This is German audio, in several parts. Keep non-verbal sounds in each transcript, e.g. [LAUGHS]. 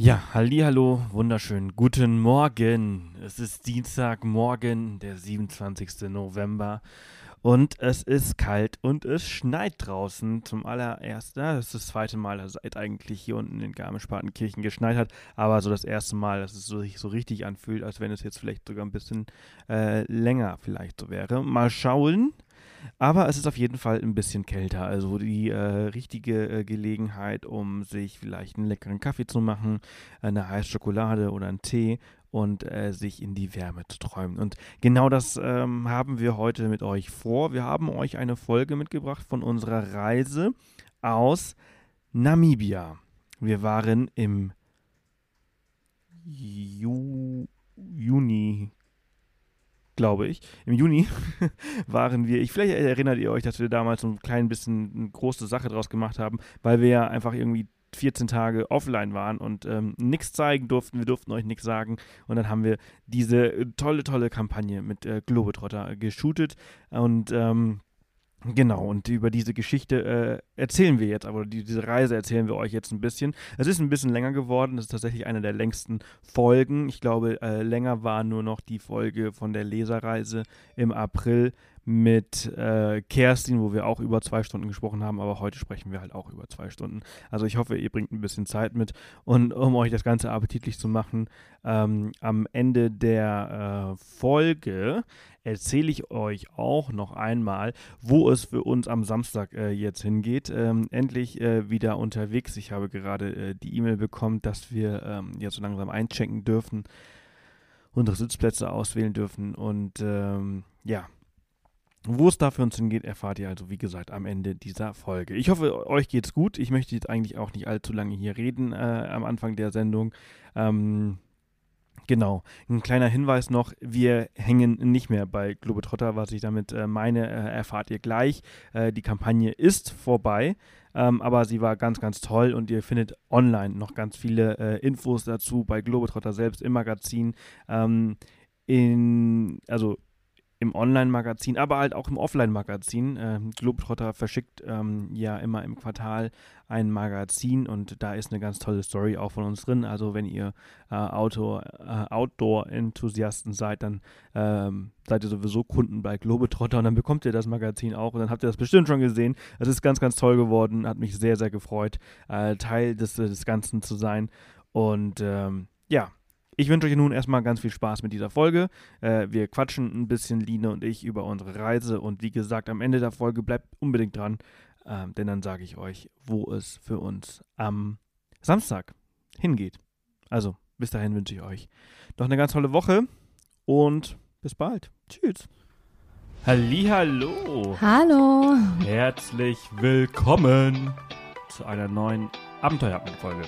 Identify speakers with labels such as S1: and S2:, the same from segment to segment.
S1: Ja, hallo, wunderschön. Guten Morgen. Es ist Dienstagmorgen, der 27. November. Und es ist kalt und es schneit draußen zum allerersten. Das ist das zweite Mal, dass es eigentlich hier unten in Garmisch-Partenkirchen geschneit hat. Aber so das erste Mal, dass es sich so richtig anfühlt, als wenn es jetzt vielleicht sogar ein bisschen äh, länger vielleicht so wäre. Mal schauen. Aber es ist auf jeden Fall ein bisschen kälter. Also die äh, richtige äh, Gelegenheit, um sich vielleicht einen leckeren Kaffee zu machen, eine heiße Schokolade oder einen Tee und äh, sich in die Wärme zu träumen. Und genau das ähm, haben wir heute mit euch vor. Wir haben euch eine Folge mitgebracht von unserer Reise aus Namibia. Wir waren im Ju Juni, glaube ich. Im Juni [LAUGHS] waren wir, ich, vielleicht erinnert ihr euch, dass wir damals so ein klein bisschen eine große Sache draus gemacht haben, weil wir ja einfach irgendwie 14 Tage offline waren und ähm, nichts zeigen durften, wir durften euch nichts sagen. Und dann haben wir diese tolle, tolle Kampagne mit äh, Globetrotter geshootet und ähm, Genau, und über diese Geschichte äh, erzählen wir jetzt, aber die, diese Reise erzählen wir euch jetzt ein bisschen. Es ist ein bisschen länger geworden, es ist tatsächlich eine der längsten Folgen. Ich glaube, äh, länger war nur noch die Folge von der Leserreise im April mit äh, Kerstin, wo wir auch über zwei Stunden gesprochen haben, aber heute sprechen wir halt auch über zwei Stunden. Also ich hoffe, ihr bringt ein bisschen Zeit mit und um euch das Ganze appetitlich zu machen, ähm, am Ende der äh, Folge erzähle ich euch auch noch einmal, wo es für uns am Samstag äh, jetzt hingeht. Ähm, endlich äh, wieder unterwegs. Ich habe gerade äh, die E-Mail bekommen, dass wir ähm, jetzt so langsam einchecken dürfen, unsere Sitzplätze auswählen dürfen und ähm, ja, wo es da für uns hingeht, erfahrt ihr also, wie gesagt, am Ende dieser Folge. Ich hoffe, euch geht's gut. Ich möchte jetzt eigentlich auch nicht allzu lange hier reden äh, am Anfang der Sendung. Ähm, Genau. Ein kleiner Hinweis noch: Wir hängen nicht mehr bei Globetrotter. Was ich damit äh, meine, äh, erfahrt ihr gleich. Äh, die Kampagne ist vorbei, ähm, aber sie war ganz, ganz toll und ihr findet online noch ganz viele äh, Infos dazu bei Globetrotter selbst im Magazin. Ähm, in, also im Online-Magazin, aber halt auch im Offline-Magazin. Ähm, Globetrotter verschickt ähm, ja immer im Quartal ein Magazin und da ist eine ganz tolle Story auch von uns drin. Also wenn ihr äh, äh, Outdoor-Enthusiasten seid, dann ähm, seid ihr sowieso Kunden bei Globetrotter und dann bekommt ihr das Magazin auch und dann habt ihr das bestimmt schon gesehen. Es ist ganz, ganz toll geworden, hat mich sehr, sehr gefreut, äh, Teil des, des Ganzen zu sein und ähm, ja, ich wünsche euch nun erstmal ganz viel Spaß mit dieser Folge. Äh, wir quatschen ein bisschen, Line und ich, über unsere Reise. Und wie gesagt, am Ende der Folge bleibt unbedingt dran, äh, denn dann sage ich euch, wo es für uns am Samstag hingeht. Also, bis dahin wünsche ich euch noch eine ganz tolle Woche und bis bald. Tschüss. Hallo.
S2: Hallo.
S1: Herzlich willkommen zu einer neuen Abenteuerfolge.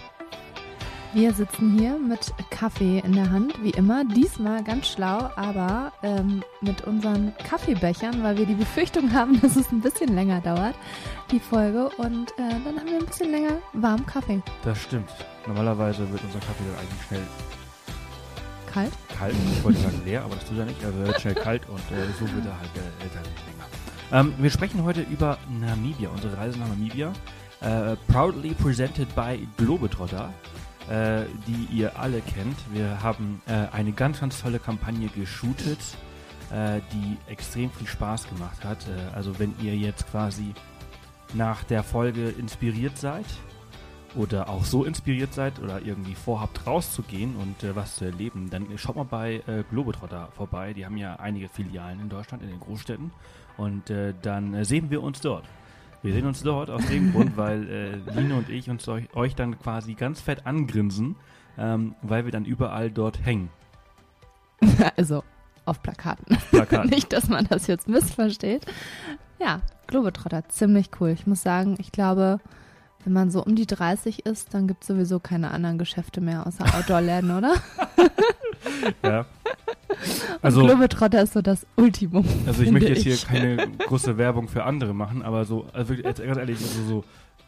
S2: Wir sitzen hier mit Kaffee in der Hand, wie immer. Diesmal ganz schlau, aber ähm, mit unseren Kaffeebechern, weil wir die Befürchtung haben, [LAUGHS] dass es ein bisschen länger dauert, die Folge. Und äh, dann haben wir ein bisschen länger warmen Kaffee.
S1: Das stimmt. Normalerweise wird unser Kaffee dann eigentlich schnell
S2: kalt.
S1: Kalt, ich wollte sagen leer, aber das tut er nicht. Er wird schnell kalt und äh, so wird er halt äh, älter länger. Ähm, wir sprechen heute über Namibia, unsere Reise nach Namibia. Uh, proudly presented by Globetrotter äh, die ihr alle kennt. Wir haben äh, eine ganz, ganz tolle Kampagne geshootet, äh, die extrem viel Spaß gemacht hat. Äh, also wenn ihr jetzt quasi nach der Folge inspiriert seid oder auch so inspiriert seid oder irgendwie vorhabt rauszugehen und äh, was zu erleben, dann schaut mal bei äh, Globetrotter vorbei. Die haben ja einige Filialen in Deutschland, in den Großstädten. Und dann sehen wir uns dort. Wir sehen uns dort aus dem Grund, weil äh, Line und ich uns euch, euch, dann quasi ganz fett angrinsen, ähm, weil wir dann überall dort hängen. [LAUGHS]
S2: Also auf Plakaten. Plakaten. [LAUGHS] Nicht, dass man das jetzt missversteht. Ja, Globetrotter, ziemlich cool. Ich muss sagen, ich glaube, wenn man so um die 30 ist, dann gibt es sowieso keine anderen Geschäfte mehr außer Outdoor-Läden, oder? [LAUGHS]
S1: ja. [LAUGHS]
S2: Also, Globetrotter ist so das Ultimum.
S1: Also ich möchte jetzt hier keine [LAUGHS] große Werbung für andere machen, aber so, also wirklich, jetzt ganz ehrlich, so, so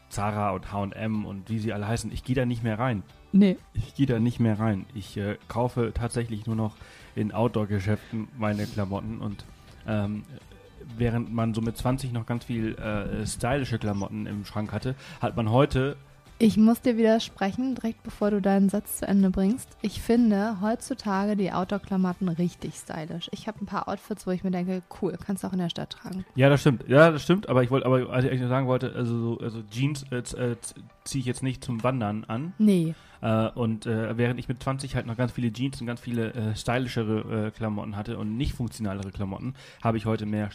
S1: Zara und H&M und wie sie alle heißen, ich gehe da nicht mehr rein.
S2: Nee.
S1: Ich gehe da nicht mehr rein. Ich äh, kaufe tatsächlich nur noch in Outdoor-Geschäften meine Klamotten und ähm, während man so mit 20 noch ganz viel äh, stylische Klamotten im Schrank hatte, hat man heute
S2: Ich muss dir widersprechen, direkt bevor du deinen Satz zu Ende bringst. Ich finde heutzutage die Outdoor-Klamotten richtig stylisch. Ich habe ein paar Outfits, wo ich mir denke, cool, kannst du auch in der Stadt tragen.
S1: Ja, das stimmt. Ja, das stimmt. Aber ich wollte, aber als ich eigentlich sagen wollte, also, so- also Jeans äh, äh, ziehe ich jetzt nicht zum Wandern an.
S2: Nee.
S1: Äh, und äh, während ich mit 20 halt noch ganz viele Jeans und ganz viele äh, stylischere äh, Klamotten hatte und nicht funktionalere Klamotten, habe ich heute mehr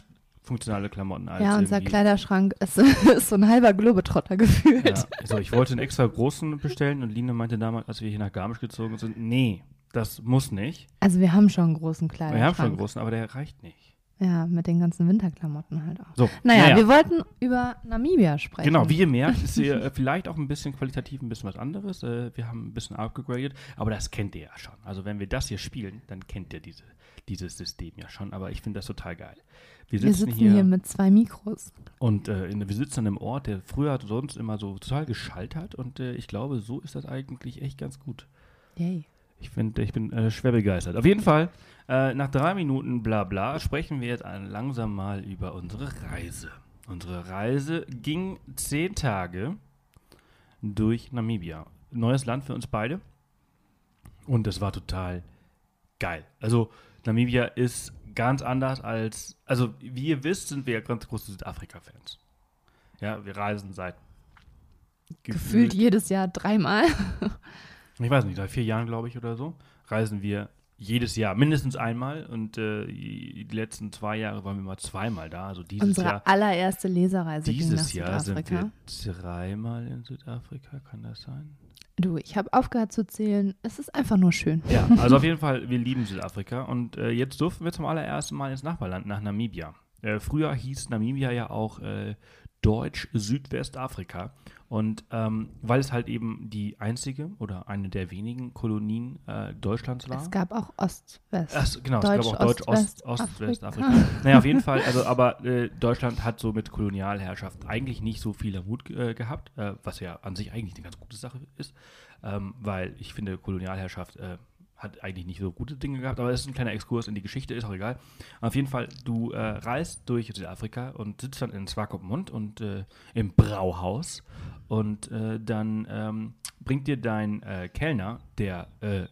S1: funktionale Klamotten als
S2: ja, unser Kleiderschrank ist, [LAUGHS] ist so ein halber Globetrotter gefühlt.
S1: Ja, also ich wollte einen extra großen bestellen und Line meinte damals, als wir hier nach Garmisch gezogen sind, nee, das muss nicht.
S2: Also wir haben schon einen großen
S1: Wir
S2: Kleiderschrank.
S1: haben schon einen großen, aber der reicht nicht.
S2: Ja, mit den ganzen Winterklamotten halt auch.
S1: So,
S2: Naja, wir wollten über Namibia sprechen.
S1: Genau, wie ihr merkt, ist hier äh, vielleicht auch ein bisschen qualitativ ein bisschen was anderes. Äh, wir haben ein bisschen upgegradet, aber das kennt ihr ja schon. Also wenn wir das hier spielen, dann kennt ihr diese, dieses System ja schon. Aber ich finde das total geil. Wir
S2: wir
S1: sitzen,
S2: sitzen
S1: hier,
S2: hier, mit zwei Mikros.
S1: und äh, in, wir sitzen an einem Ort, der früher sonst immer so total geschallt hat. Und äh, ich glaube, so ist das eigentlich echt ganz gut.
S2: Yay.
S1: Ich finde, ich bin äh, schwer begeistert. Auf jeden Fall, äh, nach drei Minuten bla bla, sprechen wir jetzt langsam mal über unsere Reise. Unsere Reise ging zehn Tage durch Namibia. Neues Land für uns beide. Und das war total geil. Also, Namibia ist ganz anders als. Also, wie ihr wisst, sind wir ja ganz große Südafrika-Fans. Ja, wir reisen seit.
S2: Gefühlt jedes Jahr dreimal. [LAUGHS]
S1: ich weiß nicht, seit vier Jahren, glaube ich, oder so, reisen wir jedes Jahr mindestens einmal und äh, die letzten zwei Jahre waren wir mal zweimal da. Also dieses
S2: Unsere
S1: Jahr,
S2: allererste Lesereise
S1: dieses Jahr sind wir dreimal in Südafrika, kann das sein?
S2: Du, ich habe aufgehört zu zählen. Es ist einfach nur schön.
S1: Ja, [LAUGHS] also auf jeden Fall, wir lieben Südafrika und äh, jetzt durften wir zum allerersten Mal ins Nachbarland, nach Namibia. Äh, früher hieß Namibia ja auch äh, Deutsch-Südwestafrika und ähm, weil es halt eben die einzige oder eine der wenigen Kolonien äh, Deutschlands war.
S2: Es gab auch Ost-West.
S1: Ach, genau,
S2: Deutsch,
S1: es gab auch Deutsch, Ost, naja, auf jeden Fall, also aber äh, Deutschland hat so mit Kolonialherrschaft eigentlich nicht so viel am Hut äh, gehabt, äh, was ja an sich eigentlich eine ganz gute Sache ist, ähm, weil ich finde, Kolonialherrschaft äh, hat eigentlich nicht so gute Dinge gehabt, aber es ist ein kleiner Exkurs in die Geschichte, ist auch egal. Auf jeden Fall, du äh, reist durch Südafrika und sitzt dann in Swakopmund und äh, im Brauhaus und äh, dann ähm, bringt dir dein äh, Kellner, der äh,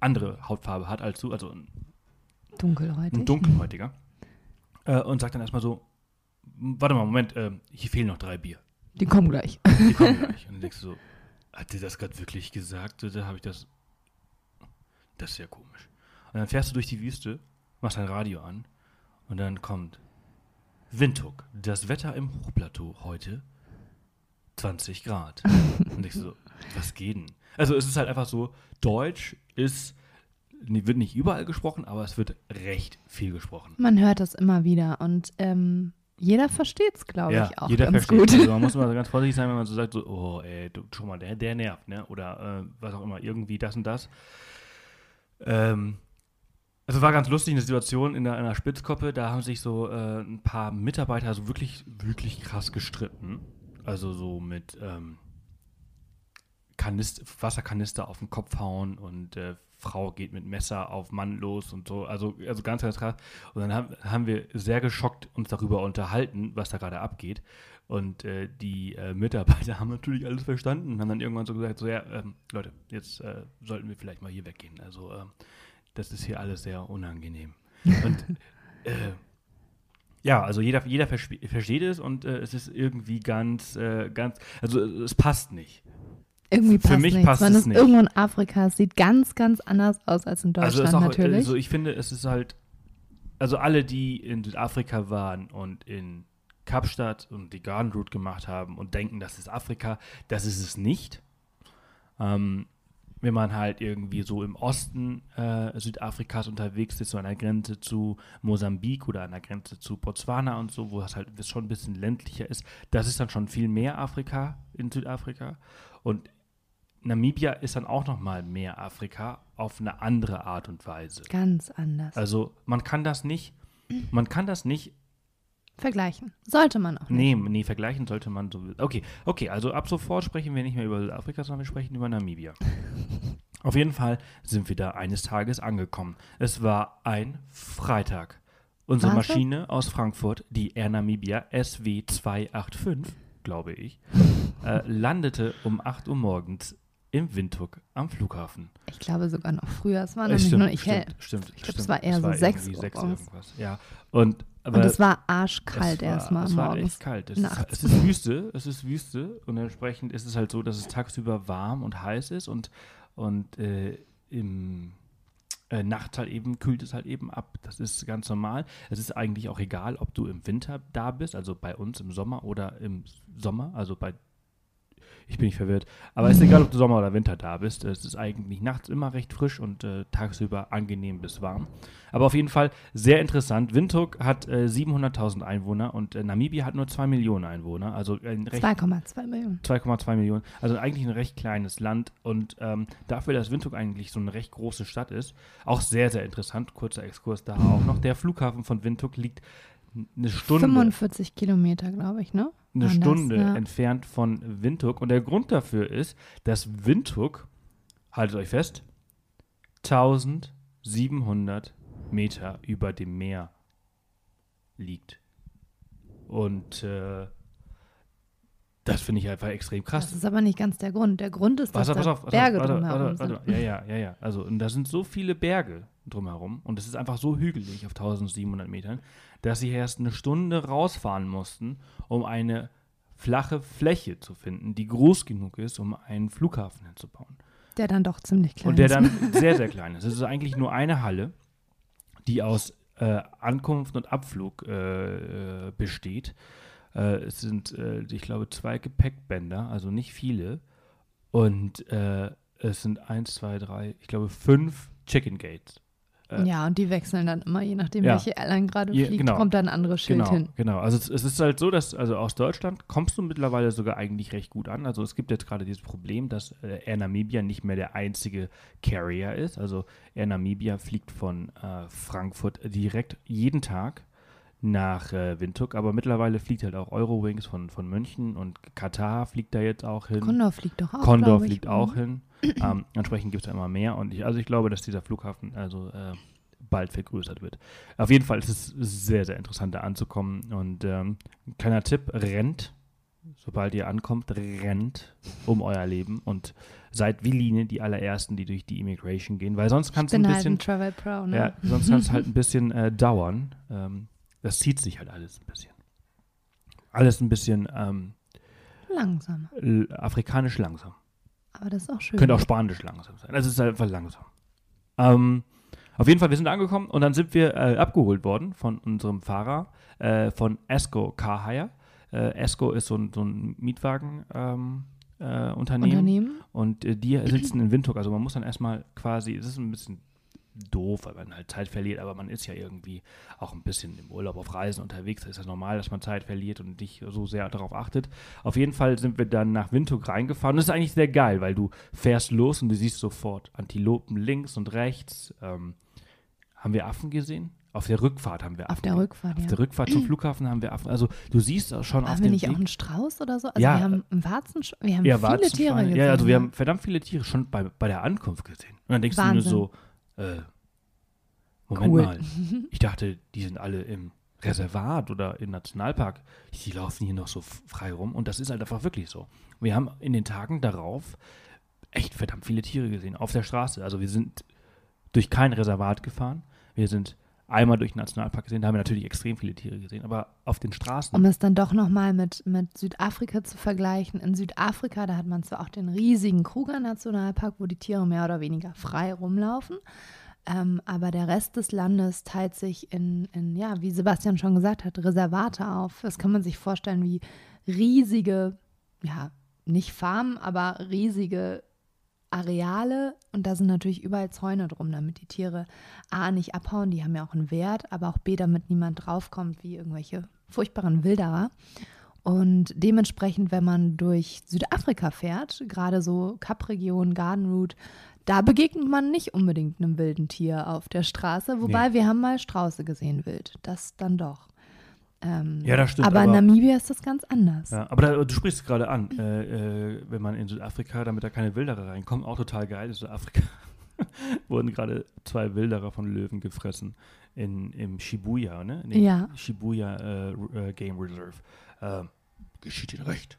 S1: andere Hautfarbe hat als du, also ein
S2: Dunkelhäutig.
S1: ein dunkelhäutiger, äh, und sagt dann erstmal so, "M, warte mal, Moment, äh, hier fehlen noch drei Bier.
S2: Die kommen gleich.
S1: Die kommen [LAUGHS] gleich. Und dann denkst du so, hat der das gerade wirklich gesagt? Oder habe ich das, das ist ja komisch. Und dann fährst du durch die Wüste, machst dein Radio an und dann kommt Windhoek, das Wetter im Hochplateau heute 20 Grad. [LAUGHS] und du so, was geht denn? Also es ist halt einfach so, Deutsch ist, wird nicht überall gesprochen, aber es wird recht viel gesprochen.
S2: Man hört das immer wieder und ähm, jeder versteht es, glaube
S1: ja,
S2: ich, auch
S1: jeder
S2: ganz
S1: versteht.
S2: gut.
S1: Also man muss [LAUGHS] immer ganz vorsichtig sein, wenn man so sagt, so, oh, ey, du, schon mal, der, der nervt, ne? Oder äh, was auch immer, irgendwie das und das. Ähm, also war ganz lustig eine Situation in einer, in einer Spitzkoppe, da haben sich so äh, ein paar Mitarbeiter so wirklich, wirklich krass gestritten. Also so mit ähm, Kanist Wasserkanister auf den Kopf hauen und äh, Frau geht mit Messer auf Mann los und so. Also, also ganz, ganz krass. Und dann haben, haben wir sehr geschockt uns darüber unterhalten, was da gerade abgeht. Und äh, die äh, Mitarbeiter [LAUGHS] haben natürlich alles verstanden und haben dann irgendwann so gesagt, so ja, ähm, Leute, jetzt äh, sollten wir vielleicht mal hier weggehen. Also ähm, das ist hier alles sehr unangenehm. [LAUGHS] Und äh, ja, also jeder, jeder versteht es und äh, es ist irgendwie ganz, äh, ganz, also es passt nicht.
S2: Irgendwie
S1: Für
S2: passt
S1: mich
S2: nichts.
S1: passt
S2: Man
S1: es
S2: ist
S1: nicht.
S2: irgendwo in Afrika, es sieht ganz, ganz anders aus als in Deutschland
S1: also ist auch,
S2: natürlich.
S1: Also ich finde, es ist halt, also alle, die in Südafrika waren und in Kapstadt und die Garden Route gemacht haben und denken, das ist Afrika, das ist es nicht. Ähm, wenn man halt irgendwie so im Osten äh, Südafrikas unterwegs ist, so an der Grenze zu Mosambik oder an der Grenze zu Botswana und so, wo es halt schon ein bisschen ländlicher ist, das ist dann schon viel mehr Afrika in Südafrika. Und Namibia ist dann auch noch mal mehr Afrika auf eine andere Art und Weise.
S2: ganz anders.
S1: Also man kann das nicht, man kann das nicht
S2: Vergleichen. Sollte man auch nicht.
S1: nehmen. Nee, vergleichen sollte man so. Okay, okay, also ab sofort sprechen wir nicht mehr über Südafrika, sondern wir sprechen über Namibia. [LAUGHS] Auf jeden Fall sind wir da eines Tages angekommen. Es war ein Freitag. Unsere
S2: War's?
S1: Maschine aus Frankfurt, die Air Namibia SW285, glaube ich, [LAUGHS] äh, landete um 8 Uhr morgens im Windhoek am Flughafen.
S2: Ich glaube sogar noch früher. Es war
S1: Äh,
S2: nämlich
S1: stimmt,
S2: noch nicht hell.
S1: stimmt, Stimmt,
S2: Ich glaub,
S1: stimmt.
S2: es war eher so
S1: irgendwie
S2: 6 Uhr
S1: irgendwas. Ja. Und, aber
S2: Und es war arschkalt erstmal
S1: es war
S2: morgens.
S1: echt kalt. Es ist, es ist Wüste, es ist Wüste und entsprechend ist es halt so, dass es tagsüber warm und heiß ist und, und äh, im äh, Nacht halt eben kühlt es halt eben ab. Das ist ganz normal. Es ist eigentlich auch egal, ob du im Winter da bist, also bei uns im Sommer oder im Sommer, also bei ich bin nicht verwirrt. Aber es ist egal, ob du Sommer oder Winter da bist. Es ist eigentlich nachts immer recht frisch und äh, tagsüber angenehm bis warm. Aber auf jeden Fall sehr interessant. Windhoek hat äh, 700.000 Einwohner und äh, Namibia hat nur 2 Millionen Einwohner. Also ein recht
S2: 2,2 Millionen.
S1: 2,2 Millionen. Also eigentlich ein recht kleines Land. Und ähm, dafür, dass Windhoek eigentlich so eine recht große Stadt ist, auch sehr, sehr interessant. Kurzer Exkurs da auch noch. Der Flughafen von Windhoek liegt eine Stunde
S2: 45 Kilometer, glaube ich, ne?
S1: eine
S2: das,
S1: Stunde
S2: ja.
S1: entfernt von Windhoek. Und der Grund dafür ist, dass Windhoek, haltet euch fest, 1700 Meter über dem Meer liegt. Und äh, das finde ich einfach extrem krass.
S2: Das ist aber nicht ganz der Grund. Der Grund ist, dass
S1: Pass auf,
S2: da Berge
S1: warte,
S2: drumherum
S1: warte,
S2: sind.
S1: Ja, ja, ja, ja. Also, und da sind so viele Berge drumherum und es ist einfach so hügelig auf 1700 Metern, dass sie erst eine Stunde rausfahren mussten, um eine flache Fläche zu finden, die groß genug ist, um einen Flughafen hinzubauen.
S2: Der dann doch ziemlich klein
S1: und der
S2: ist.
S1: dann [LAUGHS] sehr, sehr klein ist. Es ist eigentlich nur eine Halle, die aus äh, Ankunft und Abflug äh, äh, besteht. Äh, es sind, äh, ich glaube, zwei Gepäckbänder, also nicht viele. Und äh, es sind eins, zwei, drei, ich glaube, fünf Chicken Gates. Äh,
S2: ja, und die wechseln dann immer, je nachdem,
S1: Ja.
S2: welche Airline gerade fliegt,
S1: genau.
S2: kommt da ein anderes Schild
S1: Genau,
S2: hin.
S1: genau. Also es, es ist halt so, dass also aus Deutschland kommst du mittlerweile sogar eigentlich recht gut an. Also es gibt jetzt gerade dieses Problem, dass äh, Air Namibia nicht mehr der einzige Carrier ist. Also Air Namibia fliegt von äh, Frankfurt direkt jeden Tag nach äh, Windhoek, aber mittlerweile fliegt halt auch Eurowings von, von München und Katar fliegt da jetzt auch hin.
S2: Condor fliegt doch auch,
S1: Condor
S2: glaub ich.
S1: fliegt auch hin. [CLEARS THROAT] ähm, entsprechend gibt es da immer mehr. Und ich, also ich glaube, dass dieser Flughafen also äh, bald vergrößert wird. Auf jeden Fall ist es sehr, sehr interessant, da anzukommen. Und ähm, kleiner Tipp, rennt, sobald ihr ankommt, rennt um euer Leben und seid wie Linie die allerersten, die durch die Immigration gehen, weil sonst kann es ein
S2: bin halt
S1: bisschen
S2: ein Travel Pro, ne?
S1: ja, sonst kann es halt [LAUGHS] ein bisschen äh, dauern. Ähm, das zieht sich halt alles ein bisschen. Alles ein bisschen ähm,
S2: Langsam.
S1: afrikanisch langsam.
S2: Aber das ist auch schön.
S1: Könnte auch spanisch langsam sein. Also es ist halt einfach langsam. Ähm, auf jeden Fall, wir sind angekommen und dann sind wir äh, abgeholt worden von unserem Fahrer äh, von Esco Car Hire. Äh, Esco ist so ein, so ein Mietwagen. Ähm, äh, Unternehmen.
S2: Unternehmen.
S1: Und äh, die sitzen in Windhoek. Also man muss dann erstmal quasi, es ist ein bisschen doof, weil man halt Zeit verliert, aber man ist ja irgendwie auch ein bisschen im Urlaub auf Reisen unterwegs. Da ist das normal, dass man Zeit verliert und nicht so sehr darauf achtet. Auf jeden Fall sind wir dann nach Windhoek reingefahren. Das ist eigentlich sehr geil, weil du fährst los und du siehst sofort Antilopen links und rechts. Ähm, haben wir Affen gesehen? Auf der Rückfahrt haben wir Affen
S2: Auf der. Rückfahrt,
S1: Auf
S2: ja.
S1: der Rückfahrt zum Flughafen haben wir Affen. Also du siehst auch schon auf
S2: Haben wir
S1: dem
S2: nicht
S1: Weg,
S2: auch einen Strauß oder so? Also
S1: Ja.
S2: wir haben einen Warzensch wir haben
S1: ja,
S2: viele. Tiere gesehen.
S1: Ja, also wir haben verdammt viele Tiere schon bei, bei der Ankunft gesehen. Und dann denkst
S2: Wahnsinn.
S1: du nur so, äh, Moment
S2: Cool.
S1: mal, ich dachte, die sind alle im Reservat oder im Nationalpark. Die laufen hier noch so frei rum und das ist halt einfach wirklich so. Wir haben in den Tagen darauf echt verdammt viele Tiere gesehen auf der Straße. Also wir sind durch kein Reservat gefahren. Wir sind einmal durch den Nationalpark gesehen, da haben wir natürlich extrem viele Tiere gesehen, aber auf den Straßen
S2: Um es dann doch nochmal mit, mit Südafrika zu vergleichen. In Südafrika, da hat man zwar auch den riesigen Kruger-Nationalpark, wo die Tiere mehr oder weniger frei rumlaufen, ähm, aber der Rest des Landes teilt sich in, in, ja, wie Sebastian schon gesagt hat, Reservate auf. Das kann man sich vorstellen wie riesige, ja, nicht Farmen, aber riesige Areale und da sind natürlich überall Zäune drum, damit die Tiere A nicht abhauen, die haben ja auch einen Wert, aber auch B, damit niemand draufkommt wie irgendwelche furchtbaren Wilderer. Und dementsprechend, wenn man durch Südafrika fährt, gerade so Kap-Region, Garden Route, da begegnet man nicht unbedingt einem wilden Tier auf der Straße, wobei
S1: Nee.
S2: wir haben mal Strauße gesehen wild, das dann doch. Ähm,
S1: Ja, das stimmt,
S2: Aber in
S1: aber-
S2: Namibia ist das ganz anders.
S1: Ja, aber da, du sprichst es gerade an, äh, äh, wenn man in Südafrika, damit da keine Wilderer reinkommen, auch total geil, in Südafrika [LAUGHS] wurden gerade zwei Wilderer von Löwen gefressen in, im Shibuya, ne? In
S2: Ja.
S1: Shibuya äh, äh, Game Reserve. Äh, geschieht Ihnen recht.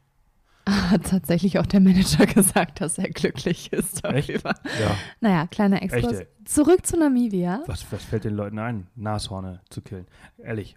S2: Hat tatsächlich auch der Manager [LAUGHS] gesagt, dass er glücklich ist
S1: Echt?
S2: darüber.
S1: Ja.
S2: Naja, kleiner Exkurs.
S1: Echt.
S2: Zurück zu Namibia.
S1: Was, was fällt den Leuten ein, Nashorne zu killen? Ehrlich.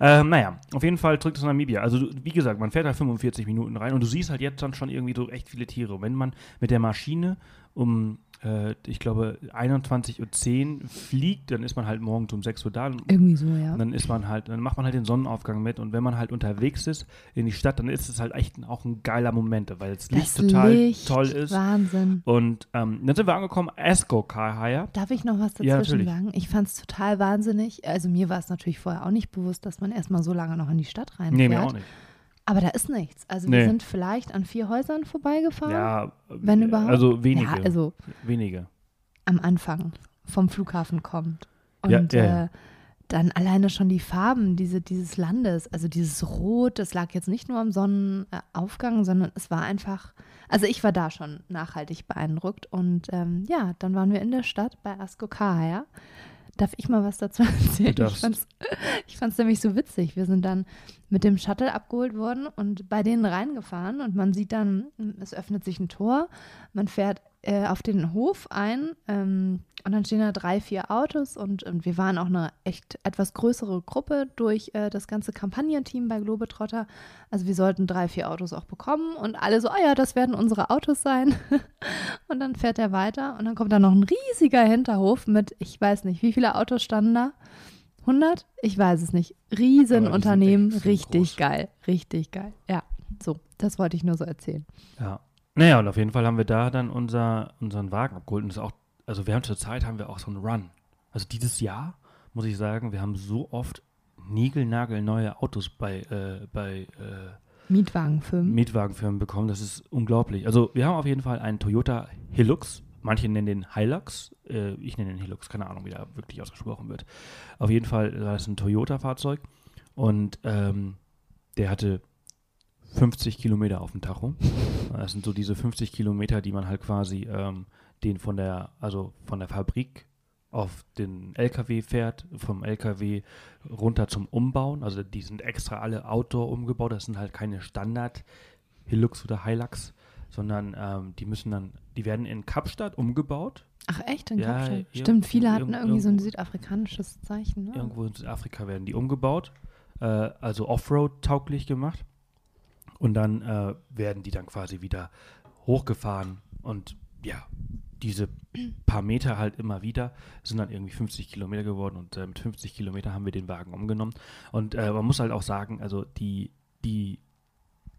S1: Ähm, naja, auf jeden Fall zurück zu Namibia. Also, wie gesagt, man fährt da 45 Minuten rein und du siehst halt jetzt dann schon irgendwie so echt viele Tiere. Wenn man mit der Maschine um, äh, ich glaube, 21.10 Uhr fliegt, dann ist man halt morgens um 6 Uhr da. Und
S2: Irgendwie so, ja.
S1: und dann ist man halt, dann macht man halt den Sonnenaufgang mit und wenn man halt unterwegs ist in die Stadt, dann ist es halt echt auch ein geiler Moment, weil das Licht total
S2: Licht,
S1: toll ist.
S2: Wahnsinn.
S1: Und ähm, dann sind wir angekommen, Esco Kahaya.
S2: Darf ich noch was
S1: Ja,
S2: dazwischen
S1: natürlich.
S2: sagen? Ich fand es total wahnsinnig. Also mir war es natürlich vorher auch nicht bewusst, dass man erstmal so lange noch in die Stadt reinfährt.
S1: Nee, mir auch nicht.
S2: Aber da ist nichts. Also
S1: Nee.
S2: wir sind vielleicht an vier Häusern vorbeigefahren.
S1: Ja,
S2: Wenn
S1: äh,
S2: überhaupt.
S1: Also wenige.
S2: Ja, also
S1: wenige.
S2: am Anfang vom Flughafen kommt. Und
S1: Ja, ja.
S2: Äh, dann alleine schon die Farben diese, dieses Landes, also dieses Rot, das lag jetzt nicht nur am Sonnenaufgang, sondern es war einfach, also ich war da schon nachhaltig beeindruckt. Und ähm, ja, dann waren wir in der Stadt bei Askokaya. Darf ich mal was dazu [LAUGHS] erzählen? Ich ich fand's nämlich so witzig. Wir sind dann mit dem Shuttle abgeholt worden und bei denen reingefahren und man sieht dann, es öffnet sich ein Tor, man fährt äh, auf den Hof ein ähm, und dann stehen da drei, vier Autos und, und wir waren auch eine echt etwas größere Gruppe durch äh, das ganze Kampagnenteam bei Globetrotter. Also wir sollten drei, vier Autos auch bekommen und alle so, ah ja, das werden unsere Autos sein. [LAUGHS] und dann fährt er weiter und dann kommt da noch ein riesiger Hinterhof mit, ich weiß nicht, wie viele Autos standen da? 100? Ich weiß es nicht. Riesenunternehmen, richtig
S1: groß.
S2: geil, richtig geil. Ja, so, das wollte ich nur so erzählen.
S1: Ja. Naja, und auf jeden Fall haben wir da dann unser, unseren Wagen abgeholt. Und das ist auch, also wir haben zur Zeit haben wir auch so einen Run. Also dieses Jahr, muss ich sagen, wir haben so oft niegelnagelneue Autos bei, äh, bei äh,
S2: Mietwagenfirmen.
S1: Mietwagenfirmen bekommen. Das ist unglaublich. Also wir haben auf jeden Fall einen Toyota Hilux. Manche nennen den Hilux. Äh, ich nenne den Hilux. Keine Ahnung, wie der wirklich ausgesprochen wird. Auf jeden Fall war das ein Toyota-Fahrzeug. Und ähm, der hatte 50 Kilometer auf dem Tacho. Das sind so diese 50 Kilometer, die man halt quasi ähm, den von der, also von der Fabrik auf den LKW fährt, vom LKW runter zum Umbauen. Also die sind extra alle Outdoor umgebaut. Das sind halt keine Standard Hilux oder Hilux, sondern ähm, die müssen dann, die werden in Kapstadt umgebaut.
S2: Ach echt, in
S1: Ja,
S2: Kapstadt? Stimmt, viele hatten irgendwie so ein südafrikanisches Zeichen. Ne?
S1: Irgendwo in Südafrika werden die umgebaut, äh, also Offroad-tauglich gemacht. Und dann äh, werden die dann quasi wieder hochgefahren. Und ja, diese paar Meter halt immer wieder sind dann irgendwie 50 Kilometer geworden. Und äh, mit 50 Kilometer haben wir den Wagen umgenommen. Und äh, man muss halt auch sagen, also die, die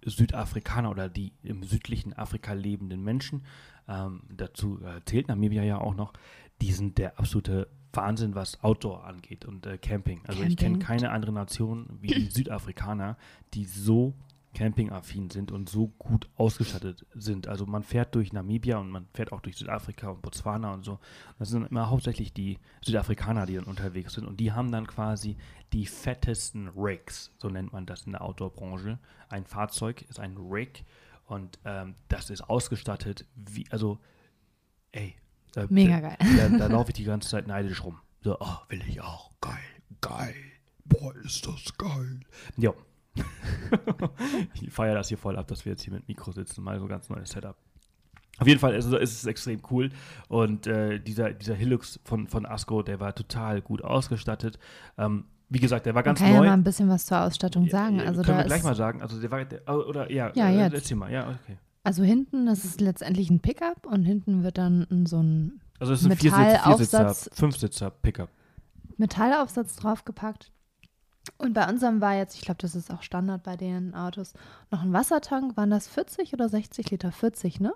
S1: Südafrikaner oder die im südlichen Afrika lebenden Menschen, ähm, dazu äh, zählt Namibia ja auch noch, die sind der absolute Wahnsinn, was Outdoor angeht und äh, Camping. Also ich kenne
S2: Camping.
S1: keine andere Nation wie die Südafrikaner, die so campingaffin sind und so gut ausgestattet sind. Also man fährt durch Namibia und man fährt auch durch Südafrika und Botswana und so. Das sind immer hauptsächlich die Südafrikaner, die dann unterwegs sind und die haben dann quasi die fettesten Rigs, so nennt man das in der Outdoor-Branche. Ein Fahrzeug ist ein Rig und ähm, das ist ausgestattet wie, also, ey. Da,
S2: Mega
S1: da,
S2: geil.
S1: Da, da [LAUGHS] laufe ich die ganze Zeit neidisch rum. So, oh, will ich auch. Geil, geil. Boah, ist das geil. Jo. [LAUGHS] ich feiere das hier voll ab, dass wir jetzt hier mit Mikro sitzen. Mal so ganz neues Setup. Auf jeden Fall ist, es- ist es extrem cool. Und äh, dieser, dieser Hilux von, von Asco, der war total gut ausgestattet. Ähm, wie gesagt, der war
S2: Man
S1: ganz
S2: kann ja
S1: neu.
S2: mal ein bisschen was zur Ausstattung sagen.
S1: Ja,
S2: Also
S1: können wir gleich mal sagen. Also der war, der, oh, oder ja,
S2: Ja,
S1: äh,
S2: jetzt.
S1: erzähl mal. Ja, okay.
S2: also hinten, das ist letztendlich ein Pickup und hinten wird dann ein- so ein
S1: Also es ist ein Viersitzer. Viersitzer, Fünfsitzer Pickup.
S2: Metallaufsatz draufgepackt. Und bei unserem war jetzt, ich glaube, das ist auch Standard bei den Autos, noch ein Wassertank. Waren das 40 oder 60 Liter? 40, ne?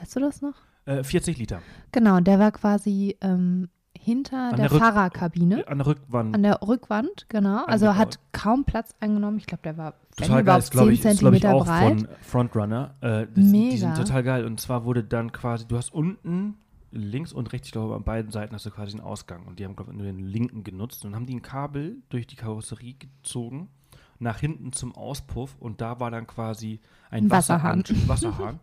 S2: Weißt du das noch?
S1: Äh, 40 Liter.
S2: Genau, der war quasi ähm, hinter
S1: An
S2: der,
S1: der Rück-
S2: Fahrerkabine.
S1: An der Rückwand.
S2: An der Rückwand, genau. Also
S1: Angebaut.
S2: hat kaum Platz eingenommen. Ich glaube, der war
S1: Total geil, ist, glaube
S2: 10
S1: ich, ist, glaub ich auch
S2: breit.
S1: von Frontrunner. Äh, das, Die sind
S2: Mega.
S1: total geil. Und zwar wurde dann quasi, du hast unten links und rechts, ich glaube, an beiden Seiten hast du quasi einen Ausgang. Und die haben, glaube ich, nur den linken genutzt. Und haben die ein Kabel durch die Karosserie gezogen, nach hinten zum Auspuff. Und da war dann quasi ein
S2: Wasserhahn.
S1: Wasserhahn, [LAUGHS] Wasserhahn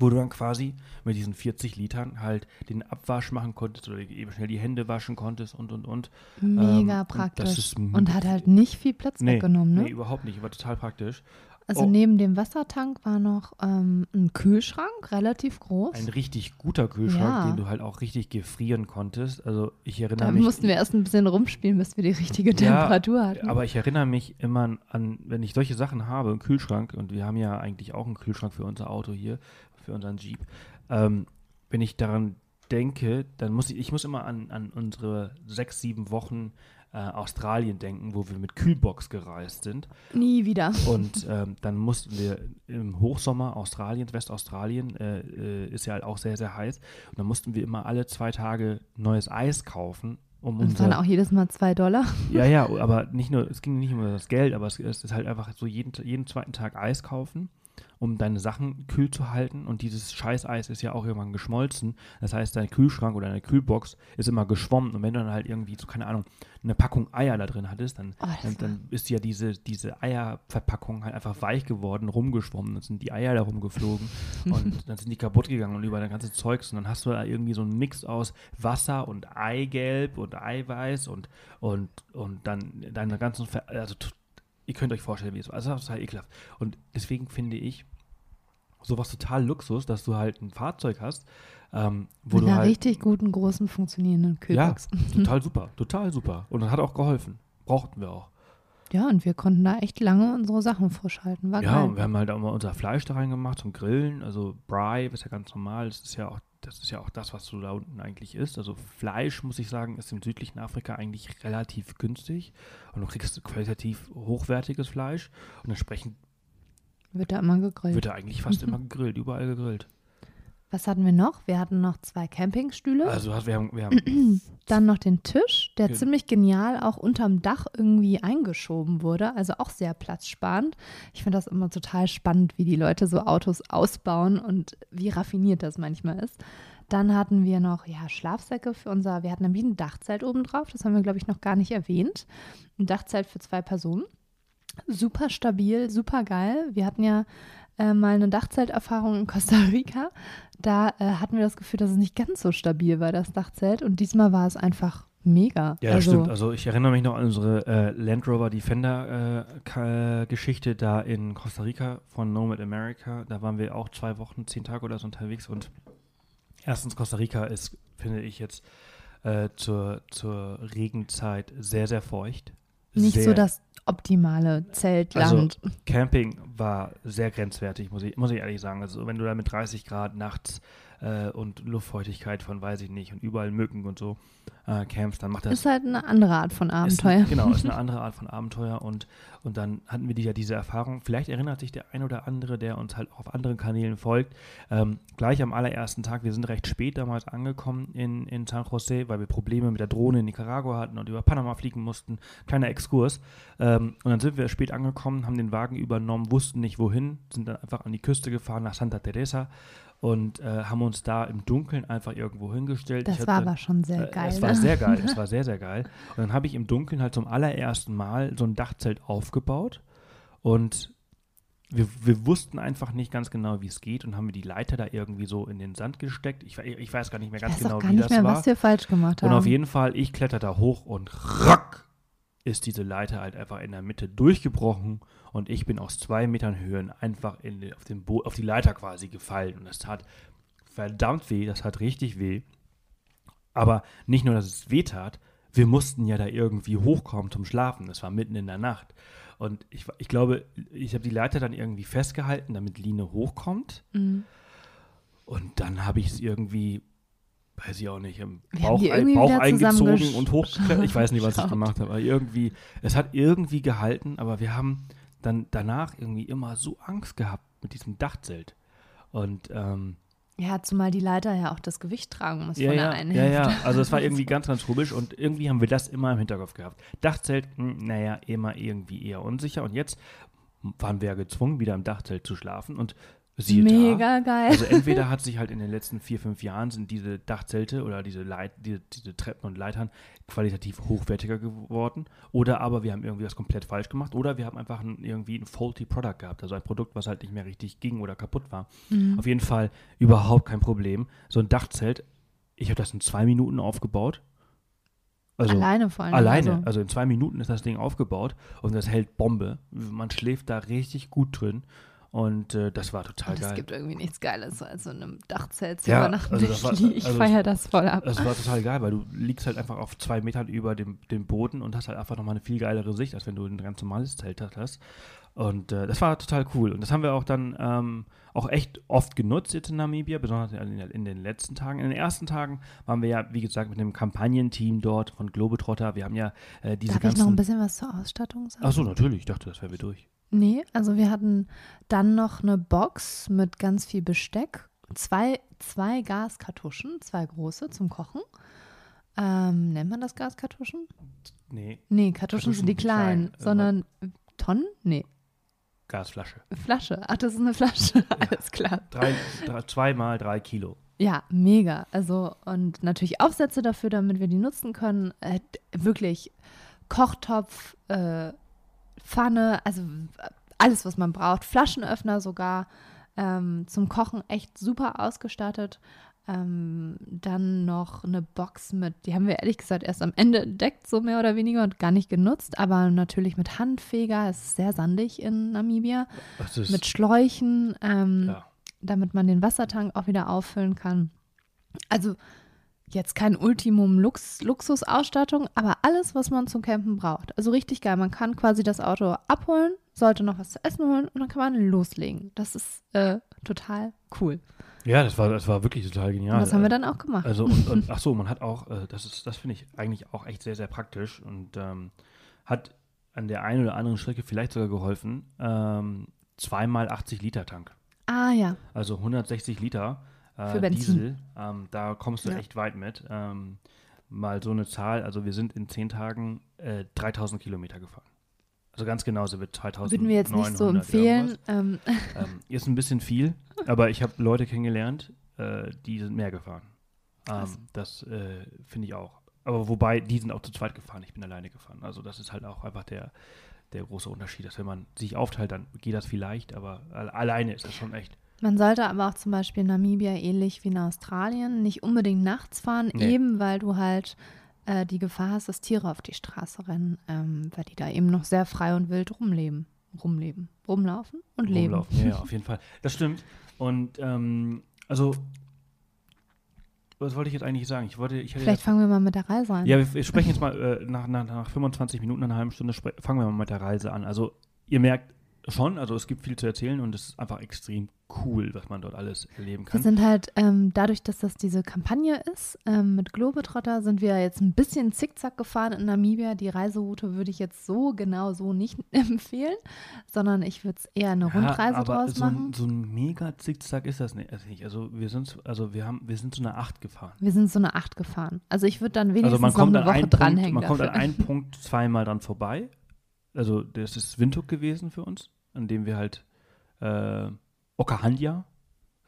S1: wo du dann quasi mit diesen 40 Litern halt den Abwasch machen konntest oder eben schnell die Hände waschen konntest und, und, und.
S2: Mega
S1: Ähm, und
S2: praktisch.
S1: ist
S2: Und, hat halt nicht viel Platz weggenommen, ne?
S1: Nee, überhaupt nicht, war total praktisch.
S2: Also
S1: Oh.
S2: neben dem Wassertank war noch ähm, ein Kühlschrank, relativ groß.
S1: Ein richtig guter Kühlschrank,
S2: Ja.
S1: den du halt auch richtig gefrieren konntest. Also ich erinnere
S2: Da
S1: mich.
S2: mussten wir erst ein bisschen rumspielen, bis wir die richtige [LAUGHS]
S1: Ja,
S2: Temperatur hatten.
S1: Aber ich erinnere mich immer an, wenn ich solche Sachen habe, einen Kühlschrank, und wir haben ja eigentlich auch einen Kühlschrank für unser Auto hier, für unseren Jeep. Ähm, wenn ich daran denke, dann muss ich, ich muss immer an, an unsere sechs, sieben Wochen äh, Australien denken, wo wir mit Kühlbox gereist sind.
S2: Nie wieder.
S1: Und ähm, dann mussten wir im Hochsommer Australiens, Westaustralien, äh, äh, ist ja halt auch sehr, sehr heiß. Und dann mussten wir immer alle zwei Tage neues Eis kaufen, um
S2: Das
S1: unser
S2: waren auch jedes Mal zwei Dollar. [LAUGHS]
S1: ja, ja, aber nicht nur, es ging nicht nur um das Geld, aber es, es ist halt einfach so jeden, jeden zweiten Tag Eis kaufen, um deine Sachen kühl zu halten. Und dieses Scheißeis ist ja auch irgendwann geschmolzen. Das heißt, dein Kühlschrank oder deine Kühlbox ist immer geschwommen. Und wenn du dann halt irgendwie, so keine Ahnung, eine Packung Eier da drin hattest, dann,
S2: Oh,
S1: dann, dann ist ja diese, diese Eierverpackung halt einfach weich geworden, rumgeschwommen. Dann sind die Eier da rumgeflogen [LAUGHS] und dann sind die kaputt gegangen und über dein ganzes Zeugs. Und dann hast du da irgendwie so einen Mix aus Wasser und Eigelb und Eiweiß und, und, und dann deine ganzen, also ihr könnt euch vorstellen, wie es war. Also das ist total ekelhaft. Und deswegen finde ich sowas total Luxus, dass du halt ein Fahrzeug hast, ähm, wo
S2: Mit
S1: du
S2: einer
S1: halt
S2: richtig guten, großen, funktionierenden Kühlbox. [LAUGHS]
S1: total super, total super. Und das hat auch geholfen. Brauchten wir auch.
S2: Ja, und wir konnten da echt lange unsere Sachen frisch halten. War
S1: Ja,
S2: geil.
S1: und wir haben halt auch mal unser Fleisch da reingemacht zum Grillen. Also Bry ist ja ganz normal. Das ist ja auch, das ist ja auch das, was du da unten eigentlich isst. Also Fleisch, muss ich sagen, ist im südlichen Afrika eigentlich relativ günstig. Und du kriegst qualitativ hochwertiges Fleisch. Und entsprechend
S2: Wird da immer gegrillt.
S1: wird da eigentlich fast [LAUGHS] immer gegrillt, überall gegrillt.
S2: Was hatten wir noch? Wir hatten noch zwei Campingstühle.
S1: Also wir haben, wir haben [CLEARS THROAT]
S2: Dann noch den Tisch, der
S1: Ge-
S2: ziemlich genial auch unterm Dach irgendwie eingeschoben wurde. Also auch sehr platzsparend. Ich finde das immer total spannend, wie die Leute so Autos ausbauen und wie raffiniert das manchmal ist. Dann hatten wir noch ja, Schlafsäcke für unser, wir hatten nämlich ein Dachzelt oben drauf. Das haben wir, glaube ich, noch gar nicht erwähnt. Ein Dachzelt für zwei Personen. Super stabil, super geil. Wir hatten ja äh, mal eine Dachzelterfahrung in Costa Rica. Da äh, hatten wir das Gefühl, dass es nicht ganz so stabil war, das Dachzelt. Und diesmal war es einfach mega.
S1: Ja, das
S2: also,
S1: stimmt. Also ich erinnere mich noch an unsere äh, Land Rover Defender äh, Geschichte da in Costa Rica von Nomad America. Da waren wir auch zwei Wochen, zehn Tage oder so unterwegs und erstens Costa Rica ist, finde ich jetzt äh, zur, zur Regenzeit sehr, sehr feucht.
S2: nicht
S1: sehr,
S2: so das optimale Zeltland.
S1: Camping war sehr grenzwertig, muss ich, muss ich ehrlich sagen. Also wenn du da mit 30 Grad nachts äh, und Luftfeuchtigkeit von weiß ich nicht und überall Mücken und so äh, campst, dann macht das
S2: ist halt eine andere Art von
S1: ist,
S2: Abenteuer.
S1: genau, ist eine [LAUGHS] andere Art von Abenteuer und, und dann hatten wir die, ja diese Erfahrung. Vielleicht erinnert sich der ein oder andere, der uns halt auch auf anderen Kanälen folgt, ähm, gleich am allerersten Tag, wir sind recht spät damals angekommen in, in San Jose, weil wir Probleme mit der Drohne in Nicaragua hatten und über Panama fliegen mussten. Kleiner Exkurs. Ähm, und dann sind wir spät angekommen, haben den Wagen übernommen, wussten nicht wohin, sind dann einfach an die Küste gefahren nach Santa Teresa und äh, haben uns da im Dunkeln einfach irgendwo hingestellt.
S2: Das
S1: hab
S2: war aber schon sehr
S1: äh,
S2: geil.
S1: Es war
S2: ne?
S1: sehr geil, [LAUGHS] es war sehr, sehr geil. Und dann habe ich im Dunkeln halt zum allerersten Mal so ein Dachzelt aufgebaut und wir, wir wussten einfach nicht ganz genau, wie es geht und haben wir die Leiter da irgendwie so in den Sand gesteckt. Ich, ich weiß gar nicht mehr ganz genau,
S2: gar
S1: wie
S2: nicht
S1: das
S2: mehr,
S1: war.
S2: was wir falsch gemacht haben.
S1: Und auf jeden Fall, ich kletter da hoch und rack ist diese Leiter halt einfach in der Mitte durchgebrochen und ich bin aus zwei Metern Höhen einfach in, auf, den Bo auf die Leiter quasi gefallen. Und das tat verdammt weh, das tat richtig weh. Aber nicht nur, dass es weh tat, wir mussten ja da irgendwie hochkommen zum Schlafen. Das war mitten in der Nacht. Und ich, ich glaube, ich habe die Leiter dann irgendwie festgehalten, damit Line hochkommt.
S2: Mhm.
S1: Und dann habe ich es irgendwie, weiß ich auch nicht, im Bauch, Bauch eingezogen und hochgeklettert. [LAUGHS] Ich weiß nicht, was ich gemacht habe, aber irgendwie, es hat irgendwie gehalten, aber wir haben dann danach irgendwie immer so Angst gehabt mit diesem Dachzelt. Und ähm,
S2: Ja, zumal die Leiter ja auch das Gewicht tragen muss
S1: ja,
S2: von der
S1: ja,
S2: einen
S1: ja,
S2: Hälfte.
S1: ja, also es war [LAUGHS] irgendwie ganz, ganz komisch und irgendwie haben wir das immer im Hinterkopf gehabt. Dachzelt, hm, naja, immer irgendwie eher unsicher und jetzt waren wir ja gezwungen, wieder im Dachzelt zu schlafen und siehe da,
S2: Mega geil.
S1: also entweder hat sich halt in den letzten vier, fünf Jahren sind diese Dachzelte oder diese, Leit, diese, diese Treppen und Leitern qualitativ hochwertiger geworden oder aber wir haben irgendwie was komplett falsch gemacht oder wir haben einfach ein, irgendwie ein faulty Product gehabt, also ein Produkt, was halt nicht mehr richtig ging oder kaputt war.
S2: Mhm.
S1: Auf jeden Fall überhaupt kein Problem. So ein Dachzelt, ich habe das in zwei Minuten aufgebaut Also
S2: alleine vor allem.
S1: alleine.
S2: Also,
S1: Also in zwei Minuten ist das Ding aufgebaut und das hält Bombe. Man schläft da richtig gut drin. Und äh, das war total
S2: und es
S1: geil.
S2: gibt irgendwie nichts Geiles, als so in einem Dachzelt zu
S1: Ja,
S2: übernachten.
S1: also das war-
S2: ich ich
S1: also
S2: feiere das voll ab.
S1: Das war total geil, weil du liegst halt einfach auf zwei Metern über dem, dem Boden und hast halt einfach nochmal eine viel geilere Sicht, als wenn du ein ganz normales Zelt hast. Und äh, das war total cool. Und das haben wir auch dann ähm, auch echt oft genutzt jetzt in Namibia, besonders in, in den letzten Tagen. In den ersten Tagen waren wir ja, wie gesagt, mit einem Kampagnenteam dort von Globetrotter. Wir haben ja äh, diese
S2: Darf ich
S1: ganzen.
S2: noch ein bisschen was zur Ausstattung sagen?
S1: Ach so, natürlich. Ich dachte, das wären wir durch.
S2: Nee, also wir hatten dann noch eine Box mit ganz viel Besteck, zwei, zwei Gaskartuschen, zwei große zum Kochen. Ähm, nennt man das Gaskartuschen?
S1: Nee,
S2: Nee, Kartuschen sind die kleinen,
S1: klein,
S2: sondern Tonnen? Nee,
S1: Gasflasche.
S2: Flasche. Ach, das ist eine Flasche. [LAUGHS] Alles klar.
S1: Drei, drei, zweimal drei Kilo.
S2: Ja, mega. Also und natürlich Aufsätze dafür, damit wir die nutzen können. Äh, wirklich Kochtopf, äh, Pfanne, also alles, was man braucht. Flaschenöffner sogar. Ähm, zum Kochen echt super ausgestattet. Ähm, dann noch eine Box mit, die haben wir ehrlich gesagt erst am Ende entdeckt, so mehr oder weniger und gar nicht genutzt, aber natürlich mit Handfeger. Es ist sehr sandig in Namibia.
S1: Ist,
S2: Mit Schläuchen. Ähm,
S1: ja.
S2: damit man den Wassertank auch wieder auffüllen kann. Also jetzt kein Ultimum Lux Luxusausstattung, aber alles, was man zum Campen braucht. Also richtig geil. Man kann quasi das Auto abholen, sollte noch was zu essen holen und dann kann man loslegen. Das ist äh, total cool.
S1: ja, das war, das war wirklich total genial.
S2: und das haben wir dann auch gemacht.
S1: Also und, und [LAUGHS] ach so, man hat auch, äh, das ist, das finde ich eigentlich auch echt sehr, sehr praktisch und ähm, hat an der einen oder anderen Strecke vielleicht sogar geholfen. Ähm, zweimal 80 Liter Tank,
S2: ah ja,
S1: also 160 Liter äh,
S2: Für Benzin.
S1: Diesel. Ähm, da kommst du
S2: Ja.
S1: echt weit mit. Ähm, mal so eine Zahl, also wir sind in zehn Tagen äh, 3000 Kilometer gefahren. Also ganz genau sind wir 2000.
S2: würden wir jetzt nicht so empfehlen. Ähm,
S1: Ähm, ist ein bisschen viel, aber ich habe Leute kennengelernt, äh, die sind mehr gefahren. Ähm, das äh, finde ich auch. Aber wobei, die sind auch zu zweit gefahren, ich bin alleine gefahren. Also das ist halt auch einfach der, der große Unterschied, dass wenn man sich aufteilt, dann geht das vielleicht, aber alle- alleine ist das schon echt.
S2: Man sollte aber auch zum Beispiel in Namibia ähnlich wie in Australien nicht unbedingt nachts fahren,
S1: Nee.
S2: eben weil du halt äh, die Gefahr hast, dass Tiere auf die Straße rennen, ähm, weil die da eben noch sehr frei und wild rumleben, rumleben, rumlaufen und leben.
S1: Rumlaufen. Ja, ja, [LAUGHS] auf jeden Fall. Das stimmt. Und ähm, also, was wollte ich jetzt eigentlich sagen? Ich wollte, ich
S2: Vielleicht fangen wir mal mit der Reise an.
S1: Ja, wir, wir sprechen jetzt mal äh, nach, nach, nach 25 Minuten, einer halben Stunde, fangen wir mal mit der Reise an. Also, ihr merkt schon, also es gibt viel zu erzählen und es ist einfach extrem cool, was man dort alles erleben
S2: Wir
S1: kann.
S2: sind halt, ähm, dadurch, dass das diese Kampagne ist, ähm, mit Globetrotter sind wir jetzt ein bisschen zickzack gefahren in Namibia. Die Reiseroute würde ich jetzt so genau so nicht [LAUGHS] empfehlen, sondern ich würde es eher eine Rundreise
S1: aber
S2: draus
S1: so
S2: machen.
S1: ein, so ein mega Zickzack ist das nicht. Also, nicht. also wir sind, also wir haben, wir sind so eine 8 gefahren.
S2: Wir sind so eine Acht gefahren. Also ich würde dann wenigstens
S1: Also man kommt
S2: noch eine Woche
S1: Punkt,
S2: dranhängen.
S1: man kommt an
S2: dafür.
S1: einen [LAUGHS] Punkt zweimal dran vorbei. Also das ist Windhoek gewesen für uns, an dem wir halt äh, Okahandja,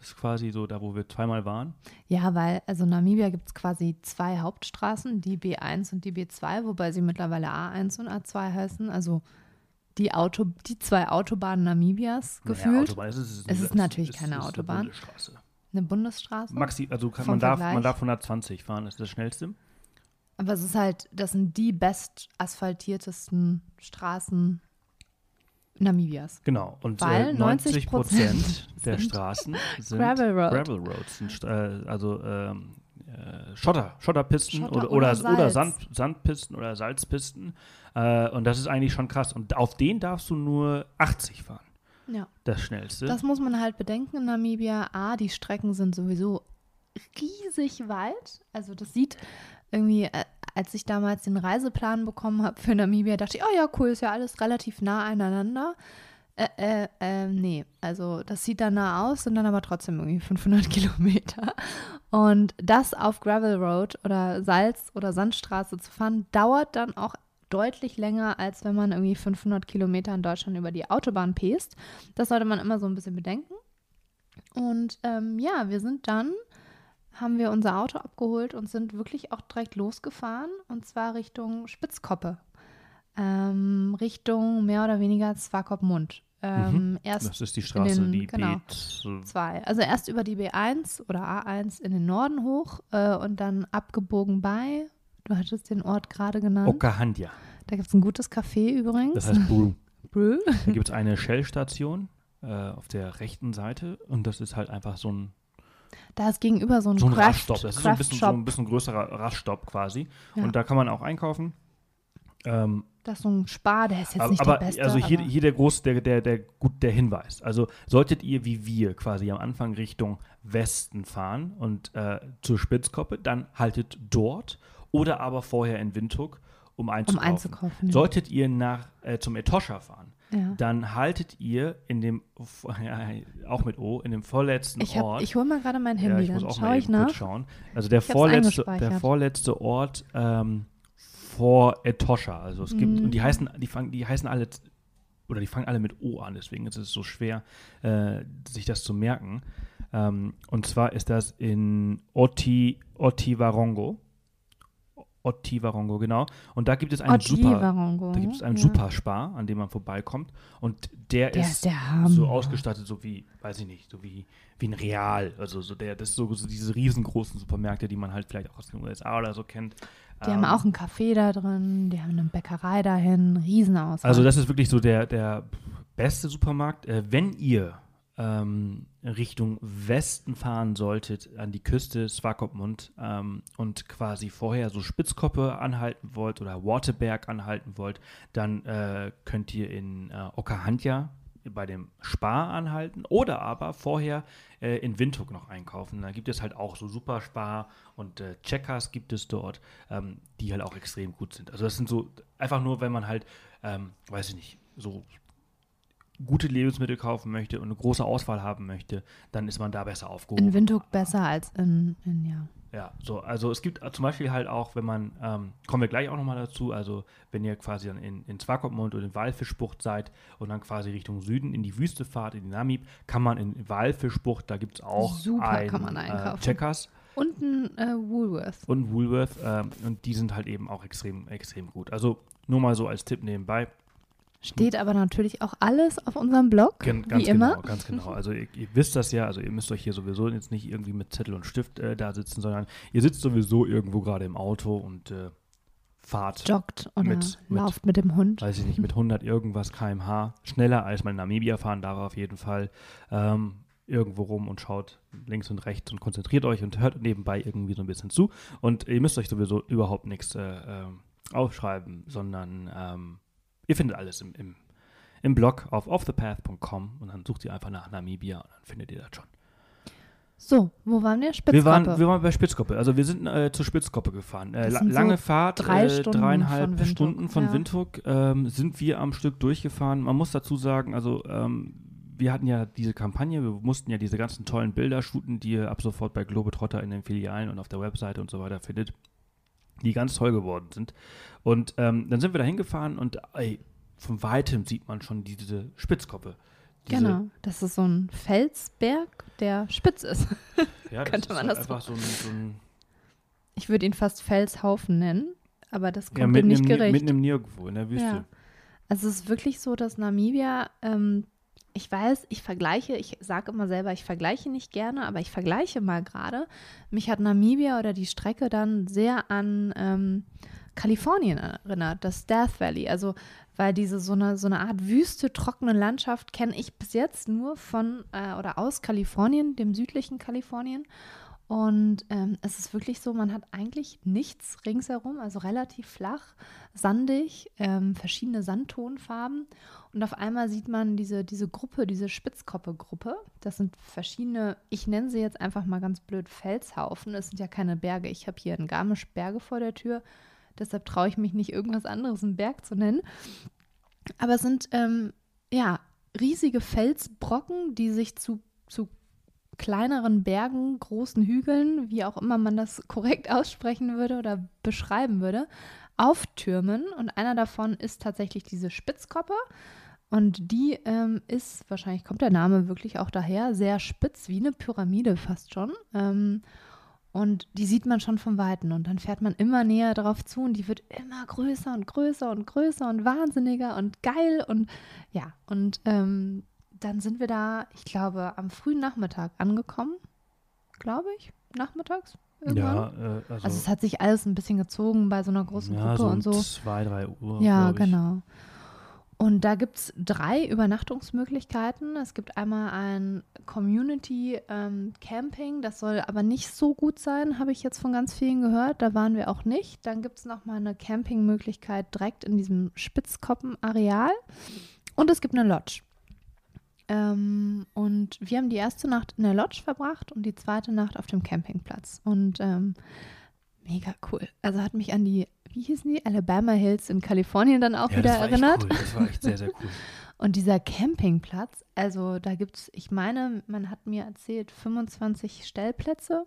S1: das ist quasi so da, wo wir zweimal waren.
S2: Ja, weil, also Namibia gibt es quasi zwei Hauptstraßen, die B1 und die B2, wobei sie mittlerweile A1 und A2 heißen. Also die, Auto, die zwei Autobahnen Namibias
S1: Naja,
S2: gefühlt.
S1: Autobahn, es ist,
S2: Es ist natürlich
S1: es
S2: keine
S1: ist eine
S2: Autobahn.
S1: Bundesstraße.
S2: Eine Bundesstraße.
S1: Maxi, also kann, man, darf, man darf 120 fahren, das ist das schnellste.
S2: Aber es ist halt, das sind die best asphaltiertesten Straßen Namibias.
S1: Genau. Und
S2: Weil
S1: äh, 90 Prozent [LAUGHS] der Straßen sind
S2: Gravel Road.
S1: Gravel Roads, sind, äh, also ähm, äh, Schotter, Schotterpisten
S2: Schotter
S1: oder,
S2: oder
S1: oder, oder,
S2: Salz.
S1: Sand, Sandpisten oder Salzpisten. Äh, und das ist eigentlich schon krass. Und auf den darfst du nur 80 fahren,
S2: Ja.
S1: das schnellste.
S2: Das muss man halt bedenken in Namibia. A, die Strecken sind sowieso riesig weit. Also das sieht irgendwie, äh, als ich damals den Reiseplan bekommen habe für Namibia, dachte ich, oh ja, cool, ist ja alles relativ nah aneinander. Äh, äh, äh, nee, also das sieht dann nah aus, sind dann aber trotzdem irgendwie 500 [LAUGHS] Kilometer. Und das auf Gravel Road oder Salz- oder Sandstraße zu fahren, dauert dann auch deutlich länger, als wenn man irgendwie 500 Kilometer in Deutschland über die Autobahn pest. Das sollte man immer so ein bisschen bedenken. Und ähm, ja, wir sind dann, haben wir unser Auto abgeholt und sind wirklich auch direkt losgefahren und zwar Richtung Spitzkoppe. Ähm, Richtung mehr oder weniger Swakopmund. Ähm, Erst
S1: das ist die Straße,
S2: den-
S1: die
S2: genau.
S1: B2.
S2: zwei. Also erst über die B1 oder A1 in den Norden hoch äh, und dann abgebogen bei Du hattest den Ort gerade genannt.
S1: Okahandja.
S2: Da gibt es ein gutes Café übrigens.
S1: Das heißt Brew. [LAUGHS]
S2: Brew.
S1: Da gibt es eine Shell-Station äh, auf der rechten Seite und das ist halt einfach so ein,
S2: Da ist gegenüber so ein,
S1: so ein
S2: Craft,
S1: Raststopp. Das ist so ein, bisschen, so ein bisschen größerer Raststopp quasi.
S2: Ja.
S1: Und da kann man auch einkaufen. Ähm,
S2: Da ist so ein Spar, der ist jetzt
S1: aber
S2: nicht
S1: aber
S2: der beste.
S1: also hier, hier der groß, der, der, der, gut, der Hinweis. Also solltet ihr wie wir quasi am Anfang Richtung Westen fahren und äh, zur Spitzkoppe, dann haltet dort oder aber vorher in Windhoek, um
S2: um
S1: einzukaufen.
S2: einzukaufen. ja.
S1: Solltet ihr nach, äh, zum Etosha fahren,
S2: ja.
S1: dann haltet ihr in dem, [LAUGHS] ja, auch mit O, in dem vorletzten
S2: Ich, hab,
S1: Ort.
S2: ich hole mal gerade mein
S1: ja,
S2: Handy,
S1: ich muss
S2: dann
S1: auch
S2: schaue ich nach.
S1: schauen. Also der
S2: Ich
S1: vorletzte, der vorletzte Ort ähm, vor Etosha. Also es gibt,
S2: Mhm.
S1: und die heißen, die fangen, die heißen alle, oder die fangen alle mit O an, deswegen ist es so schwer, äh, sich das zu merken. Ähm, und zwar ist das in Oti, Otivarongo. Otivarongo, genau. Und da gibt es einen
S2: Otti
S1: super,
S2: Warongo.
S1: da gibt es einen
S2: ja.
S1: super Spar, an dem man vorbeikommt. Und der,
S2: Der
S1: ist,
S2: der
S1: so ausgestattet, so wie, weiß ich nicht, so wie, wie ein Real. Also so der, das ist so, so diese riesengroßen Supermärkte, die man halt vielleicht auch aus den USA oder so kennt.
S2: Die haben
S1: Ähm,
S2: auch einen Café da drin, die haben eine Bäckerei dahin, Riesenauswahl.
S1: Also das ist wirklich so der, der beste Supermarkt. Äh, wenn ihr ähm, Richtung Westen fahren solltet, an die Küste Swakopmund ähm, und quasi vorher so Spitzkoppe anhalten wollt oder Waterberg anhalten wollt, dann äh, könnt ihr in äh, Okahandja bei dem Spar anhalten oder aber vorher äh, in Windhoek noch einkaufen. Da gibt es halt auch so Super Spar und äh, Checkers gibt es dort, ähm, die halt auch extrem gut sind. Also das sind so einfach nur, wenn man halt, ähm, weiß ich nicht, so gute Lebensmittel kaufen möchte und eine große Auswahl haben möchte, dann ist man da besser aufgehoben.
S2: in Windhoek besser als in, in ja.
S1: Ja, so, also es gibt zum Beispiel halt auch, wenn man, ähm, kommen wir gleich auch nochmal dazu, also wenn ihr quasi dann in, in Swakopmund oder in Walfischbucht seid und dann quasi Richtung Süden in die Wüste fahrt, in die Namib, kann man in Walfischbucht, da gibt es auch
S2: Super
S1: ein,
S2: kann man
S1: äh,
S2: einkaufen.
S1: Checkers
S2: Und ein äh, Woolworth.
S1: und Woolworth ähm, und die sind halt eben auch extrem, extrem gut. Also nur mal so als Tipp nebenbei.
S2: Steht aber natürlich auch alles auf unserem Blog,
S1: Gen ganz
S2: wie immer.
S1: genau, ganz genau. Also ihr, ihr wisst das ja, also ihr müsst euch hier sowieso jetzt nicht irgendwie mit Zettel und Stift äh, da sitzen, sondern ihr sitzt sowieso irgendwo gerade im Auto und äh, fahrt,
S2: Joggt oder
S1: Mit- mit-
S2: lauft mit dem Hund.
S1: weiß ich nicht, mit 100 irgendwas kmh, schneller als man in Namibia fahren darf auf jeden Fall, ähm, irgendwo rum und schaut links und rechts und konzentriert euch und hört nebenbei irgendwie so ein bisschen zu. Und ihr müsst euch sowieso überhaupt nichts äh, ähm, aufschreiben, sondern ähm, ihr findet alles im, im, im Blog auf offthepath.com und dann sucht ihr einfach nach Namibia und dann findet ihr das schon.
S2: So, wo waren wir? Spitzkoppe.
S1: Wir waren, wir waren bei Spitzkoppe, also wir sind äh, zur Spitzkoppe gefahren. Äh,
S2: Das
S1: la
S2: sind so
S1: lange Fahrt,
S2: drei
S1: äh, dreieinhalb
S2: von
S1: Stunden von
S2: ja.
S1: Windhoek ähm, sind wir am Stück durchgefahren. Man muss dazu sagen, also ähm, wir hatten ja diese Kampagne, wir mussten ja diese ganzen tollen Bilder shooten, die ihr ab sofort bei Globetrotter in den Filialen und auf der Webseite und so weiter findet, die ganz toll geworden sind. Und ähm, dann sind wir da hingefahren und ey, von weitem sieht man schon diese Spitzkoppe. Diese,
S2: Genau, das ist so ein Felsberg, der spitz ist. [LAUGHS]
S1: ja, [LAUGHS]
S2: könnte
S1: ist
S2: man das
S1: einfach so ein, so ein
S2: Ich würde ihn fast Felshaufen nennen, aber das kommt
S1: ja,
S2: ihm nicht gerecht.
S1: mitten im Nirgendwo in der Wüste.
S2: Ja. Also es ist wirklich so, dass Namibia, ähm, ich weiß, ich vergleiche, ich sage immer selber, ich vergleiche nicht gerne, aber ich vergleiche mal gerade. Mich hat Namibia oder die Strecke dann sehr an ähm, Kalifornien erinnert, das Death Valley. Also weil diese so eine, so eine Art wüste, trockene Landschaft kenne ich bis jetzt nur von äh, oder aus Kalifornien, dem südlichen Kalifornien. Und ähm, es ist wirklich so, man hat eigentlich nichts ringsherum, also relativ flach, sandig, ähm, verschiedene Sandtonfarben. Und auf einmal sieht man diese, diese Gruppe, diese Spitzkoppe-Gruppe. Das sind verschiedene, ich nenne sie jetzt einfach mal ganz blöd Felshaufen. Es sind ja keine Berge. Ich habe hier in Garmisch Berge vor der Tür. Deshalb traue ich mich nicht, irgendwas anderes einen Berg zu nennen. Aber es sind, ähm, ja, riesige Felsbrocken, die sich zu, zu kleineren Bergen, großen Hügeln, wie auch immer man das [LAUGHS] korrekt aussprechen würde oder beschreiben würde, auftürmen. Und einer davon ist tatsächlich diese Spitzkoppe. Und die ähm, ist, wahrscheinlich kommt der Name wirklich auch daher, sehr spitz, wie eine Pyramide fast schon. Ähm, und die sieht man schon von Weitem. Und dann fährt man immer näher drauf zu und die wird immer größer und größer und größer und wahnsinniger und geil. Und ja, und ähm, dann sind wir da, ich glaube, am frühen Nachmittag angekommen. Glaube ich. Nachmittags? irgendwann.
S1: Ja, äh, also,
S2: Also es hat sich alles ein bisschen gezogen bei so einer großen
S1: ja,
S2: Gruppe
S1: so um
S2: und so.
S1: zwei, drei Uhr.
S2: Ja, genau. Und da gibt es drei Übernachtungsmöglichkeiten. Es gibt einmal ein Community ähm, Camping, das soll aber nicht so gut sein, habe ich jetzt von ganz vielen gehört. Da waren wir auch nicht. Dann gibt es nochmal eine Campingmöglichkeit direkt in diesem Spitzkoppen-Areal. Und es gibt eine Lodge. Ähm, und wir haben die erste Nacht in der Lodge verbracht und die zweite Nacht auf dem Campingplatz. Und ähm, mega cool. Also hat mich an die, wie hießen die, Alabama Hills in Kalifornien dann auch
S1: Ja,
S2: wieder
S1: das war
S2: erinnert.
S1: Echt cool. Das war echt sehr, sehr cool. [LAUGHS]
S2: Und dieser Campingplatz, also da gibt es, ich meine, man hat mir erzählt, 25 Stellplätze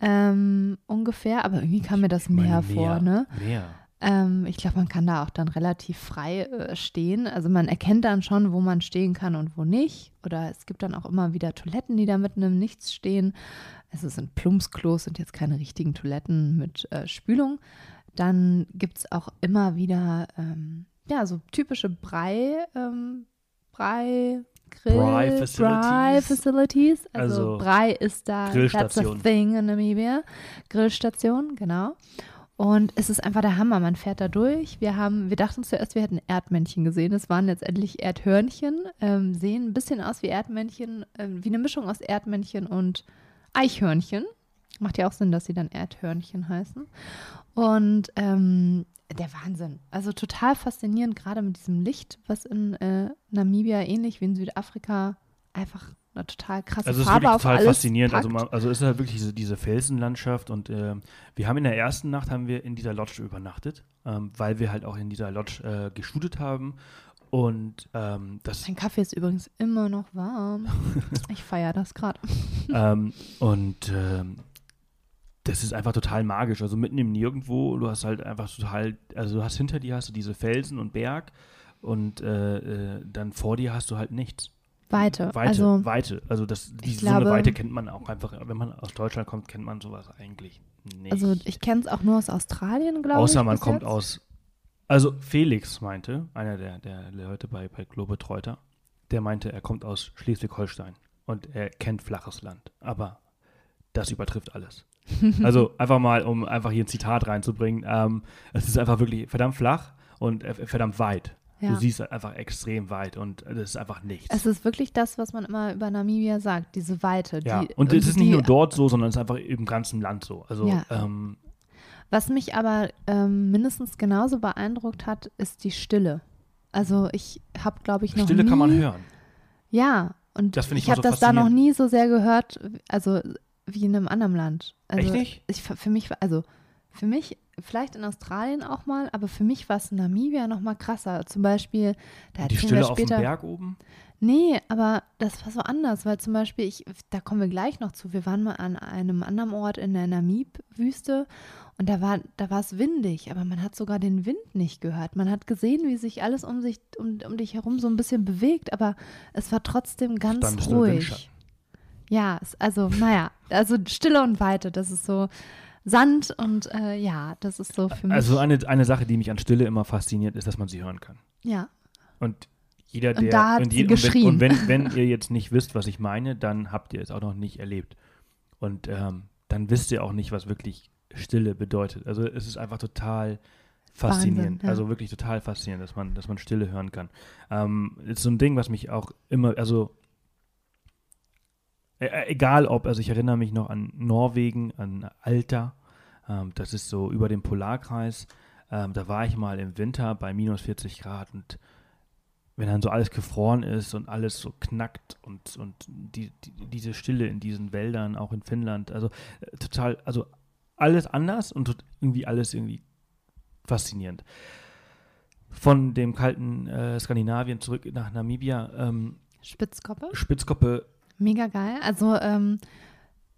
S2: ähm, ungefähr, aber irgendwie kam mir das
S1: meine,
S2: mehr vor, ne?
S1: Mehr.
S2: Ähm, ich glaube, man kann da auch dann relativ frei äh, stehen. Also man erkennt dann schon, wo man stehen kann und wo nicht. Oder es gibt dann auch immer wieder Toiletten, die da mitten im Nichts stehen. Also es sind Plumpsklos, sind jetzt keine richtigen Toiletten mit äh, Spülung. Dann gibt es auch immer wieder, ähm, ja, so typische Brei, ähm, Brei, Grill,
S1: Braai Facilities.
S2: Braai Facilities. Also,
S1: Also
S2: Brei ist da, that's a thing in Namibia. Grillstation, genau. Und es ist einfach der Hammer. Man fährt da durch. Wir haben, wir dachten zuerst, wir hätten Erdmännchen gesehen. Es waren letztendlich Erdhörnchen. Ähm, sehen ein bisschen aus wie Erdmännchen, ähm, wie eine Mischung aus Erdmännchen und Eichhörnchen. Macht ja auch Sinn, dass sie dann Erdhörnchen heißen. Und ähm, der Wahnsinn. Also total faszinierend, gerade mit diesem Licht, was in äh, Namibia ähnlich wie in Südafrika einfach eine total krasse
S1: Also
S2: Farbe auf
S1: total
S2: alles
S1: faszinierend.
S2: packt.
S1: Also, man, also es ist halt wirklich diese, diese Felsenlandschaft und ähm, wir haben in der ersten Nacht haben wir in dieser Lodge übernachtet, ähm, weil wir halt auch in dieser Lodge äh, geshootet haben und ähm, das
S2: Mein Kaffee ist übrigens immer noch warm. [LAUGHS] Ich feiere das gerade. [LAUGHS]
S1: ähm, und ähm, das ist einfach total magisch. Also mitten im Nirgendwo, du hast halt einfach total, also du hast hinter dir hast du diese Felsen und Berg und äh, äh, dann vor dir hast du halt nichts.
S2: Weite.
S1: Weite,
S2: Also
S1: Weite. Also das, diese, so eine
S2: glaube-
S1: Weite kennt man auch einfach, wenn man aus Deutschland kommt, kennt man sowas eigentlich nicht.
S2: Also ich kenne es auch nur aus Australien, glaube ich.
S1: Außer man kommt
S2: jetzt.
S1: aus, also Felix meinte, einer der, der Leute bei, bei Globetrotter, der meinte, er kommt aus Schleswig-Holstein und er kennt flaches Land. Aber das übertrifft alles. [LAUGHS] Also einfach mal, um einfach hier ein Zitat reinzubringen, ähm, es ist einfach wirklich verdammt flach und äh, verdammt weit.
S2: Ja.
S1: Du siehst halt einfach extrem weit und das ist einfach nichts.
S2: Es ist wirklich das, was man immer über Namibia sagt, diese Weite.
S1: ja,
S2: die,
S1: und es ist nicht nur dort so, sondern es ist einfach im ganzen Land so. Also
S2: Ja.
S1: ähm,
S2: Was mich aber ähm, mindestens genauso beeindruckt hat, ist die Stille. Also ich habe, glaube ich, noch
S1: Stille
S2: nie,
S1: kann man hören.
S2: Ja, und
S1: ich
S2: ich habe
S1: so
S2: das da noch nie so sehr gehört, also wie in einem anderen Land. Also
S1: Echt nicht?
S2: Ich, für mich, war- also für mich, vielleicht in Australien auch mal, aber für mich war es in Namibia noch mal krasser. Zum Beispiel, da
S1: Die
S2: erzählen
S1: Stille
S2: wir
S1: auf dem
S2: später.
S1: Berg oben.
S2: Nee, aber das war so anders, weil zum Beispiel, ich, da kommen wir gleich noch zu, wir waren mal an einem anderen Ort in der Namib-Wüste und da war da war es windig, aber man hat sogar den Wind nicht gehört. Man hat gesehen, wie sich alles um sich, um, um dich herum so ein bisschen bewegt, aber es war trotzdem ganz
S1: im
S2: ruhig. Ja, es, also, naja, also Stille und Weite, das ist so Sand und äh, ja, das ist so für mich.
S1: Also eine, eine Sache, die mich an Stille immer fasziniert, ist, dass man sie hören kann.
S2: ja,
S1: Und jeder,
S2: Und
S1: der.
S2: da hat
S1: und,
S2: sie
S1: je- und wenn,
S2: geschrien.
S1: und wenn, wenn [LAUGHS] ihr jetzt nicht wisst, was ich meine, dann habt ihr es auch noch nicht erlebt. Und ähm, dann wisst ihr auch nicht, was wirklich Stille bedeutet. Also es ist einfach total faszinierend.
S2: Wahnsinn, ja.
S1: Also wirklich total faszinierend, dass man, dass man Stille hören kann. Ähm, ist so ein Ding, was mich auch immer, also äh, äh, egal ob, also ich erinnere mich noch an Norwegen, an Alta, ähm, das ist so über dem Polarkreis. Ähm, da war ich mal im Winter bei minus 40 Grad und wenn dann so alles gefroren ist und alles so knackt und, und die, die, diese Stille in diesen Wäldern, auch in Finnland, also äh, total, also alles anders und irgendwie alles irgendwie faszinierend. Von dem kalten äh, Skandinavien zurück nach Namibia, ähm,
S2: Spitzkoppe.
S1: Spitzkoppe
S2: Mega geil. Also ähm,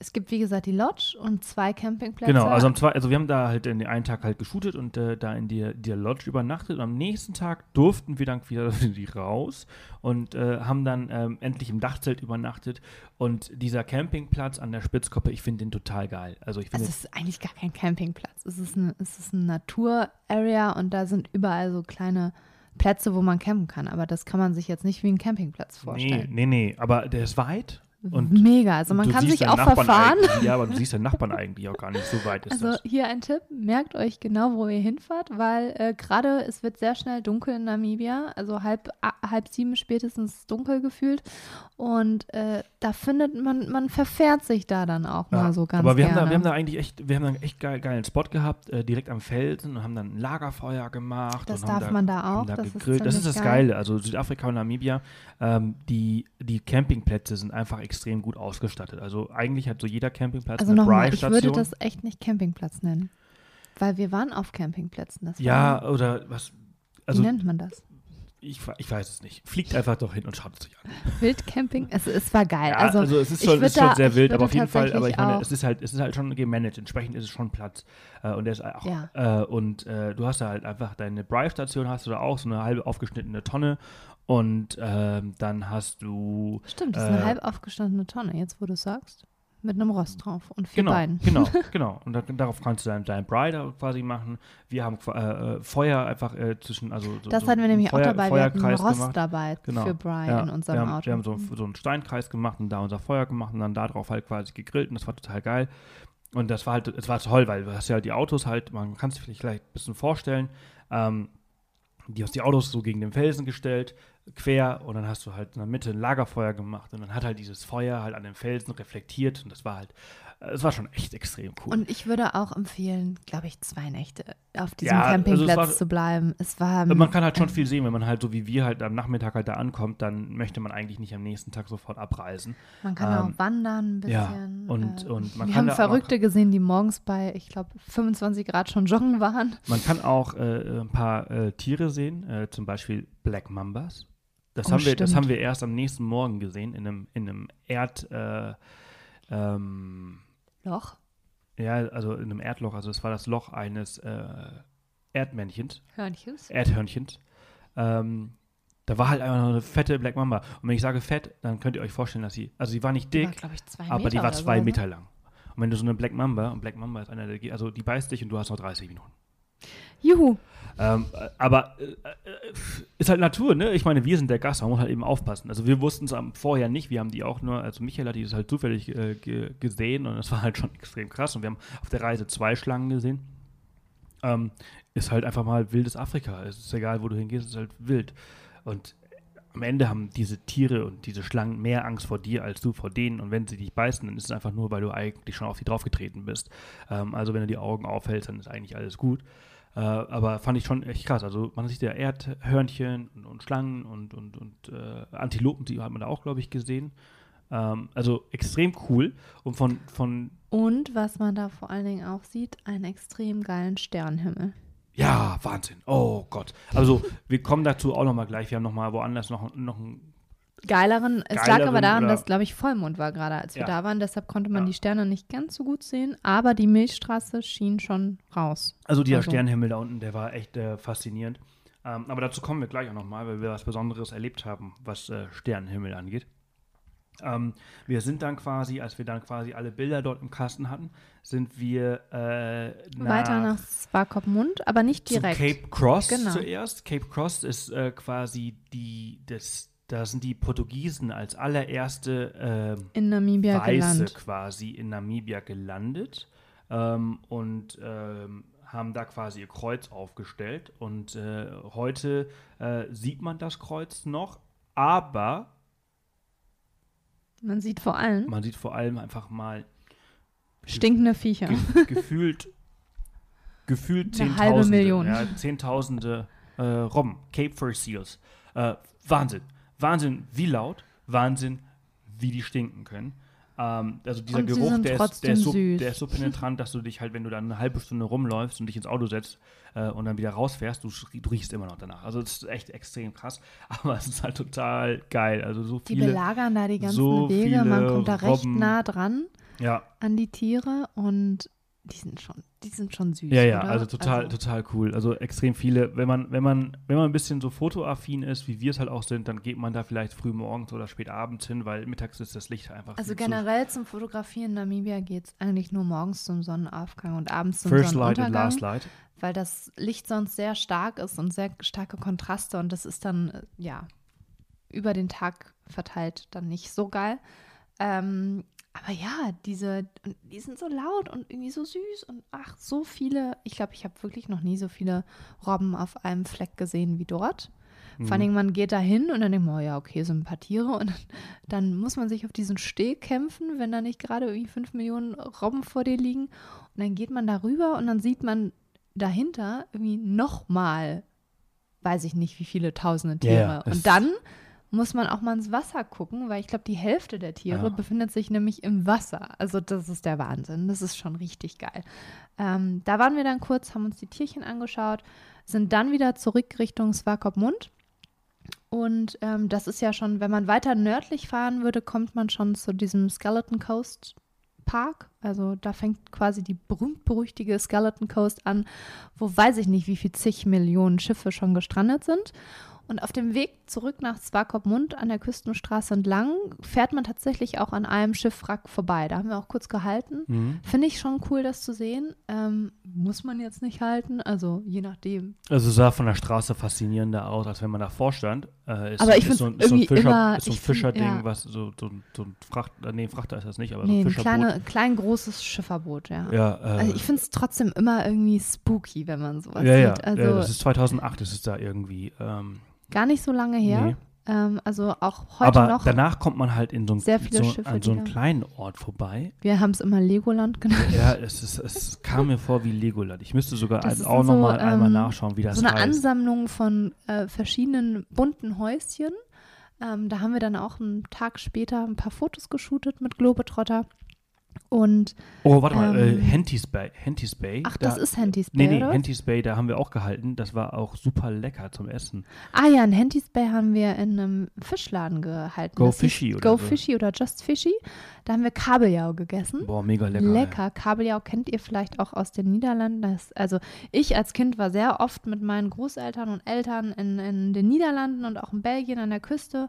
S2: es gibt wie gesagt die Lodge und zwei Campingplätze.
S1: Genau, also am zwei, also wir haben da halt in den einen Tag halt geshootet und äh, da in der, der Lodge übernachtet und am nächsten Tag durften wir dann wieder [LAUGHS] raus und äh, haben dann ähm, endlich im Dachzelt übernachtet und dieser Campingplatz an der Spitzkoppe, ich finde den total geil. Also ich finde,
S2: Also es ist eigentlich gar kein Campingplatz. Es ist ein, es ist ein Natur-Area und da sind überall so kleine Plätze, wo man campen kann. Aber das kann man sich jetzt nicht wie ein Campingplatz
S1: nee,
S2: vorstellen.
S1: nee, nee, aber der ist weit Und
S2: Mega. Also man kann sich auch
S1: Nachbarn
S2: verfahren.
S1: Ja, aber du siehst deinen Nachbarn eigentlich auch gar nicht. So weit ist
S2: Also
S1: das.
S2: hier ein Tipp, merkt euch genau, wo ihr hinfahrt, weil äh, gerade es wird sehr schnell dunkel in Namibia, also halb, halb sieben spätestens dunkel gefühlt und äh, da findet man, man verfährt sich da dann auch mal
S1: Ja,
S2: so ganz
S1: aber wir haben,
S2: gerne.
S1: da, wir haben da eigentlich echt, wir haben da einen echt geil, geilen Spot gehabt, äh, direkt am Felsen und haben dann ein Lagerfeuer gemacht.
S2: Das
S1: haben
S2: darf man da
S1: haben
S2: auch,
S1: Da
S2: das ist
S1: das ist das
S2: geil.
S1: Geile. Also Südafrika und Namibia, ähm, die, die Campingplätze sind einfach extrem gut ausgestattet. Also eigentlich hat so jeder Campingplatz
S2: also
S1: eine
S2: nochmal, ich würde das echt nicht Campingplatz nennen, weil wir waren auf Campingplätzen. Das
S1: Ja,
S2: war,
S1: oder was?
S2: wie
S1: Also
S2: nennt man das?
S1: ich, ich weiß es nicht. Fliegt einfach doch hin und schaut es sich an.
S2: Wildcamping? Es, es war geil.
S1: Ja,
S2: also,
S1: also, es ist schon, ist schon
S2: da-
S1: sehr wild, aber auf jeden Fall, aber ich meine, es ist halt, es ist halt schon gemanagt. Entsprechend ist es schon Platz. Äh, und der ist auch,
S2: Ja.
S1: äh, und äh, du hast da halt einfach deine Brive-Station hast du da auch, so eine halbe aufgeschnittene Tonne. Und ähm, dann hast du
S2: Stimmt, das ist eine
S1: äh,
S2: halb aufgestandene Tonne, jetzt wo du es sagst. Mit einem Rost drauf und vier
S1: Genau,
S2: Beinen.
S1: genau, [LAUGHS] genau. Und da, darauf kannst du dein, dein Bride quasi machen. Wir haben äh, äh, Feuer einfach äh, zwischen, also so,
S2: Das
S1: so
S2: hatten wir nämlich
S1: Feuer,
S2: auch dabei. Wir hatten einen
S1: Feuerkreis
S2: Rost
S1: gemacht.
S2: dabei
S1: Genau.
S2: für Brian
S1: Ja,
S2: in unserem
S1: wir haben,
S2: Auto.
S1: Wir haben so, so einen Steinkreis gemacht und da unser Feuer gemacht und dann da drauf halt quasi gegrillt und das war total geil. Und das war halt, es war toll, weil du hast ja die Autos halt, man kann es sich vielleicht ein bisschen vorstellen, ähm, die hast die Autos so gegen den Felsen gestellt, quer und dann hast du halt in der Mitte ein Lagerfeuer gemacht. Und dann hat halt dieses Feuer halt an den Felsen reflektiert. Und das war halt, es war schon echt extrem cool.
S2: Und ich würde auch empfehlen, glaube ich, zwei Nächte auf diesem
S1: Ja, also
S2: Campingplatz
S1: war-
S2: zu bleiben. Es war.
S1: Also man kann halt schon
S2: ähm,
S1: viel sehen, wenn man halt so wie wir halt am Nachmittag halt da ankommt, dann möchte man eigentlich nicht am nächsten Tag sofort abreisen.
S2: Man kann
S1: ähm,
S2: auch wandern ein
S1: ja,
S2: bisschen.
S1: und-
S2: äh,
S1: und man
S2: wir
S1: kann
S2: haben
S1: da auch-
S2: Verrückte gesehen, die morgens bei, ich glaube, 25 Grad schon joggen waren.
S1: Man kann auch äh, ein paar äh, Tiere sehen, äh, zum Beispiel Black Mambas. Das,
S2: Oh,
S1: haben wir, das haben wir erst am nächsten Morgen gesehen, in einem, in einem Erd, äh, ähm,
S2: Loch.
S1: ja, also in einem Erdloch, also es war das Loch eines äh, Erdmännchens,
S2: Hörnchens.
S1: Erdhörnchens. Ähm, da war halt einfach noch eine fette Black Mamba. Und wenn ich sage fett, dann könnt ihr euch vorstellen, dass sie, also sie war nicht
S2: Die
S1: dick,
S2: war, ich, zwei
S1: aber die war zwei
S2: so, ne?
S1: Meter lang. Und wenn du so eine Black Mamba, und Black Mamba ist einer der, also die beißt dich und du hast noch 30 Minuten.
S2: Juhu.
S1: Ähm, äh, aber äh, äh, ist halt Natur, ne? Ich meine, wir sind der Gast, man muss halt eben aufpassen. Also wir wussten es vorher nicht, wir haben die auch nur, also Michael hat die halt zufällig äh, ge gesehen und das war halt schon [LAUGHS] extrem krass. Und wir haben auf der Reise zwei Schlangen gesehen. Ähm, ist halt einfach mal wildes Afrika. Es ist egal, wo du hingehst, es ist halt wild. Und am Ende haben diese Tiere und diese Schlangen mehr Angst vor dir als du vor denen. Und wenn sie dich beißen, dann ist es einfach nur, weil du eigentlich schon auf sie draufgetreten bist. Ähm, also wenn du die Augen aufhältst, dann ist eigentlich alles gut. Äh, aber fand ich schon echt krass. Also man sieht ja Erdhörnchen und, und Schlangen und, und, und äh, Antilopen, die hat man da auch, glaube ich, gesehen. Ähm, also extrem cool. Und von, von
S2: Und was man da vor allen Dingen auch sieht, einen extrem geilen Sternenhimmel.
S1: ja, Wahnsinn. Oh Gott. Also wir kommen dazu auch nochmal gleich. Wir haben nochmal woanders noch, noch ein
S2: Geileren, es lag
S1: Geileren
S2: aber daran, dass, glaube ich, Vollmond war gerade, als wir
S1: Ja.
S2: da waren. Deshalb konnte man
S1: Ja.
S2: die Sterne nicht ganz so gut sehen. Aber die Milchstraße schien schon raus.
S1: Also dieser
S2: Also-
S1: Sternenhimmel da unten, der war echt äh, faszinierend. Ähm, aber dazu kommen wir gleich auch nochmal, weil wir was Besonderes erlebt haben, was äh, Sternenhimmel angeht. Ähm, wir sind dann quasi, als wir dann quasi alle Bilder dort im Kasten hatten, sind wir äh,
S2: Weiter nach Swakopmund, aber nicht direkt.
S1: Cape Cross
S2: Genau.
S1: zuerst. Cape Cross ist äh, quasi die, das, da sind die Portugiesen als allererste ähm,
S2: in Namibia
S1: Weiße
S2: gelandet.
S1: quasi in Namibia gelandet ähm, und ähm, haben da quasi ihr Kreuz aufgestellt. Und äh, heute äh, sieht man das Kreuz noch, aber
S2: Man sieht vor allem
S1: man sieht vor allem einfach mal
S2: stinkende Viecher.
S1: ge [LAUGHS] gefühlt, gefühlt
S2: Eine halbe
S1: Zehntausende,
S2: Million.
S1: Ja, Zehntausende äh, Robben, Cape Fur Seals. Äh, Wahnsinn. Wahnsinn, wie laut, Wahnsinn, wie die stinken können. Ähm, also dieser
S2: Und
S1: Geruch, der ist, der, ist so, der ist so penetrant, dass du dich halt, wenn du dann eine halbe Stunde rumläufst und dich ins Auto setzt äh, und dann wieder rausfährst, du, du riechst immer noch danach. Also das ist echt extrem krass, [LAUGHS] aber es ist halt total geil. Also so
S2: Die
S1: viele.
S2: belagern da die ganzen
S1: so
S2: Wege. Man kommt da recht
S1: Robben.
S2: nah dran
S1: Ja,
S2: an die Tiere und die sind schon, die sind schon süß.
S1: Ja, ja,
S2: oder?
S1: also total,
S2: Also,
S1: total cool. Also extrem viele. Wenn man, wenn man, wenn man ein bisschen so fotoaffin ist, wie wir es halt auch sind, dann geht man da vielleicht früh morgens oder spät abends hin, weil mittags ist das Licht einfach
S2: Also generell zum Fotografieren in Namibia geht es eigentlich nur morgens zum Sonnenaufgang und abends
S1: zu
S2: zum
S1: First Light and
S2: Sonnenuntergang,
S1: Last Light.
S2: weil das Licht sonst sehr stark ist und sehr starke Kontraste und das ist dann, äh, ja, über den Tag verteilt dann nicht so geil. Ähm, aber ja, diese, die sind so laut und irgendwie so süß und ach, so viele. Ich glaube, ich habe wirklich noch nie so viele Robben auf einem Fleck gesehen wie dort.
S1: Mhm.
S2: Vor allem, man geht da hin und dann denkt man, oh ja, okay, sind ein paar Tiere. Und dann, muss man sich auf diesen Steg kämpfen, wenn da nicht gerade irgendwie fünf Millionen Robben vor dir liegen. Und dann geht man da rüber und dann sieht man dahinter irgendwie nochmal, weiß ich nicht, wie viele tausende Tiere.
S1: es-
S2: und dann muss man auch mal ins Wasser gucken, weil ich glaube, die Hälfte der Tiere
S1: Ja.
S2: befindet sich nämlich im Wasser. Also das ist der Wahnsinn. Das ist schon richtig geil. Ähm, da waren wir dann kurz, haben uns die Tierchen angeschaut, sind dann wieder zurück Richtung Swakopmund. Und ähm, das ist ja schon, wenn man weiter nördlich fahren würde, kommt man schon zu diesem Skeleton Coast Park. Also da fängt quasi die berühmt-berüchtige Skeleton Coast an, wo weiß ich nicht, wie viel zig Millionen Schiffe schon gestrandet sind. Und auf dem Weg zurück nach Swakopmund an der Küstenstraße entlang fährt man tatsächlich auch an einem Schiffwrack vorbei. Da haben wir auch kurz gehalten.
S1: Mhm.
S2: Finde ich schon cool, das zu sehen. Ähm, muss man jetzt nicht halten, also je nachdem.
S1: Also es sah von der Straße faszinierender aus, als wenn man davor stand. Äh, ist,
S2: Aber ich
S1: ist
S2: find's
S1: so, ein- so ein Fischer,
S2: immer-
S1: ist so ein Fischerding,
S2: ja.
S1: was so, so, ein- so ein Fracht, äh, nee, Frachter ist das nicht, aber
S2: Nee,
S1: so
S2: ein
S1: ein Fischerboot.
S2: kleine, klein großes Schifferboot, ja.
S1: ja, äh,
S2: Also ich finde es trotzdem immer irgendwie spooky, wenn man sowas
S1: ja, ja,
S2: sieht. Also
S1: ja, das ist 2008, das ist da irgendwie. Ähm,
S2: gar nicht so lange her.
S1: nee.
S2: Ähm, also auch heute
S1: aber
S2: noch.
S1: danach kommt man halt in so, ein,
S2: sehr viele
S1: so
S2: Schiffe,
S1: an so einen kleinen Ort vorbei.
S2: wir haben es immer Legoland genannt.
S1: Ja, es, ist, es kam mir vor wie Legoland. Ich müsste sogar
S2: Das
S1: auch
S2: so,
S1: nochmal einmal
S2: ähm,
S1: nachschauen, wie das
S2: so eine
S1: heißt.
S2: Ansammlung von äh, verschiedenen bunten Häuschen. Ähm, da haben wir dann auch einen Tag später ein paar Fotos geshootet mit Globetrotter. Und
S1: Oh, warte mal, äh,
S2: ähm,
S1: Henty's Bay. Henty's Bay.
S2: ach,
S1: da,
S2: das ist Henty's
S1: Nee,
S2: Bay,
S1: nee,
S2: oder?
S1: Henty's Bay, da haben wir auch gehalten. Das war auch super lecker zum Essen.
S2: Ah ja, in Henty's Bay haben wir in einem Fischladen gehalten.
S1: Go
S2: Das
S1: Fishy oder
S2: Go
S1: so.
S2: Fishy oder Just Fishy. Da haben wir Kabeljau gegessen.
S1: Boah, mega lecker.
S2: Lecker. Kabeljau kennt ihr vielleicht auch aus den Niederlanden. Das, also ich als Kind war sehr oft mit meinen Großeltern und Eltern in, in den Niederlanden und auch in Belgien an der Küste.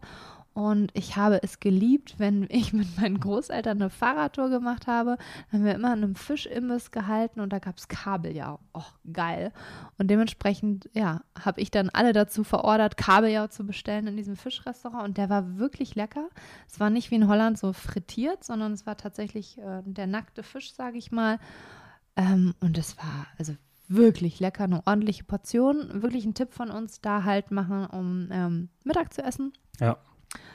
S2: Und ich habe es geliebt, wenn [LAUGHS] ich mit meinen Großeltern eine Fahrradtour gemacht habe. Dann haben wir immer an einem Fischimbiss gehalten und da gab es Kabeljau. Oh, geil. Und dementsprechend, ja, habe ich dann alle dazu verordert, Kabeljau zu bestellen in diesem Fischrestaurant. Und der war wirklich lecker. Es war nicht wie in Holland so frittiert, sondern es war tatsächlich äh, der nackte Fisch, sage ich mal. Ähm, und es war also wirklich lecker, eine ordentliche Portion. Wirklich ein Tipp von uns, da halt machen, um ähm, Mittag zu essen.
S1: Ja.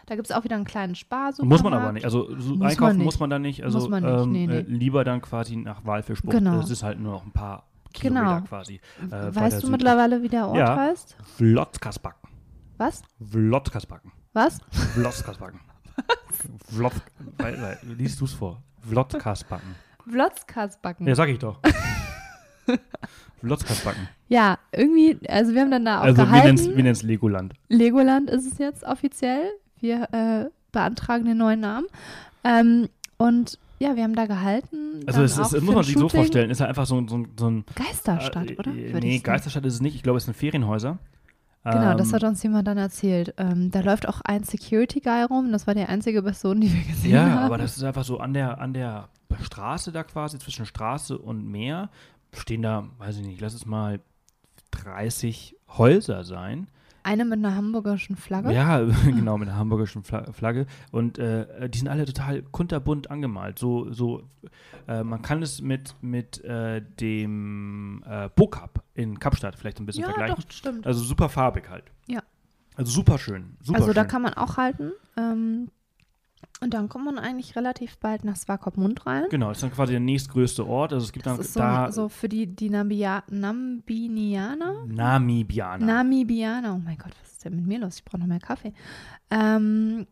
S2: Da gibt es auch wieder einen kleinen Spar.
S1: Muss man aber nicht. Also so
S2: Muss man
S1: einkaufen
S2: nicht.
S1: muss man da nicht. Also
S2: Muss man nicht,
S1: ähm,
S2: nee, nee.
S1: Äh, lieber dann quasi nach Walfischbucht.
S2: Genau.
S1: Das ist halt nur noch ein paar Kilometer
S2: Genau.
S1: quasi. äh,
S2: Weißt du mittlerweile, wie der Ort
S1: Ja.
S2: heißt?
S1: Vlotzkasbacken.
S2: Was?
S1: Vlotzkasbacken.
S2: Was?
S1: Vlotzkasbacken. [LAUGHS] Vlot, weil, weil, liest du es vor? Vlotzkasbacken.
S2: Vlotzkasbacken.
S1: Ja, sag ich doch. [LAUGHS] Vlotzkasbacken.
S2: Ja, irgendwie, also wir haben dann da auch
S1: Also wir
S2: gehalten.
S1: nennen es wir nennen's Legoland.
S2: Legoland ist es jetzt offiziell. Wir äh, beantragen den neuen Namen. Ähm, und ja, wir haben da gehalten.
S1: Also es, ist, muss man sich so vorstellen, ist halt einfach so, ein- so, so ein
S2: Geisterstadt,
S1: Äh,
S2: oder?
S1: äh,
S2: Würde
S1: nee. Geisterstadt ist es nicht. Ich glaube, es sind Ferienhäuser.
S2: Genau, das
S1: Ähm,
S2: hat uns jemand dann erzählt. Ähm, da läuft auch ein Security-Guy rum. Das war die einzige Person, die wir gesehen
S1: Ja,
S2: haben.
S1: aber das ist einfach so an der, an der Straße da quasi, zwischen Straße und Meer, stehen da, weiß ich nicht, lass es mal 30 Häuser sein.
S2: Eine mit einer hamburgerischen Flagge.
S1: Ja, [LAUGHS] [LAUGHS] genau, mit einer hamburgischen Fla- Flagge. Und äh, die sind alle total kunterbunt angemalt. So, so äh, man kann es mit, mit äh, dem äh, Bo-Cup in Kapstadt vielleicht ein bisschen
S2: ja
S1: vergleichen.
S2: doch, stimmt.
S1: Also super farbig halt.
S2: Ja.
S1: Also super schön. Super
S2: also da
S1: schön.
S2: kann man auch halten. Ähm, und dann kommt man eigentlich relativ bald nach Swakopmund rein.
S1: Genau, das ist dann quasi der nächstgrößte Ort. Also es gibt
S2: Das
S1: dann
S2: ist so,
S1: da
S2: so für die, die Nambia, Nambinianer.
S1: Namibianer.
S2: Namibianer. Oh mein Gott, was ist denn mit mir los? Ich brauche noch mehr Kaffee. Ähm,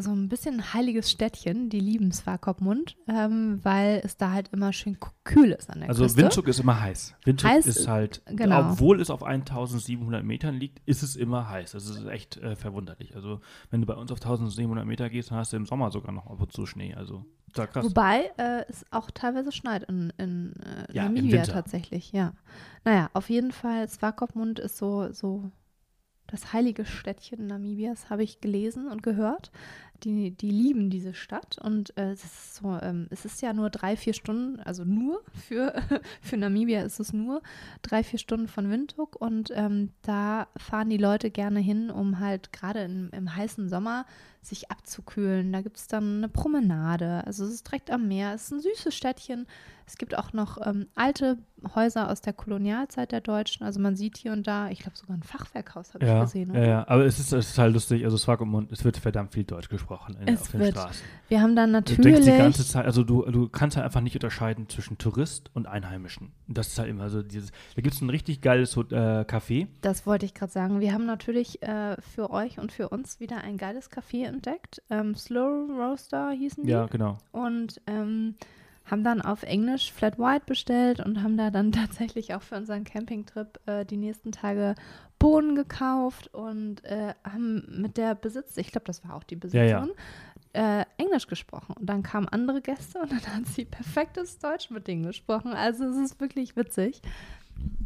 S2: so ein bisschen ein heiliges Städtchen, die lieben Swakopmund, ähm, weil es da halt immer schön kühl ist an der
S1: also
S2: Küste.
S1: Windzug ist immer heiß. Windzug
S2: Heiß,
S1: ist halt,
S2: genau.
S1: obwohl es auf 1700 Metern liegt, ist es immer heiß. Das ist echt äh, verwunderlich. Also wenn du bei uns auf 1700 Meter gehst, dann hast du im Sommer sogar noch ab und zu Schnee. Also da krass.
S2: Wobei äh, es auch teilweise schneit in, in äh,
S1: Ja,
S2: Namibia tatsächlich, ja. Naja, auf jeden Fall, Swakopmund ist so, so das heilige Städtchen Namibias, habe ich gelesen und gehört. Die, die lieben diese Stadt und äh, es ist so, ähm, es ist ja nur drei, vier Stunden, also nur für, [LAUGHS] für Namibia ist es nur drei, vier Stunden von Windhoek und ähm, da fahren die Leute gerne hin, um halt gerade im heißen Sommer sich abzukühlen. Da gibt es dann eine Promenade. Also es ist direkt am Meer. Es ist ein süßes Städtchen. Es gibt auch noch ähm, alte Häuser aus der Kolonialzeit der Deutschen. Also man sieht hier und da, ich glaube sogar ein Fachwerkhaus habe
S1: ja,
S2: ich gesehen.
S1: Oder? Ja, ja, aber es ist, es ist halt lustig. Also Swakopmund, es wird verdammt viel Deutsch gesprochen in,
S2: es
S1: auf den
S2: wird,
S1: Straßen.
S2: Wir haben dann natürlich.
S1: Du denkst die ganze Zeit, also du, du kannst halt einfach nicht unterscheiden zwischen Tourist und Einheimischen. Das ist halt immer so dieses. Da gibt es ein richtig geiles äh, Café.
S2: Das wollte ich gerade sagen. Wir haben natürlich äh, für euch und für uns wieder ein geiles Café entdeckt. Ähm, Slow Roaster hießen die.
S1: Ja, genau.
S2: Und ähm, haben dann auf Englisch Flat White bestellt und haben da dann [LAUGHS] tatsächlich auch für unseren Campingtrip äh, die nächsten Tage Bohnen gekauft und äh, haben mit der Besitz, ich glaube, das war auch die Besitzerin, ja, ja. äh, Englisch gesprochen. Und dann kamen andere Gäste und dann hat sie perfektes Deutsch mit denen gesprochen. Also es ist wirklich witzig.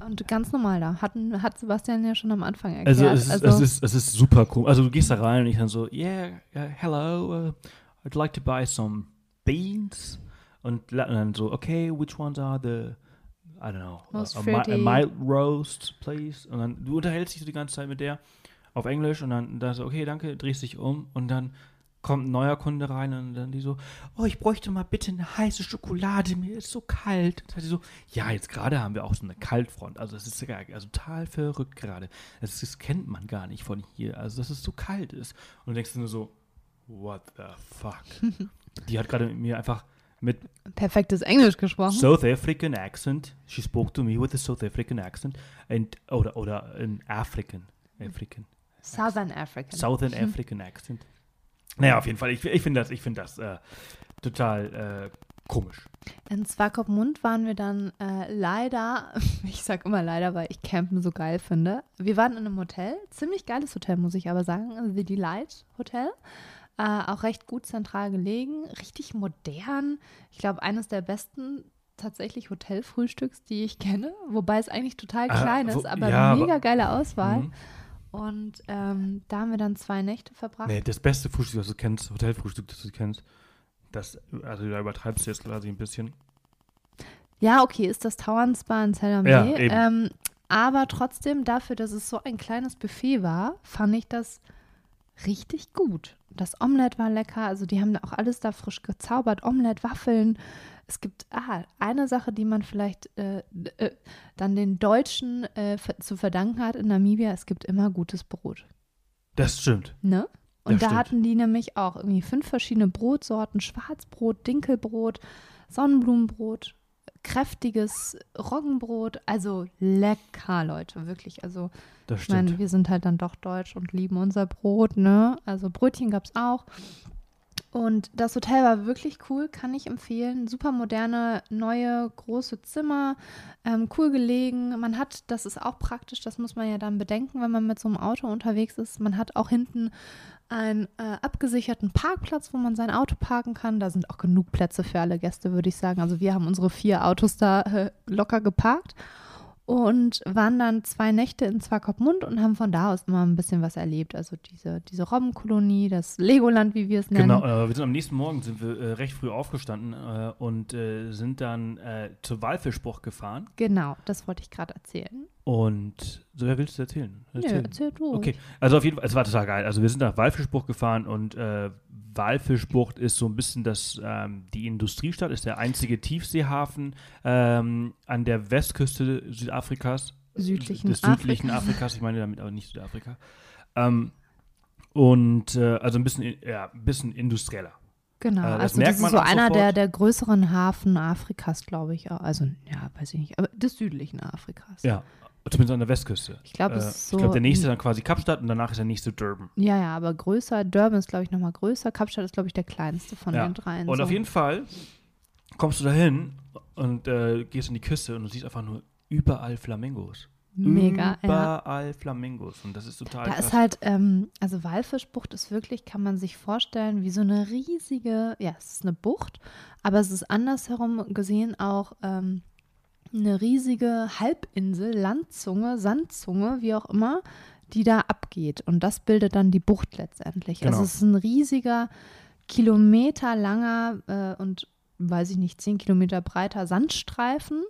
S2: Und ganz normal da. Hatten, hat Sebastian ja schon am Anfang erklärt.
S1: Also es ist, also es ist, es ist super cool. Also du gehst da rein und ich dann so, yeah, uh, hello, uh, I'd like to buy some beans. Und, dann so, okay, which ones are the, I don't know,
S2: Most
S1: a, a, a mild roast, please? Und dann, du unterhältst dich so die ganze Zeit mit der auf Englisch und dann da so, okay, danke, drehst dich um und dann kommt ein neuer Kunde rein und dann die so, oh, ich bräuchte mal bitte eine heiße Schokolade, mir ist so kalt. Und dann sagt sie so, ja, jetzt gerade haben wir auch so eine Kaltfront. Also es ist also total verrückt gerade. Das, das, kennt man gar nicht von hier. Also dass es so kalt ist. Und du denkst nur so, what the fuck? [LAUGHS] die hat gerade mit mir einfach mit
S2: perfektes Englisch gesprochen.
S1: South African accent. She spoke to me with a South African accent and oder oder an African African
S2: Southern African
S1: Southern African accent. Naja, auf jeden Fall. Ich, ich finde das, ich find das äh, total äh, komisch.
S2: In Swakopmund waren wir dann äh, leider, [LAUGHS] ich sag immer leider, weil ich Campen so geil finde. Wir waren in einem Hotel, ziemlich geiles Hotel, muss ich aber sagen, The Delight Hotel. Äh, auch recht gut zentral gelegen, richtig modern. Ich glaube, eines der besten tatsächlich Hotelfrühstücks, die ich kenne, wobei es eigentlich total ah, klein äh, wo, ist, aber ja, mega geile Auswahl. Mhm. Und ähm, da haben wir dann zwei Nächte verbracht.
S1: Nee, das beste Frühstück, das du kennst, Hotelfrühstück, das du kennst, das, also da übertreibst du jetzt quasi ein bisschen.
S2: Ja, okay, ist das Tauern Spa in Zellermee. Ja, ähm, aber trotzdem, dafür, dass es so ein kleines Buffet war, fand ich das richtig gut. Das Omelett war lecker, also die haben auch alles da frisch gezaubert, Omelett, Waffeln. Es gibt ah, eine Sache, die man vielleicht äh, äh, dann den Deutschen äh, zu verdanken hat in Namibia, es gibt immer gutes Brot.
S1: Das stimmt.
S2: Ne? Und das da stimmt. hatten die nämlich auch irgendwie fünf verschiedene Brotsorten: Schwarzbrot, Dinkelbrot, Sonnenblumenbrot, kräftiges Roggenbrot. Also lecker, Leute, wirklich. Also,
S1: das ich meine,
S2: wir sind halt dann doch deutsch und lieben unser Brot, ne? Also Brötchen gab es auch. Und das Hotel war wirklich cool, kann ich empfehlen. Super moderne, neue, große Zimmer, ähm, cool gelegen. Man hat, das ist auch praktisch, das muss man ja dann bedenken, wenn man mit so einem Auto unterwegs ist. Man hat auch hinten einen äh, abgesicherten Parkplatz, wo man sein Auto parken kann. Da sind auch genug Plätze für alle Gäste, würde ich sagen. Also wir haben unsere vier Autos da äh, locker geparkt und waren dann zwei Nächte in Zwakopmund und haben von da aus immer ein bisschen was erlebt. Also diese, diese Robbenkolonie, das Legoland, wie wir es nennen.
S1: Genau, äh, wir sind am nächsten Morgen sind wir äh, recht früh aufgestanden äh, und äh, sind dann äh, zur Walfischbucht gefahren.
S2: Genau, das wollte ich gerade erzählen.
S1: Und so, wer willst du erzählen?
S2: Erzähl. Nee, erzähl du.
S1: Okay, also auf jeden Fall, es war total geil. Also wir sind nach Walfischbucht gefahren und äh, Walfischbucht ist so ein bisschen das, ähm, die Industriestadt, ist der einzige Tiefseehafen ähm, an der Westküste Südafrikas.
S2: Südlichen
S1: des südlichen
S2: Afrika.
S1: Afrikas, ich meine damit aber nicht Südafrika. Ähm, und äh, also ein bisschen, ja, ein bisschen industrieller.
S2: Genau, äh, das also das ist so einer der, der größeren Hafen Afrikas, glaube ich. Also, ja, weiß ich nicht, aber des südlichen Afrikas.
S1: Ja, Zumindest an der Westküste.
S2: Ich glaube, äh, so.
S1: Ich glaube, der nächste ist dann quasi Kapstadt und danach ist der nächste Durban.
S2: Ja, ja, aber größer. Durban ist, glaube ich, nochmal größer. Kapstadt ist, glaube ich, der kleinste von ja. den dreien.
S1: Und
S2: so.
S1: auf jeden Fall kommst du da hin und äh, gehst in die Küste und du siehst einfach nur überall Flamingos.
S2: Mega.
S1: Überall
S2: ja.
S1: Flamingos. Und das ist total.
S2: Da
S1: krass.
S2: ist halt, ähm, also Walfischbucht ist wirklich, kann man sich vorstellen, wie so eine riesige, ja, es ist eine Bucht, aber es ist andersherum gesehen auch. Ähm, eine riesige Halbinsel, Landzunge, Sandzunge, wie auch immer, die da abgeht. Und das bildet dann die Bucht letztendlich.
S1: Genau.
S2: Also es ist ein riesiger, kilometerlanger äh, und, weiß ich nicht, zehn Kilometer breiter Sandstreifen.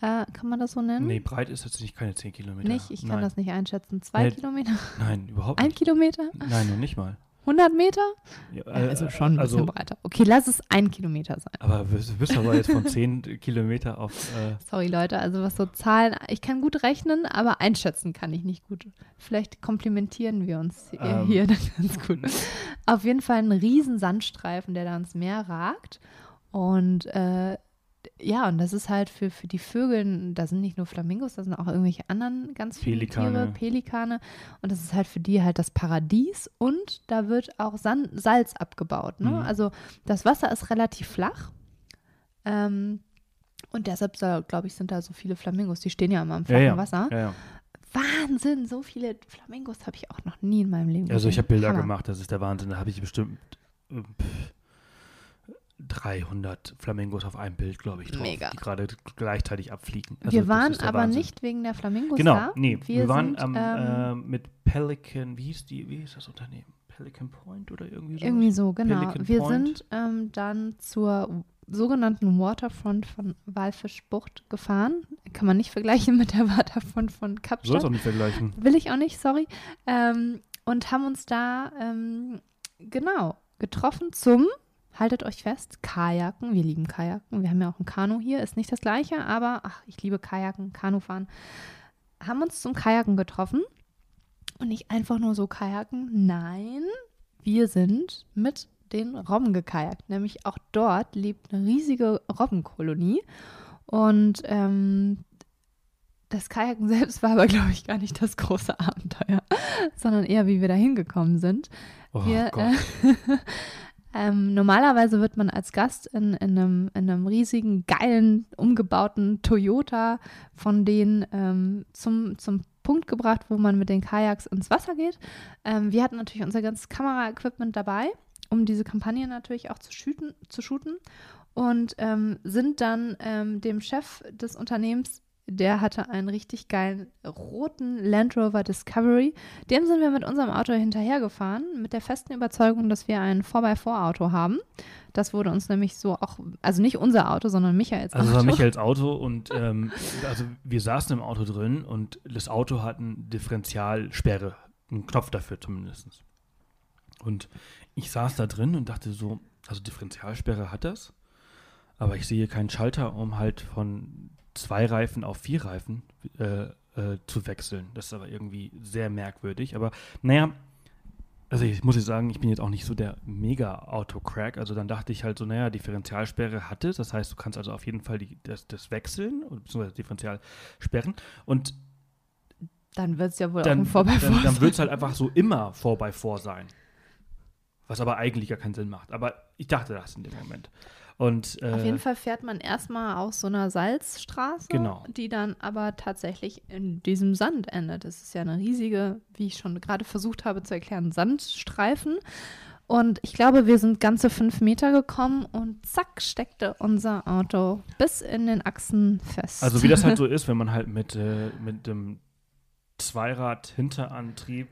S2: Äh, kann man das so nennen?
S1: Nee, breit ist jetzt nicht keine 10 Kilometer.
S2: Nicht? Ich kann
S1: Nein.
S2: das nicht einschätzen. Zwei
S1: Nee.
S2: Kilometer?
S1: Nein, überhaupt
S2: Ein
S1: nicht.
S2: Kilometer?
S1: Nein, noch nicht mal.
S2: 100 Meter?
S1: Ja,
S2: Ja,
S1: äh,
S2: also schon ein bisschen
S1: also,
S2: breiter. Okay, lass es ein Kilometer sein.
S1: Aber du bist aber jetzt von [LAUGHS] 10 Kilometer auf. Äh,
S2: Sorry, Leute, also was so Zahlen, ich kann gut rechnen, aber einschätzen kann ich nicht gut. Vielleicht komplimentieren wir uns hier,
S1: Ähm.
S2: hier dann ganz gut. Auf jeden Fall ein riesen Sandstreifen, der da ins Meer ragt. Und äh, ja, und das ist halt für, für die Vögel, da sind nicht nur Flamingos, da sind auch irgendwelche anderen ganz viele
S1: Pelikane.
S2: Tiere, Pelikane. Und das ist halt für die halt das Paradies. Und da wird auch Sand, Salz abgebaut. Ne?
S1: Mhm.
S2: Also das Wasser ist relativ flach. Ähm, und deshalb, glaube ich, sind da so viele Flamingos. Die stehen ja immer im flachen
S1: ja,
S2: Wasser.
S1: ja, ja.
S2: Wahnsinn, so viele Flamingos habe ich auch noch nie in meinem Leben gesehen.
S1: Also ich habe Bilder
S2: Hammer.
S1: gemacht, das ist der Wahnsinn. Da habe ich bestimmt äh, pff, 300 Flamingos auf einem Bild, glaube ich, drauf,
S2: Mega.
S1: die gerade gleichzeitig abfliegen. Also
S2: wir waren aber
S1: Wahnsinn.
S2: nicht wegen der Flamingos
S1: Genau,
S2: da.
S1: nee, wir, waren
S2: sind,
S1: am,
S2: ähm,
S1: äh, mit Pelican, wie hieß die, wie hieß das Unternehmen? Pelican Point oder irgendwie so?
S2: Irgendwie so, genau.
S1: Pelican
S2: Wir
S1: Point.
S2: sind ähm, dann zur sogenannten Waterfront von Walfischbucht gefahren. Kann man nicht vergleichen mit der Waterfront von
S1: Soll es
S2: Kapstadt.
S1: auch nicht vergleichen.
S2: Will ich auch nicht, sorry. Ähm, und haben uns da, ähm, genau, getroffen zum, haltet euch fest, Kajaken. Wir lieben Kajaken. Wir haben ja auch ein Kanu hier, ist nicht das gleiche, aber ach, ich liebe Kajaken, Kanufahren. Haben uns zum Kajaken getroffen und nicht einfach nur so Kajaken, nein, wir sind mit den Robben gekajakt. Nämlich auch dort lebt eine riesige Robbenkolonie. Und ähm, das Kajaken [LAUGHS] selbst war aber, glaube ich, gar nicht das große Abenteuer, sondern eher, wie wir da hingekommen sind.
S1: Oh
S2: Wir,
S1: Gott.
S2: äh, [LAUGHS] ähm, normalerweise wird man als Gast in, in, einem, in einem riesigen, geilen, umgebauten Toyota von denen ähm, zum, zum Punkt gebracht, wo man mit den Kajaks ins Wasser geht. Ähm, wir hatten natürlich unser ganzes Kameraequipment dabei, um diese Kampagne natürlich auch zu shooten, zu shooten und ähm, sind dann ähm, dem Chef des Unternehmens, der hatte einen richtig geilen roten Land Rover Discovery. Dem sind wir mit unserem Auto hinterhergefahren, mit der festen Überzeugung, dass wir ein 4x4-Auto haben. Das wurde uns nämlich so auch, also nicht unser Auto, sondern Michaels
S1: Also es
S2: Auto.
S1: war Michaels [LAUGHS] Auto und ähm, also wir saßen im Auto drin und das Auto hat eine Differentialsperre, einen Knopf dafür zumindest. Und ich saß da drin und dachte so, also Differentialsperre hat das, aber ich sehe keinen Schalter, um halt von zwei Reifen auf vier Reifen äh, äh, zu wechseln. Das ist aber irgendwie sehr merkwürdig. Aber naja, also ich muss jetzt sagen, ich bin jetzt auch nicht so der Mega-Auto-Crack. Also dann dachte ich halt so, naja, Differentialsperre hat es. Das heißt, du kannst also auf jeden Fall die, das, das wechseln, oder beziehungsweise Differential sperren. Und
S2: Dann wird es ja wohl
S1: dann,
S2: auch ein Vorbei
S1: dann, dann wird es halt einfach so immer 4x4 sein. Was aber eigentlich gar keinen Sinn macht. Aber ich dachte das in dem Moment. Und äh,
S2: Auf jeden Fall fährt man erstmal auf so einer Salzstraße,
S1: Genau.
S2: die dann aber tatsächlich in diesem Sand endet. Das ist ja eine riesige, wie ich schon gerade versucht habe zu erklären, Sandstreifen. Und ich glaube, wir sind ganze fünf Meter gekommen und zack, steckte unser Auto bis in den Achsen fest.
S1: Also wie das halt [LAUGHS] so ist, wenn man halt mit, äh, mit dem Zweirad-Hinterantrieb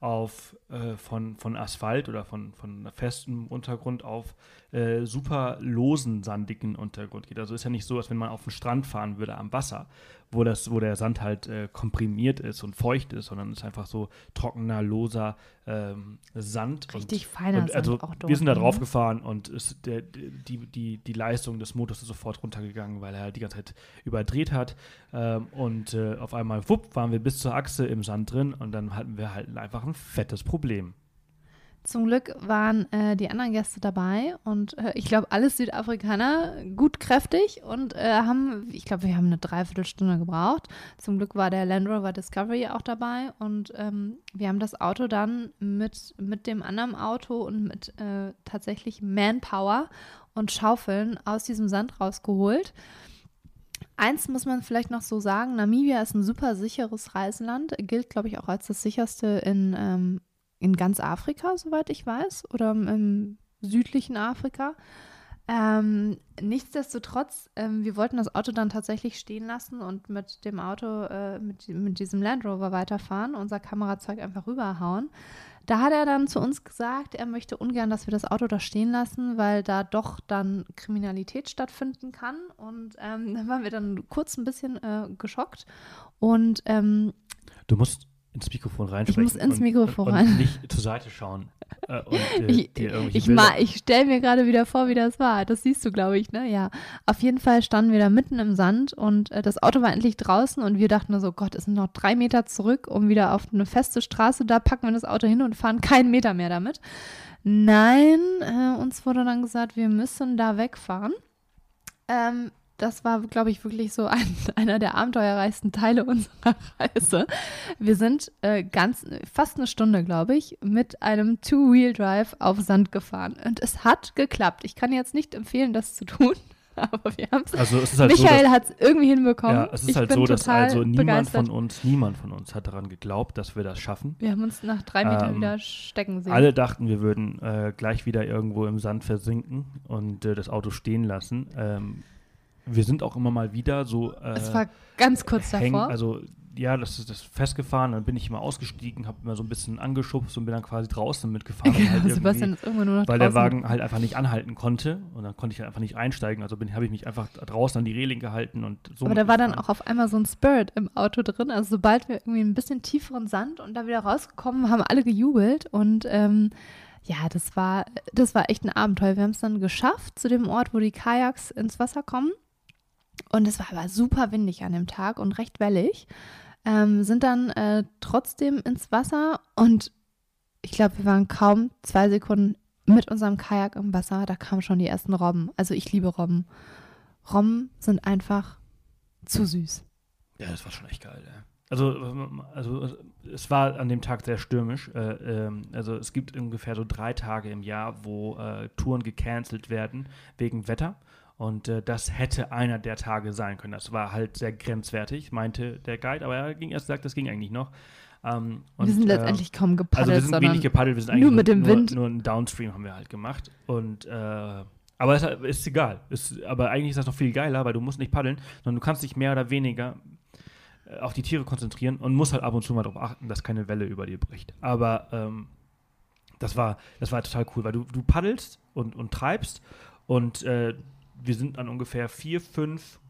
S1: auf äh, von, von Asphalt oder von, von festem Untergrund auf äh, super losen, sandigen Untergrund geht. Also ist ja nicht so, als wenn man auf den Strand fahren würde am Wasser, wo, das, wo der Sand halt äh, komprimiert ist und feucht ist, sondern es ist einfach so trockener, loser ähm, Sand.
S2: Richtig
S1: und,
S2: feiner
S1: und also
S2: Sand auch dort.
S1: wir sind da drauf gefahren und es, der, die, die, die Leistung des Motors ist sofort runtergegangen, weil er halt die ganze Zeit überdreht hat. Ähm, und äh, auf einmal, wupp, waren wir bis zur Achse im Sand drin und dann hatten wir halt einfach ein fettes Problem.
S2: Zum Glück waren äh, die anderen Gäste dabei und äh, ich glaube, alles Südafrikaner gut kräftig und äh, haben, ich glaube, wir haben eine Dreiviertelstunde gebraucht. Zum Glück war der Land Rover Discovery auch dabei und ähm, wir haben das Auto dann mit, mit dem anderen Auto und mit äh, tatsächlich Manpower und Schaufeln aus diesem Sand rausgeholt. Eins muss man vielleicht noch so sagen, Namibia ist ein super sicheres Reiseland, gilt, glaube ich, auch als das sicherste in, ähm, in ganz Afrika, soweit ich weiß, oder im südlichen Afrika. Ähm, nichtsdestotrotz, ähm, wir wollten das Auto dann tatsächlich stehen lassen und mit dem Auto, äh, mit, mit diesem Land Rover weiterfahren, unser Kamerazeug einfach rüberhauen. Da hat er dann zu uns gesagt, er möchte ungern, dass wir das Auto da stehen lassen, weil da doch dann Kriminalität stattfinden kann. Und ähm, [LAUGHS] dann waren wir dann kurz ein bisschen äh, geschockt. Und ähm,
S1: du musst ins Mikrofon reinsprechen.
S2: Ich muss ins Mikrofon
S1: und,
S2: rein.
S1: Und nicht zur Seite schauen.
S2: Äh, und, äh, [LAUGHS] ich ich, ich stelle mir gerade wieder vor, wie das war. Das siehst du, glaube ich, ne? Ja. Auf jeden Fall standen wir da mitten im Sand und äh, das Auto war endlich draußen und wir dachten nur so, Gott, es sind noch drei Meter zurück, um wieder auf eine feste Straße. Da packen wir das Auto hin und fahren [LAUGHS] keinen Meter mehr damit. Nein, äh, uns wurde dann gesagt, wir müssen da wegfahren. Ähm, das war, glaube ich, wirklich so [LAUGHS] ein, einer der abenteuerreichsten Teile unserer Reise. Wir sind äh, ganz, fast eine Stunde, glaube ich, mit einem Two-Wheel-Drive auf Sand gefahren. Und es hat geklappt. Ich kann jetzt nicht empfehlen, das zu tun. [LAUGHS] Aber wir haben
S1: also
S2: es. Halt Michael so, hat es irgendwie hinbekommen.
S1: Ja, es ist ich halt so, dass also niemand begeistert. von uns, niemand von uns hat daran geglaubt, dass wir das schaffen.
S2: Wir haben uns nach drei Metern ähm, wieder stecken sehen.
S1: Alle dachten, wir würden äh, gleich wieder irgendwo im Sand versinken und äh, das Auto stehen lassen. Ähm, wir sind auch immer mal wieder so.
S2: Äh, es war ganz kurz häng, davor.
S1: Also, ja, das ist das festgefahren. Dann bin ich immer ausgestiegen, habe immer so ein bisschen angeschubst und bin dann quasi draußen mitgefahren.
S2: Ja, halt Sebastian ist irgendwann nur noch
S1: Weil draußen. der Wagen halt einfach nicht anhalten konnte und dann konnte ich halt einfach nicht einsteigen. Also habe ich mich einfach draußen an die Reling gehalten und so.
S2: Aber da war dann auch auf einmal so ein Spirit im Auto drin. Also sobald wir irgendwie ein bisschen tieferen Sand und da wieder rausgekommen, haben alle gejubelt und ähm, ja, das war, das war echt ein Abenteuer. Wir haben es dann geschafft zu dem Ort, wo die Kajaks ins Wasser kommen. Und es war aber super windig an dem Tag und recht wellig. Ähm, sind dann äh, trotzdem ins Wasser und ich glaube, wir waren kaum zwei Sekunden mit unserem Kajak im Wasser. Da kamen schon die ersten Robben. Also ich liebe Robben. Robben sind einfach zu süß.
S1: Ja, das war schon echt geil. Ja. Also, also es war an dem Tag sehr stürmisch. Äh, äh, also es gibt ungefähr so drei Tage im Jahr, wo äh, Touren gecancelt werden wegen Wetter. Und äh, das hätte einer der Tage sein können. Das war halt sehr grenzwertig, meinte der Guide, aber er ging erst gesagt, das ging eigentlich noch.
S2: Ähm, und, wir sind letztendlich äh, kaum gepaddelt.
S1: Also wir sind wenig gepaddelt, wir sind eigentlich
S2: nur mit dem nur, Wind.
S1: Nur, nur einen Downstream haben wir halt gemacht. Und äh, aber es ist egal. Ist, aber eigentlich ist das noch viel geiler, weil du musst nicht paddeln, sondern du kannst dich mehr oder weniger äh, auf die Tiere konzentrieren und musst halt ab und zu mal darauf achten, dass keine Welle über dir bricht. Aber ähm, das war, das war total cool, weil du, du paddelst und, und treibst und äh, wir sind an ungefähr vier, fünf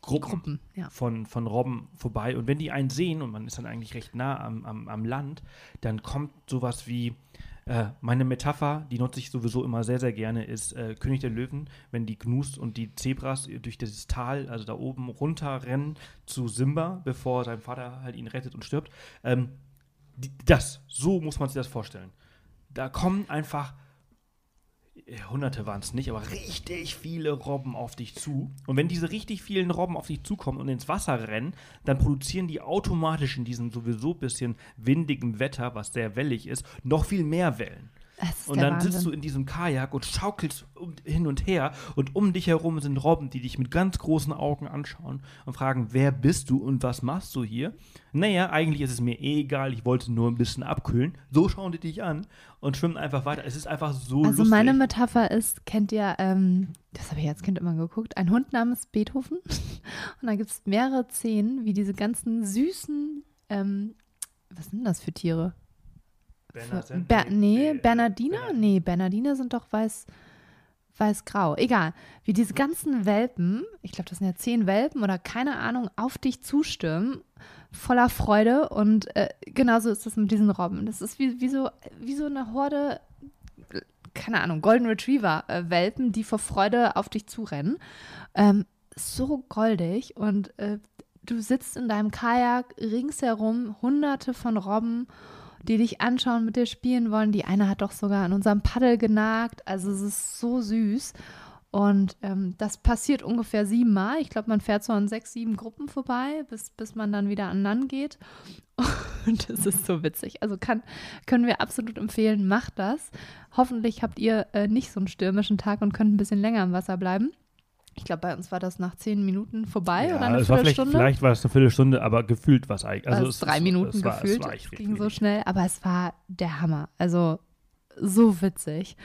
S1: Gruppen, Gruppen ja. von, von Robben vorbei. Und wenn die einen sehen, und man ist dann eigentlich recht nah am, am, am Land, dann kommt sowas wie, äh, meine Metapher, die nutze ich sowieso immer sehr, sehr gerne, ist äh, König der Löwen, wenn die Gnus und die Zebras durch dieses Tal, also da oben runterrennen zu Simba, bevor sein Vater halt ihn rettet und stirbt. Ähm, die, das, so muss man sich das vorstellen. Da kommen einfach Hunderte waren es nicht, aber richtig viele Robben auf dich zu. Und wenn diese richtig vielen Robben auf dich zukommen und ins Wasser rennen, dann produzieren die automatisch in diesem sowieso bisschen windigen Wetter, was sehr wellig ist, noch viel mehr Wellen und dann Wahnsinn. sitzt du in diesem Kajak und schaukelst hin und her und um dich herum sind Robben, die dich mit ganz großen Augen anschauen und fragen, wer bist du und was machst du hier? Naja, eigentlich ist es mir eh egal, ich wollte nur ein bisschen abkühlen. So schauen die dich an und schwimmen einfach weiter. Es ist einfach so
S2: Also
S1: lustig.
S2: meine Metapher ist, kennt ihr, ähm, das habe ich als Kind immer geguckt, ein Hund namens Beethoven [LAUGHS] und da gibt es mehrere Szenen, wie diese ganzen süßen, ähm, was sind das für Tiere? Ber nee, äh, Bernardiner? Nee, Bernardiner sind doch weiß, weiß-grau. Egal. Wie diese ganzen Welpen, ich glaube, das sind ja zehn Welpen oder keine Ahnung, auf dich zustürmen, voller Freude. Und äh, genauso ist das mit diesen Robben. Das ist wie, wie, so, wie so eine Horde, keine Ahnung, Golden Retriever-Welpen, die vor Freude auf dich zurennen. Ähm, so goldig und äh, du sitzt in deinem Kajak ringsherum, hunderte von Robben die dich anschauen, mit dir spielen wollen. Die eine hat doch sogar an unserem Paddel genagt. Also es ist so süß. Und ähm, das passiert ungefähr siebenmal. Ich glaube, man fährt so an sechs, sieben Gruppen vorbei, bis, bis man dann wieder an Land geht. [LAUGHS] Und es ist so witzig. Also kann, können wir absolut empfehlen, macht das. Hoffentlich habt ihr äh, nicht so einen stürmischen Tag und könnt ein bisschen länger im Wasser bleiben. Ich glaube, bei uns war das nach zehn Minuten vorbei ja, oder eine Viertelstunde.
S1: Vielleicht, vielleicht, war es eine Viertelstunde, aber gefühlt war es eigentlich.
S2: Also es drei Minuten es war, gefühlt. Es, war, es ging so schnell, aber es war der Hammer. Also so witzig.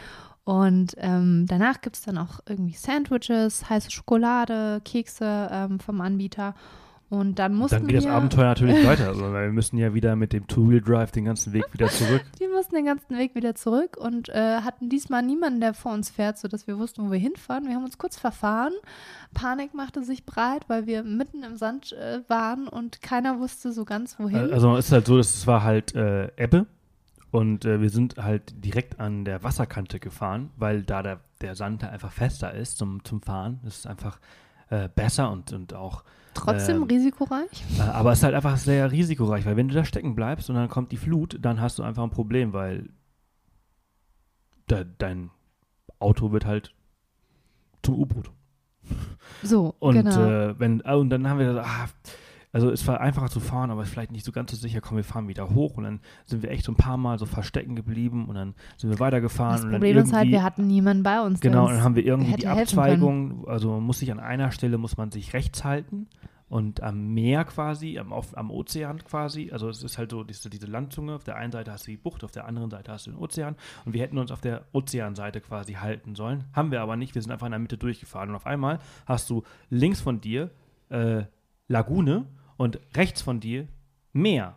S2: Und ähm, danach gibt es dann auch irgendwie Sandwiches, heiße Schokolade, Kekse ähm, vom Anbieter. Und dann mussten
S1: Dann geht
S2: wir,
S1: das Abenteuer [LAUGHS] natürlich weiter, also, weil wir müssen ja wieder mit dem Two-Wheel-Drive den ganzen Weg wieder zurück. [LAUGHS]
S2: Wir mussten den ganzen Weg wieder zurück und äh, hatten diesmal niemanden, der vor uns fährt, sodass wir wussten, wo wir hinfahren. Wir haben uns kurz verfahren. Panik machte sich breit, weil wir mitten im Sand äh, waren und keiner wusste so ganz, wohin.
S1: Also es ist halt so, dass es war halt äh, Ebbe und äh, wir sind halt direkt an der Wasserkante gefahren, weil da der, der Sand einfach fester ist zum, zum Fahren. Das ist einfach äh, besser und, und auch
S2: Trotzdem
S1: ähm,
S2: risikoreich.
S1: Äh, aber es ist halt einfach sehr risikoreich, weil wenn du da stecken bleibst und dann kommt die Flut, dann hast du einfach ein Problem, weil de dein Auto wird halt zum U-Boot.
S2: So,
S1: Und,
S2: genau.
S1: äh, wenn, äh, und dann haben wir gesagt, ah, also es war einfacher zu fahren, aber vielleicht nicht so ganz so sicher, komm, wir fahren wieder hoch und dann sind wir echt so ein paar Mal so verstecken geblieben und dann sind wir weitergefahren.
S2: das Problem ist halt, wir hatten niemanden bei uns.
S1: Genau, und dann haben wir irgendwie die. Abzweigung, also man muss sich an einer Stelle, muss man sich rechts halten und am Meer quasi, am, auf, am Ozean quasi, also es ist halt so diese, diese Landzunge, auf der einen Seite hast du die Bucht, auf der anderen Seite hast du den Ozean und wir hätten uns auf der Ozeanseite quasi halten sollen, haben wir aber nicht, wir sind einfach in der Mitte durchgefahren und auf einmal hast du links von dir äh, Lagune und rechts von dir Meer.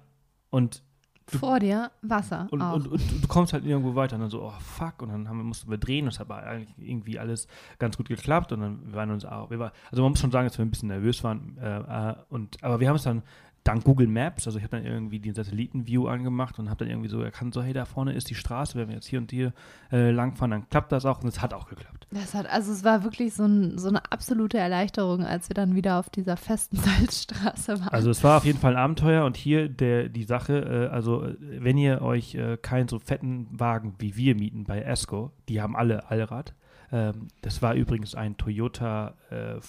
S1: Und
S2: Vor dir Wasser
S1: und, und, und du kommst halt irgendwo weiter. Und dann so, oh fuck, und dann haben mussten wir drehen, das hat aber eigentlich irgendwie alles ganz gut geklappt. Und dann wir waren uns auch, wir war, also man muss schon sagen, dass wir ein bisschen nervös waren, äh, äh, und, aber wir haben es dann dank Google Maps, also ich habe dann irgendwie den Satellitenview angemacht und habe dann irgendwie so erkannt, so hey, da vorne ist die Straße, wenn wir jetzt hier und hier äh, langfahren, dann klappt das auch und es hat auch geklappt.
S2: Das hat, also es war wirklich so, ein, so eine absolute Erleichterung, als wir dann wieder auf dieser festen [LAUGHS] Salzstraße waren.
S1: Also es war auf jeden Fall ein Abenteuer und hier der, die Sache, äh, also äh, wenn ihr euch äh, keinen so fetten Wagen wie wir mieten bei Esco, die haben alle Allrad. Ähm, das war übrigens ein Toyota äh,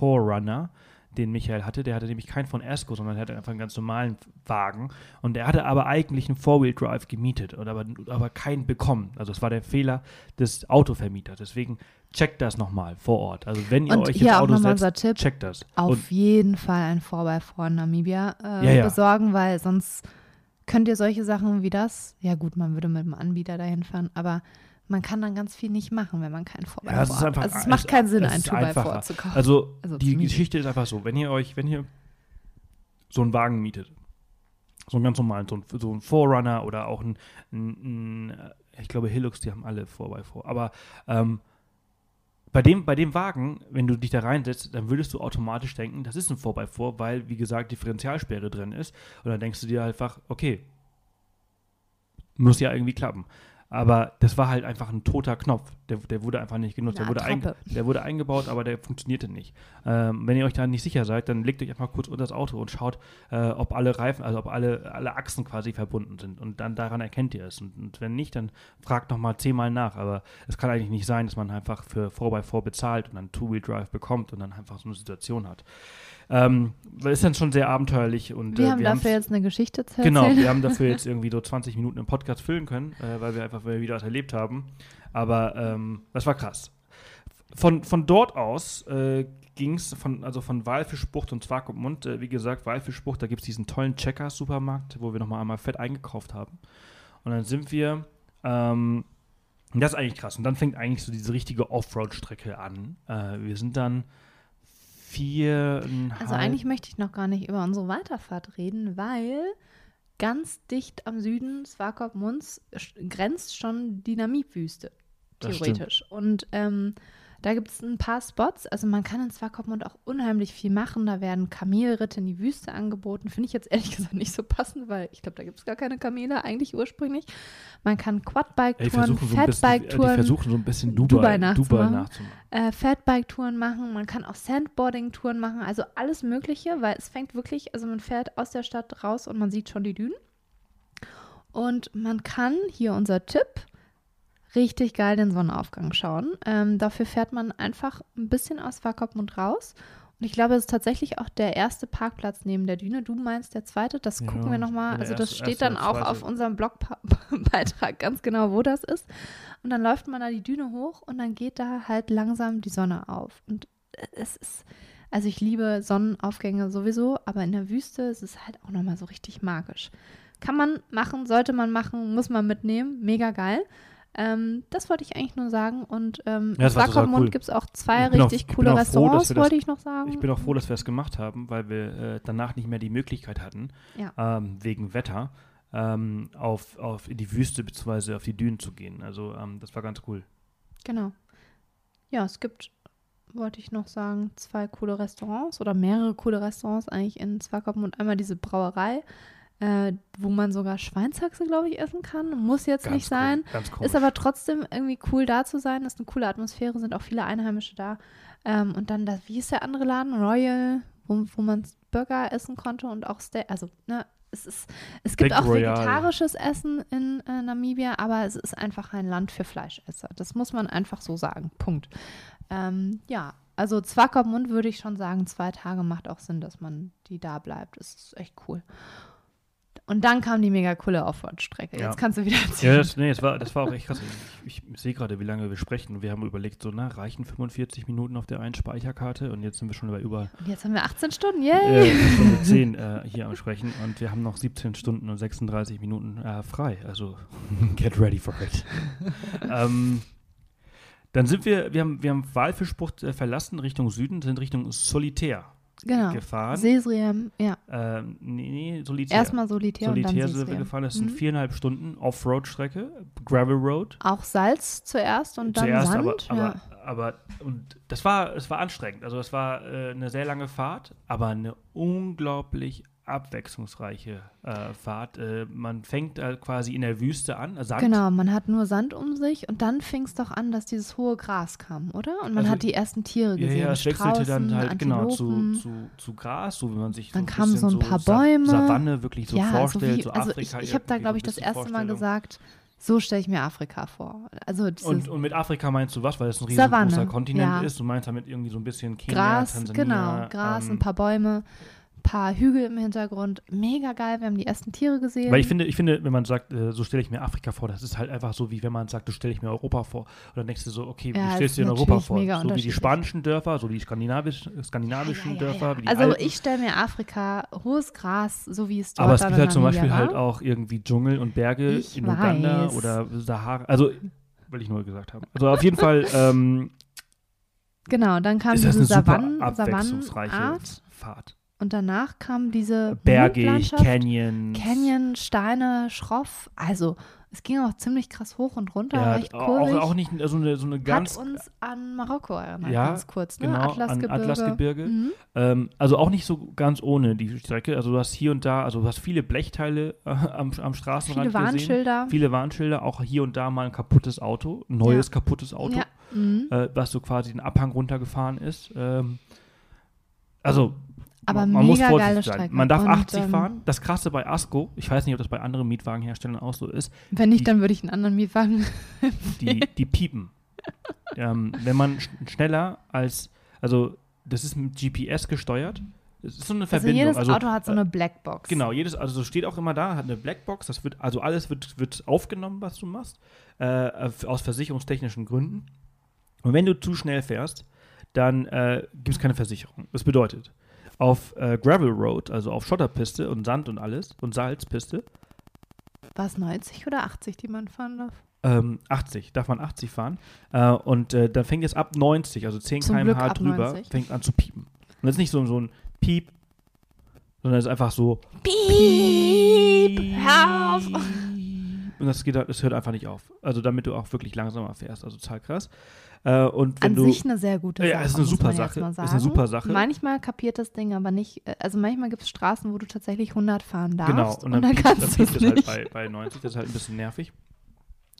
S1: 4Runner, den Michael hatte. Der hatte nämlich keinen von Esco, sondern er hatte einfach einen ganz normalen Wagen. Und er hatte aber eigentlich einen Four-Wheel-Drive gemietet, und aber, aber keinen bekommen. Also es war der Fehler des Autovermieters. Deswegen checkt das nochmal vor Ort. Also wenn ihr
S2: Und
S1: euch
S2: auch
S1: Auto setzt,
S2: Tipp.
S1: checkt das.
S2: auf
S1: Und
S2: jeden Fall ein 4x4 in Namibia äh,
S1: Ja, ja.
S2: besorgen, weil sonst könnt ihr solche Sachen wie das, ja gut, man würde mit dem Anbieter dahin fahren, aber man kann dann ganz viel nicht machen, wenn man kein 4x4
S1: Ja, es
S2: hat.
S1: einfach-
S2: also es macht keinen Sinn,
S1: es
S2: ein
S1: ist
S2: 2x4
S1: einfacher.
S2: zu kaufen.
S1: Also,
S2: Also
S1: die. Geschichte ist einfach so, wenn ihr euch, wenn ihr so einen Wagen mietet, so einen ganz normalen, so einen, so einen Forerunner oder auch ein, ein, ein äh, ich glaube Hilux, die haben alle 4x4, aber ähm, bei dem, bei dem Wagen, wenn du dich da reinsetzt, dann würdest du automatisch denken, das ist ein 4x4, weil, wie gesagt, Differentialsperre drin ist. Und dann denkst du dir einfach, okay, muss ja irgendwie klappen. Aber das war halt einfach ein toter Knopf. Der, der wurde einfach nicht genutzt. Der wurde, ein, der wurde eingebaut, aber der funktionierte nicht. Ähm, wenn ihr euch da nicht sicher seid, dann legt euch einfach kurz unter das Auto und schaut, äh, ob alle Reifen, also ob alle, alle Achsen quasi verbunden sind. Und dann daran erkennt ihr es. Und, und wenn nicht, dann fragt nochmal zehnmal nach. Aber es kann eigentlich nicht sein, dass man einfach für 4x4 bezahlt und dann Two-Wheel-Drive bekommt und dann einfach so eine Situation hat. Ähm, das ist dann schon sehr abenteuerlich. Und,
S2: wir
S1: äh,
S2: haben
S1: haben's-
S2: dafür jetzt eine Geschichte zu
S1: Genau,
S2: erzählen.
S1: wir haben dafür [LAUGHS] jetzt irgendwie so 20 Minuten im Podcast füllen können, äh, weil wir einfach wieder was erlebt haben. Aber ähm, das war krass. Von, von dort aus äh, ging es von, also von Walfischbucht und Swakopmund, äh, wie gesagt, Walfischbucht, da gibt es diesen tollen Checker-Supermarkt, wo wir nochmal einmal fett eingekauft haben. Und dann sind wir, ähm, das ist eigentlich krass. Und dann fängt eigentlich so diese richtige Offroad-Strecke an. Äh, wir sind dann vier.
S2: Also eigentlich möchte ich noch gar nicht über unsere Weiterfahrt reden, weil ganz dicht am Süden Swakopmunds grenzt schon die Namibwüste, theoretisch. Und ähm, da gibt es ein paar Spots. Also man kann in Swakopmund auch unheimlich viel machen. Da werden Kamelritte in die Wüste angeboten. Finde ich jetzt ehrlich [LAUGHS] gesagt nicht so passend, weil ich glaube, da gibt es gar keine Kamele eigentlich ursprünglich. Man kann Quadbike-Touren, Fatbike-Touren,
S1: versuchen so ein bisschen
S2: Dubai
S1: Dubai, Dubai,
S2: nachzumachen. äh, Fatbike-Touren machen, man kann auch Sandboarding-Touren machen, also alles Mögliche, weil es fängt wirklich, also man fährt aus der Stadt raus und man sieht schon die Dünen. Und man kann, hier unser Tipp, richtig geil den Sonnenaufgang schauen. Ähm, dafür fährt man einfach ein bisschen aus Swakopmund raus. Und ich glaube, es ist tatsächlich auch der erste Parkplatz neben der Düne. Du meinst der zweite, das
S1: Ja,
S2: gucken wir nochmal. Also das
S1: erste-
S2: steht
S1: erste
S2: dann auch auf unserem Blogbeitrag [LAUGHS] ganz genau, wo das ist. Und dann läuft man da die Düne hoch und dann geht da halt langsam die Sonne auf. Und es ist, also ich liebe Sonnenaufgänge sowieso, aber in der Wüste ist es halt auch nochmal so richtig magisch. Kann man machen, sollte man machen, muss man mitnehmen, mega geil. Ähm, das wollte ich eigentlich nur sagen. Und ähm,
S1: Ja, das
S2: Swakopmund
S1: cool.
S2: gibt es auch zwei
S1: auch-
S2: richtig coole
S1: auch froh, dass
S2: Restaurants,
S1: wir das-
S2: wollte ich noch sagen.
S1: Ich bin auch froh, dass wir es gemacht haben, weil wir äh, danach nicht mehr die Möglichkeit hatten,
S2: Ja.
S1: ähm, wegen Wetter, ähm, auf, auf in die Wüste bzw. auf die Dünen zu gehen. Also ähm, das war ganz cool.
S2: Genau. Ja, es gibt, wollte ich noch sagen, zwei coole Restaurants oder mehrere coole Restaurants eigentlich in Swakopmund. Einmal diese Brauerei, äh, wo man sogar Schweinshaxe, glaube ich, essen kann. Muss jetzt
S1: Ganz
S2: nicht sein.
S1: Cool.
S2: Ist aber trotzdem irgendwie cool da zu sein. Ist eine coole Atmosphäre, sind auch viele Einheimische da. Ähm, und dann, das, wie ist der andere Laden? Royal, wo, wo man Burger essen konnte und auch Steak. Also, ne, es, ist, es gibt
S1: Steak
S2: auch
S1: Royal.
S2: vegetarisches Essen in äh, Namibia, aber es ist einfach ein Land für Fleischesser. Das muss man einfach so sagen. Punkt. Ähm, ja, also Swakopmund würde ich schon sagen, zwei Tage macht auch Sinn, dass man die da bleibt. Das ist echt cool. Und dann kam die mega coole Aufwärtsstrecke.
S1: Ja.
S2: Jetzt kannst du wieder erzählen.
S1: Ja, das, nee, das war, das war auch echt krass. Ich, ich sehe gerade, wie lange wir sprechen. Wir haben überlegt, so, na, reichen 45 Minuten auf der einen Speicherkarte und jetzt sind wir schon bei über
S2: Und jetzt haben wir 18 Stunden, yay!
S1: äh, Stunde [LAUGHS] 10 äh, hier am Sprechen und wir haben noch 17 Stunden und 36 Minuten äh, frei. Also, [LAUGHS] get ready for it. ähm, dann sind wir, wir haben, wir haben Walfischbucht äh, verlassen Richtung Süden, sind Richtung Solitär
S2: genau.
S1: gefahren.
S2: Sesriem, ja.
S1: Ähm, nee, nee, Solitär.
S2: Erstmal Solitär,
S1: Solitär sind wir gefahren. Das sind
S2: Mhm.
S1: viereinhalb Stunden Offroad-Strecke, Gravel Road.
S2: Auch Salz zuerst und dann
S1: Zuerst,
S2: Sand.
S1: aber, aber,
S2: ja.
S1: aber und das war, es war anstrengend. Also es war äh, eine sehr lange Fahrt, aber eine unglaublich abwechslungsreiche äh, Fahrt. Äh, man fängt äh, quasi in der Wüste an, äh, Sand.
S2: Genau, man hat nur Sand um sich und dann fing es doch an, dass dieses hohe Gras kam, oder? Und man
S1: Also-
S2: hat die ersten Tiere
S1: Ja,
S2: gesehen.
S1: ja, es wechselte dann halt genau zu,
S2: Antilopen.
S1: zu, zu Gras, so wie man sich
S2: Dann
S1: so ein
S2: kamen so ein paar
S1: Sa
S2: Bäume.
S1: Savanne wirklich so
S2: ja,
S1: vorstellt,
S2: so wie,
S1: so
S2: also
S1: Afrika.
S2: ich, ich habe da, glaube
S1: so
S2: ich, das erste Mal gesagt, so stelle ich mir Afrika vor. Also
S1: Und, und mit Afrika meinst du was, weil es ein riesengroßer Kontinent
S2: ja.
S1: ist? Du meinst damit irgendwie so ein bisschen Kenia,
S2: Gras,
S1: Tansania.
S2: genau, Gras,
S1: ähm,
S2: ein paar Bäume, paar Hügel im Hintergrund. Mega geil, wir haben die ersten Tiere gesehen.
S1: Weil ich finde, ich finde, wenn man sagt, äh, so stelle ich mir Afrika vor, das ist halt einfach so, wie wenn man sagt, du stelle ich mir Europa vor. Oder denkst du so, okay,
S2: Ja,
S1: wie stellst du dir in Europa vor? So wie die spanischen Dörfer, so die skandinavisch, skandinavischen
S2: Ja, ja,
S1: Dörfer,
S2: Also
S1: Alpen.
S2: ich stelle mir Afrika, hohes Gras, so wie es dort
S1: Aber es gibt halt zum Beispiel
S2: war.
S1: halt auch irgendwie Dschungel und Berge
S2: Ich
S1: in Uganda
S2: weiß.
S1: oder Sahara. Also, will ich nur gesagt haben. Also auf jeden Fall [LAUGHS] ähm,
S2: Genau, dann kam diese Savannen, Savannenart
S1: Fahrt.
S2: Und danach kam diese
S1: Bergig, Canyons.
S2: Canyon, Steine, schroff. Also es ging auch ziemlich krass hoch und runter,
S1: Ja,
S2: recht
S1: auch,
S2: kurvig.
S1: auch nicht so eine, so eine ganz
S2: Hat uns an Marokko erinnert,
S1: Ja,
S2: ganz kurz, ne?
S1: genau, an
S2: Atlasgebirge.
S1: Atlasgebirge.
S2: Mhm.
S1: Ähm, also auch nicht so ganz ohne die Strecke. Also du hast hier und da, also du hast viele Blechteile äh, am, am Straßenrand
S2: Viele
S1: gesehen.
S2: Warnschilder.
S1: Viele Warnschilder, auch hier und da mal ein kaputtes Auto, ein neues
S2: Ja.
S1: kaputtes Auto,
S2: Ja. Mhm.
S1: äh, was so quasi den Abhang runtergefahren ist. Ähm, also
S2: Aber
S1: man, man muss vorsichtig sein.
S2: Strecke.
S1: Man darf
S2: Und,
S1: 80
S2: ähm,
S1: fahren. Das krasse bei Asco, ich weiß nicht, ob das bei anderen Mietwagenherstellern auch so ist,
S2: Wenn nicht,
S1: die-
S2: dann würde ich einen anderen Mietwagen.
S1: die, die piepen. ähm, wenn man sch schneller als, also das ist mit GPS gesteuert. Es ist so eine
S2: Also
S1: Verbindung.
S2: jedes
S1: also,
S2: Auto hat so eine Blackbox.
S1: Genau, jedes, also so steht auch immer da, hat eine Blackbox, das wird, also alles wird, wird aufgenommen, was du machst, äh, aus versicherungstechnischen Gründen. Und wenn du zu schnell fährst, dann äh, gibt es keine Versicherung. Das bedeutet, auf äh, Gravel Road, also auf Schotterpiste und Sand und alles und Salzpiste,
S2: War es 90 oder 80, die man fahren darf?
S1: ähm, 80, darf man 80 fahren. Äh, und äh, dann fängt es ab 90, also 10
S2: Zum
S1: km/h drüber,
S2: 90.
S1: fängt an zu piepen. Und das ist nicht so, so ein Piep, sondern es ist einfach so
S2: Piep! Hör auf! [LAUGHS]
S1: Und das, geht, das hört einfach nicht auf. Also damit du auch wirklich langsamer fährst. Also total krass. Äh, und wenn
S2: An
S1: du,
S2: sich eine sehr gute Sache.
S1: Ja, ist eine super Sache. Ist eine super Sache.
S2: Manchmal kapiert das Ding aber nicht. äh, Also manchmal gibt es Straßen, wo du tatsächlich 100 fahren darfst.
S1: genau, und dann,
S2: dann
S1: piept, dann
S2: kannst du es
S1: es halt bei, bei 90. Das ist halt ein bisschen nervig.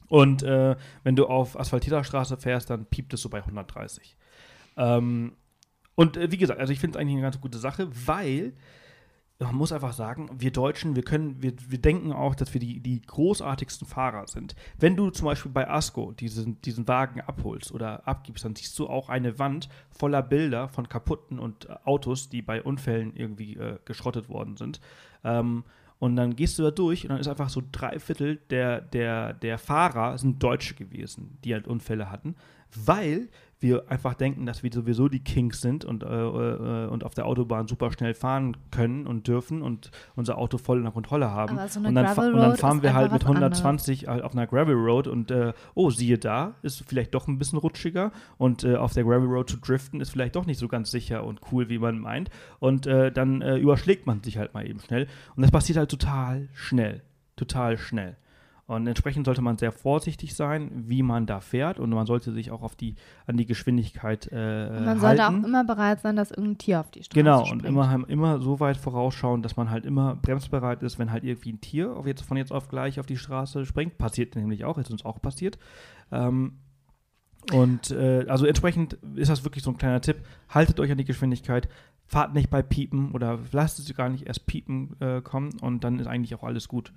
S1: Und äh, wenn du auf asphaltierter Straße fährst, dann piept es so bei 130. Ähm, und äh, wie gesagt, also ich finde es eigentlich eine ganz gute Sache, weil man muss einfach sagen, wir Deutschen, wir können, wir, wir denken auch, dass wir die, die großartigsten Fahrer sind. Wenn du zum Beispiel bei Asco diesen, diesen Wagen abholst oder abgibst, dann siehst du auch eine Wand voller Bilder von kaputten und äh, Autos, die bei Unfällen irgendwie äh, geschrottet worden sind. Ähm, und dann gehst du da durch und dann ist einfach so drei Viertel der, der, der Fahrer sind Deutsche gewesen, die halt Unfälle hatten, weil wir einfach denken, dass wir sowieso die Kings sind und, äh, äh, und auf der Autobahn super schnell fahren können und dürfen und unser Auto voll in der Kontrolle haben.
S2: So
S1: und, dann, und dann fahren wir halt mit
S2: was anderes.
S1: 120 halt auf einer Gravel Road und äh, oh, siehe da, ist vielleicht doch ein bisschen rutschiger und äh, auf der Gravel Road zu driften ist vielleicht doch nicht so ganz sicher und cool, wie man meint. Und äh, dann äh, überschlägt man sich halt mal eben schnell. Und das passiert halt total schnell. Total schnell. Und entsprechend sollte man sehr vorsichtig sein, wie man da fährt. Und man sollte sich auch auf die, an die Geschwindigkeit äh,
S2: Und man sollte
S1: halten.
S2: auch immer bereit sein, dass irgendein Tier auf die Straße
S1: Genau,
S2: springt.
S1: und immer, immer so weit vorausschauen, dass man halt immer bremsbereit ist, wenn halt irgendwie ein Tier auf jetzt, von jetzt auf gleich auf die Straße springt. Passiert nämlich auch, ist uns auch passiert. Ähm, und äh, also entsprechend ist das wirklich so ein kleiner Tipp. Haltet euch an die Geschwindigkeit, fahrt nicht bei Piepen oder lasst es gar nicht erst Piepen äh, kommen und dann ist eigentlich auch alles gut.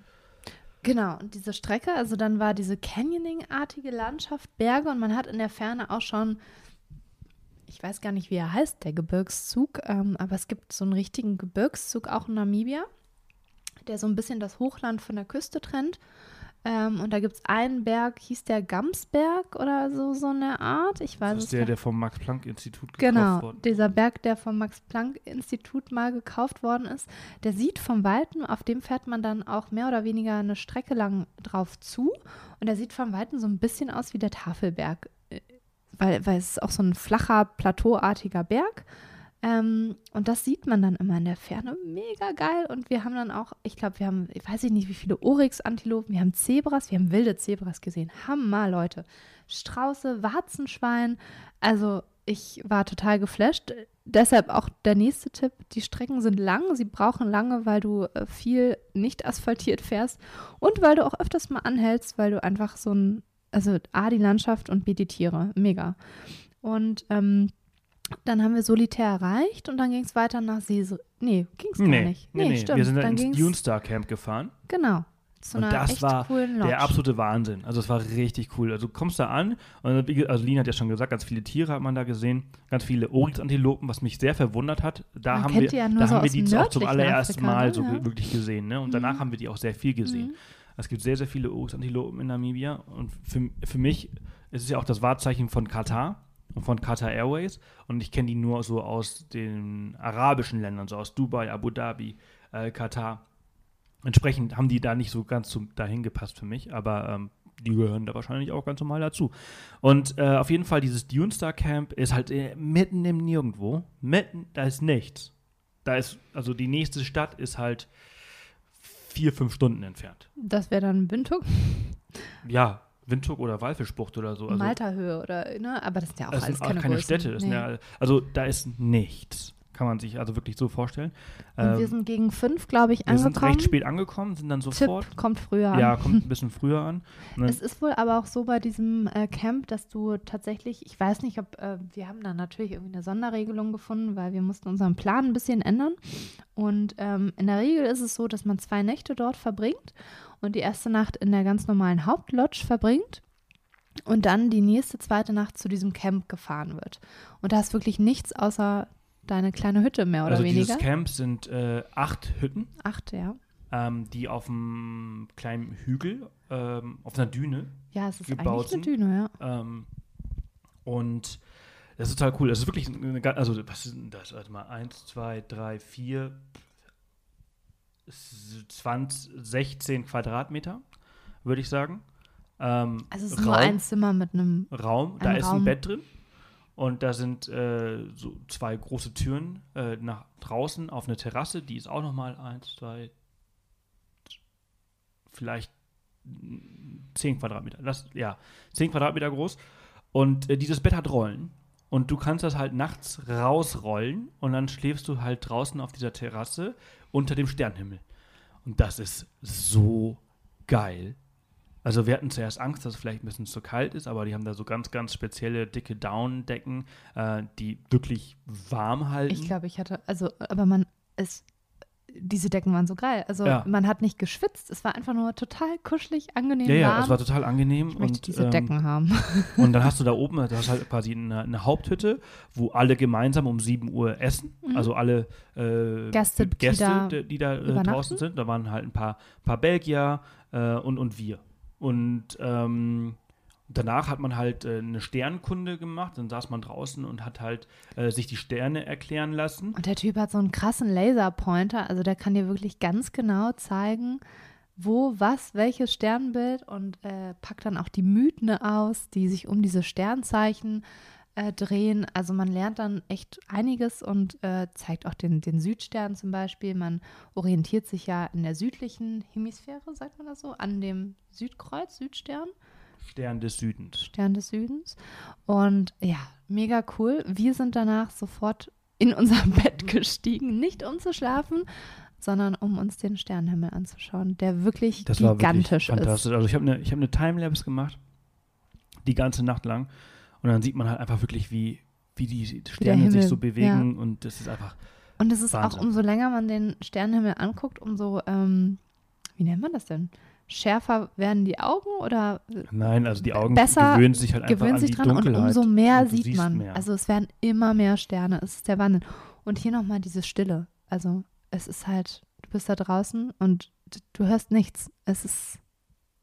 S2: Genau, und diese Strecke, also dann war diese Canyoning-artige Landschaft, Berge und man hat in der Ferne auch schon, ich weiß gar nicht, wie er heißt, der Gebirgszug, ähm, aber es gibt so einen richtigen Gebirgszug auch in Namibia, der so ein bisschen das Hochland von der Küste trennt. Ähm, und da gibt es einen Berg, hieß der Gamsberg oder so, so eine Art. Ich weiß
S1: Das
S2: es
S1: ist der,
S2: gar
S1: der vom Max-Planck-Institut gekauft
S2: Genau,
S1: worden.
S2: dieser Berg, der vom Max-Planck-Institut mal gekauft worden ist, der sieht vom Weiten, auf dem fährt man dann auch mehr oder weniger eine Strecke lang drauf zu und der sieht vom Weiten so ein bisschen aus wie der Tafelberg, äh, weil, weil es ist auch so ein flacher, plateauartiger Berg. Ähm, und das sieht man dann immer in der Ferne. Mega geil. Und wir haben dann auch, ich glaube, wir haben, ich weiß nicht, wie viele Oryx-Antilopen, wir haben Zebras, wir haben wilde Zebras gesehen. Hammer, Leute. Strauße, Warzenschwein. Also ich war total geflasht. Deshalb auch der nächste Tipp, die Strecken sind lang, sie brauchen lange, weil du äh, viel nicht asphaltiert fährst und weil du auch öfters mal anhältst, weil du einfach so ein, also A, die Landschaft und B, die Tiere, mega. Und ähm, dann haben wir Solitär erreicht und dann ging es weiter nach Seese. Nee, ging es gar
S1: Nee,
S2: nicht.
S1: nee, nee.
S2: stimmt.
S1: Wir sind
S2: dann
S1: dann ins Dune Star Camp gefahren.
S2: Genau. Zu
S1: Und das war. Der absolute Wahnsinn. Also es war richtig cool. Also du kommst da an und also Lina hat ja schon gesagt, ganz viele Tiere hat man da gesehen, ganz viele Oryx-Antilopen, was mich sehr verwundert hat. Da
S2: Man
S1: haben wir,
S2: die ja nur
S1: da
S2: so
S1: haben wir die auch zum allerersten
S2: Afrika,
S1: Mal
S2: ne?
S1: so
S2: Ja.
S1: wirklich gesehen. Ne? Und danach
S2: Mhm.
S1: haben wir die auch sehr viel gesehen.
S2: Mhm.
S1: Es gibt sehr, sehr viele Oryx-Antilopen in Namibia und für, für mich ist es ja auch das Wahrzeichen von Katar von Qatar Airways und ich kenne die nur so aus den arabischen Ländern, so aus Dubai, Abu Dhabi, äh, Katar. Entsprechend haben die da nicht so ganz zum, dahin gepasst für mich, aber ähm, die gehören da wahrscheinlich auch ganz normal dazu. Und äh, auf jeden Fall, dieses Dune Star Camp ist halt äh, mitten im Nirgendwo. Mitten, da ist nichts. Da ist, also die nächste Stadt ist halt vier, fünf Stunden entfernt.
S2: Das wäre dann Windhoek,
S1: Ja, Windhoek oder Walfischbucht oder so. Also,
S2: Malta-Höhe oder, ne? Aber das sind ja auch alles keine,
S1: keine. Städte.
S2: Nee.
S1: ja, also da ist nichts. Kann man sich also wirklich so vorstellen.
S2: Und wir
S1: Ähm,
S2: sind gegen fünf, glaube ich,
S1: wir sind
S2: angekommen.
S1: recht spät angekommen, sind dann sofort.
S2: Tipp kommt früher an.
S1: Ja, kommt ein [LAUGHS] bisschen früher an. Dann,
S2: Es ist wohl aber auch so bei diesem äh, Camp, dass du tatsächlich, ich weiß nicht, ob äh, wir haben da natürlich irgendwie eine Sonderregelung gefunden, weil wir mussten unseren Plan ein bisschen ändern. Und ähm, in der Regel ist es so, dass man zwei Nächte dort verbringt und die erste Nacht in der ganz normalen Hauptlodge verbringt und dann die nächste zweite Nacht zu diesem Camp gefahren wird. Und da ist wirklich nichts außer deine kleine Hütte mehr oder
S1: also
S2: weniger.
S1: dieses Camp sind äh, acht Hütten,
S2: Acht, ja.
S1: ähm, die auf einem kleinen Hügel, ähm, auf einer Düne
S2: Ja, es ist
S1: Gebaut
S2: eigentlich eine Düne, ja.
S1: Ähm, und das ist total cool. Das ist wirklich, eine, also was ist denn das? Warte mal, eins, zwei, drei, vier, s- 20, 16 Quadratmeter, würde ich sagen. Ähm,
S2: Also es ist nur ein Zimmer mit einem
S1: Raum, da
S2: ein
S1: ist
S2: Raum.
S1: ein Bett drin und da sind äh, so zwei große Türen äh, nach draußen auf eine Terrasse, die ist auch nochmal eins, zwei, vielleicht zehn Quadratmeter. Das, ja, zehn Quadratmeter groß. Und äh, dieses Bett hat Rollen. Und du kannst das halt nachts rausrollen und dann schläfst du halt draußen auf dieser Terrasse unter dem Sternenhimmel. Und das ist so geil. Also wir hatten zuerst Angst, dass es vielleicht ein bisschen zu kalt ist, aber die haben da so ganz, ganz spezielle dicke Downdecken, äh, die wirklich warm halten.
S2: Ich glaube, ich hatte, also, aber man, es, diese Decken waren so geil. Also
S1: Ja.
S2: man hat nicht geschwitzt, es war einfach nur total kuschelig, angenehm
S1: ja, ja,
S2: warm.
S1: es war total angenehm.
S2: ich möchte
S1: und,
S2: diese
S1: ähm,
S2: Decken haben. [LAUGHS]
S1: Und dann hast du da oben, du hast halt quasi eine, eine Haupthütte, wo alle gemeinsam um 7 Uhr essen.
S2: Mhm.
S1: Also alle äh,
S2: Gäste, die
S1: Gäste,
S2: da
S1: die, die da äh,
S2: übernachten.
S1: draußen sind. Da waren halt ein paar, paar Belgier äh, und, und wir. Und ähm, danach hat man halt äh, eine Sternkunde gemacht, dann saß man draußen und hat halt äh, sich die Sterne erklären lassen.
S2: Und der Typ hat so einen krassen Laserpointer, also der kann dir wirklich ganz genau zeigen, wo, was, welches Sternbild und äh, packt dann auch die Mythen aus, die sich um diese Sternzeichen äh, drehen. Also man lernt dann echt einiges und äh, zeigt auch den, den Südstern zum Beispiel. Man orientiert sich ja in der südlichen Hemisphäre, sagt man das so, an dem Südkreuz, Südstern.
S1: Stern des Südens.
S2: Stern des Südens. Und ja, mega cool. Wir sind danach sofort in unser [LAUGHS] Bett gestiegen, nicht um zu schlafen, sondern um uns den Sternenhimmel anzuschauen, der wirklich
S1: Das war
S2: gigantisch
S1: wirklich fantastisch.
S2: ist.
S1: Also ich habe eine hab ne Timelapse gemacht, die ganze Nacht lang. Und dann sieht man halt einfach wirklich, wie, wie die Sterne sich so bewegen. Und das ist einfach,
S2: Und es ist
S1: Wahnsinn.
S2: auch, umso länger man den Sternenhimmel anguckt, umso, ähm, wie nennt man das denn? Schärfer werden die Augen oder
S1: nein, also die Augen
S2: Besser
S1: gewöhnen sich halt einfach
S2: gewöhnt
S1: an
S2: sich
S1: die
S2: dran und
S1: Dunkelheit.
S2: umso mehr
S1: und
S2: sieht man.
S1: Mehr.
S2: Also es werden immer mehr Sterne. Es ist der Wahnsinn. Und hier nochmal diese Stille. Also es ist halt, du bist da draußen und du hörst nichts. Es ist,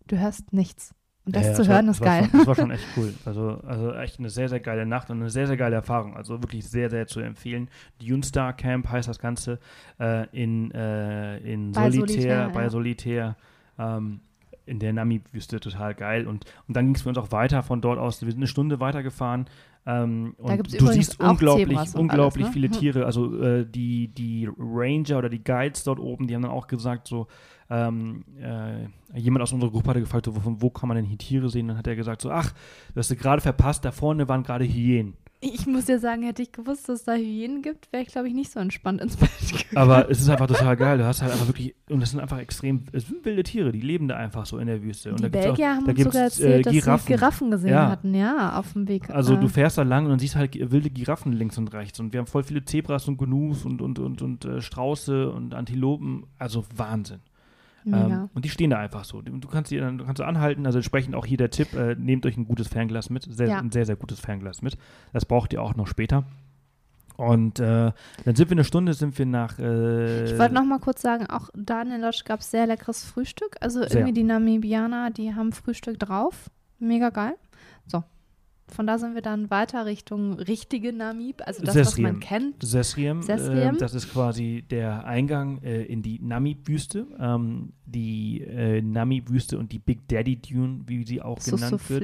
S2: du hörst nichts. Und das
S1: Ja,
S2: zu
S1: war-
S2: hören ist
S1: war
S2: geil.
S1: Schon, das war schon [LAUGHS] echt cool. Also, also echt eine sehr, sehr geile Nacht und eine sehr, sehr geile Erfahrung. Also wirklich sehr, sehr zu empfehlen. Dune Star Camp heißt das Ganze äh, in, äh, in
S2: Bei
S1: Solitär,
S2: Solitär,
S1: bei
S2: ja.
S1: Solitär. Ähm, in der Namib-Wüste total geil. Und, und dann ging es für uns auch weiter von dort aus. Wir sind eine Stunde weitergefahren. Ähm,
S2: Da
S1: und du siehst unglaublich, unglaublich
S2: alles, ne?
S1: viele
S2: Hm.
S1: Tiere. Also äh, die, die Ranger oder die Guides dort oben, die haben dann auch gesagt, so, ähm, äh, jemand aus unserer Gruppe hatte gefragt, so, von wo kann man denn hier Tiere sehen? Dann hat er gesagt, so, ach, du hast du gerade verpasst, da vorne waren gerade Hyänen.
S2: Ich muss dir sagen, hätte ich gewusst, dass es da Hyänen gibt, wäre ich, glaube ich, nicht so entspannt ins Bett [LAUGHS] gegangen.
S1: Aber es ist einfach total geil. Du hast halt einfach wirklich, und das sind einfach extrem, es sind wilde Tiere, die leben da einfach so in der Wüste. Und
S2: die
S1: da gibt's auch,
S2: Belgier haben uns sogar
S1: gibt's,
S2: erzählt,
S1: äh,
S2: dass
S1: Giraffen.
S2: sie Giraffen gesehen
S1: Ja.
S2: hatten, ja, auf dem Weg.
S1: Also
S2: äh,
S1: du fährst da lang und dann siehst halt wilde Giraffen links und rechts. Und wir haben voll viele Zebras und Gnus und, und, und, und äh, Strauße und Antilopen. Also Wahnsinn. Ähm, und die stehen da einfach so. Du kannst, die, dann- du kannst du anhalten. Also entsprechend auch hier der Tipp, äh, nehmt euch ein gutes Fernglas mit. Sehr,
S2: Ja.
S1: Ein sehr, sehr gutes Fernglas mit. Das braucht ihr auch noch später. Und äh, dann sind wir eine Stunde, sind wir nach äh,
S2: Ich wollte noch mal kurz sagen, auch da in der Lodge gab es sehr leckeres Frühstück. Also
S1: Sehr.
S2: irgendwie die Namibianer, die haben Frühstück drauf. Mega geil. So. Von da sind wir dann weiter Richtung richtige Namib, also das, was
S1: Sesriem.
S2: man kennt.
S1: Sesriem.
S2: Sesriem.
S1: Äh, das ist quasi der Eingang äh, in die Namib-Wüste. Ähm, die äh, Namib-Wüste und die Big Daddy Dune, wie sie auch genannt wird.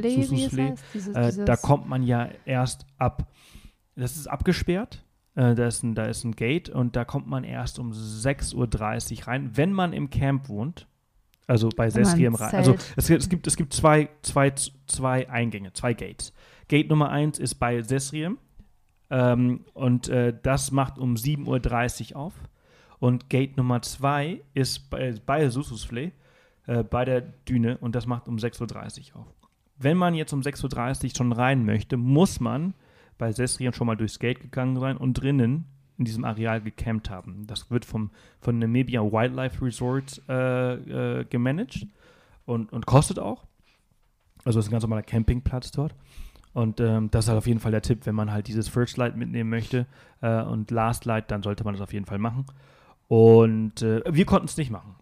S2: Heißt. Dieses,
S1: Äh,
S2: dieses,
S1: da kommt man ja erst ab. Das ist abgesperrt. Äh, da, ist ein, da ist ein Gate und da kommt man erst um 6.30 Uhr rein, wenn man im Camp wohnt. Also bei Sesriem rein. Also es, gibt- es gibt, es gibt zwei, zwei, zwei Eingänge, zwei Gates. Gate Nummer 1 ist bei Sesriem. Ähm, und äh, das macht um 7.30 Uhr auf. Und Gate Nummer 2 ist bei, bei Sususfle, äh, bei der Düne, und das macht um 6.30 Uhr auf. Wenn man jetzt um 6.30 Uhr schon rein möchte, muss man bei Sesriem schon mal durchs Gate gegangen sein und drinnen in diesem Areal gecampt haben. Das wird vom, von Namibia Wildlife Resort äh, äh, gemanagt und, und kostet auch. Also ist ein ganz normaler Campingplatz dort. Und ähm, das ist halt auf jeden Fall der Tipp, wenn man halt dieses First Light mitnehmen möchte äh, und Last Light, dann sollte man das auf jeden Fall machen. Und äh, wir konnten es nicht machen.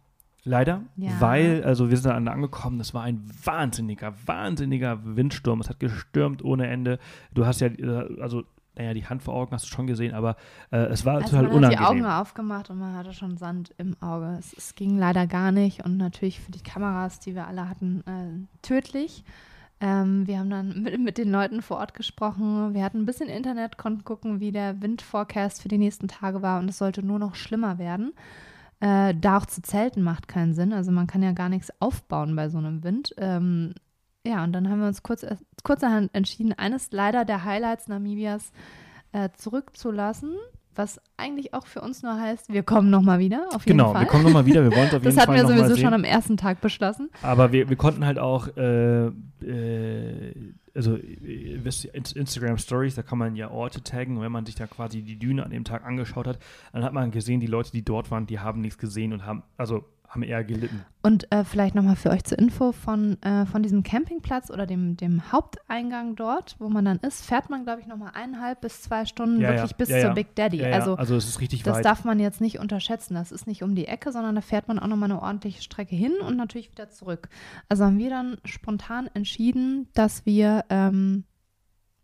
S1: Leider,
S2: Ja.
S1: weil, also wir sind dann angekommen, das war ein wahnsinniger, wahnsinniger Windsturm. Es hat gestürmt ohne Ende. Du hast ja, äh, also, naja, die Hand vor Augen hast du schon gesehen, aber äh, es war
S2: also
S1: total
S2: man hat die Augen
S1: unangenehm.
S2: aufgemacht und man hatte schon Sand im Auge. Es, es ging leider gar nicht und natürlich für die Kameras, die wir alle hatten, äh, tödlich. Ähm, wir haben dann mit, mit den Leuten vor Ort gesprochen. Wir hatten ein bisschen Internet, konnten gucken, wie der Windforecast für die nächsten Tage war und es sollte nur noch schlimmer werden. Äh, da auch zu zelten macht keinen Sinn. Also man kann ja gar nichts aufbauen bei so einem Wind. Ähm, ja, und dann haben wir uns kurz, kurzerhand entschieden, eines leider der Highlights Namibias äh, zurückzulassen, was eigentlich auch für uns nur heißt, wir kommen nochmal wieder, auf jeden
S1: Genau,
S2: Fall.
S1: wir kommen nochmal wieder, wir wollen es auf [LAUGHS] jeden
S2: das hatten
S1: Fall
S2: wir sowieso schon am ersten Tag beschlossen.
S1: Aber wir, wir konnten halt auch, äh, äh, also Ins- Instagram Stories, da kann man ja Orte taggen. Und wenn man sich da quasi die Düne an dem Tag angeschaut hat, dann hat man gesehen, die Leute, die dort waren, die haben nichts gesehen und haben, also haben eher gelitten.
S2: Und äh, vielleicht nochmal für euch zur Info von, äh, von diesem Campingplatz oder dem, dem Haupteingang dort, wo man dann ist, fährt man, glaube ich, nochmal eineinhalb bis zwei Stunden
S1: Ja, ja.
S2: wirklich bis
S1: Ja,
S2: zur
S1: ja.
S2: Big Daddy.
S1: Ja, ja,
S2: Also
S1: also es ist richtig
S2: das
S1: weit.
S2: darf man jetzt nicht unterschätzen. Das ist nicht um die Ecke, sondern da fährt man auch nochmal eine ordentliche Strecke hin und natürlich wieder zurück. Also haben wir dann spontan entschieden, dass wir ähm,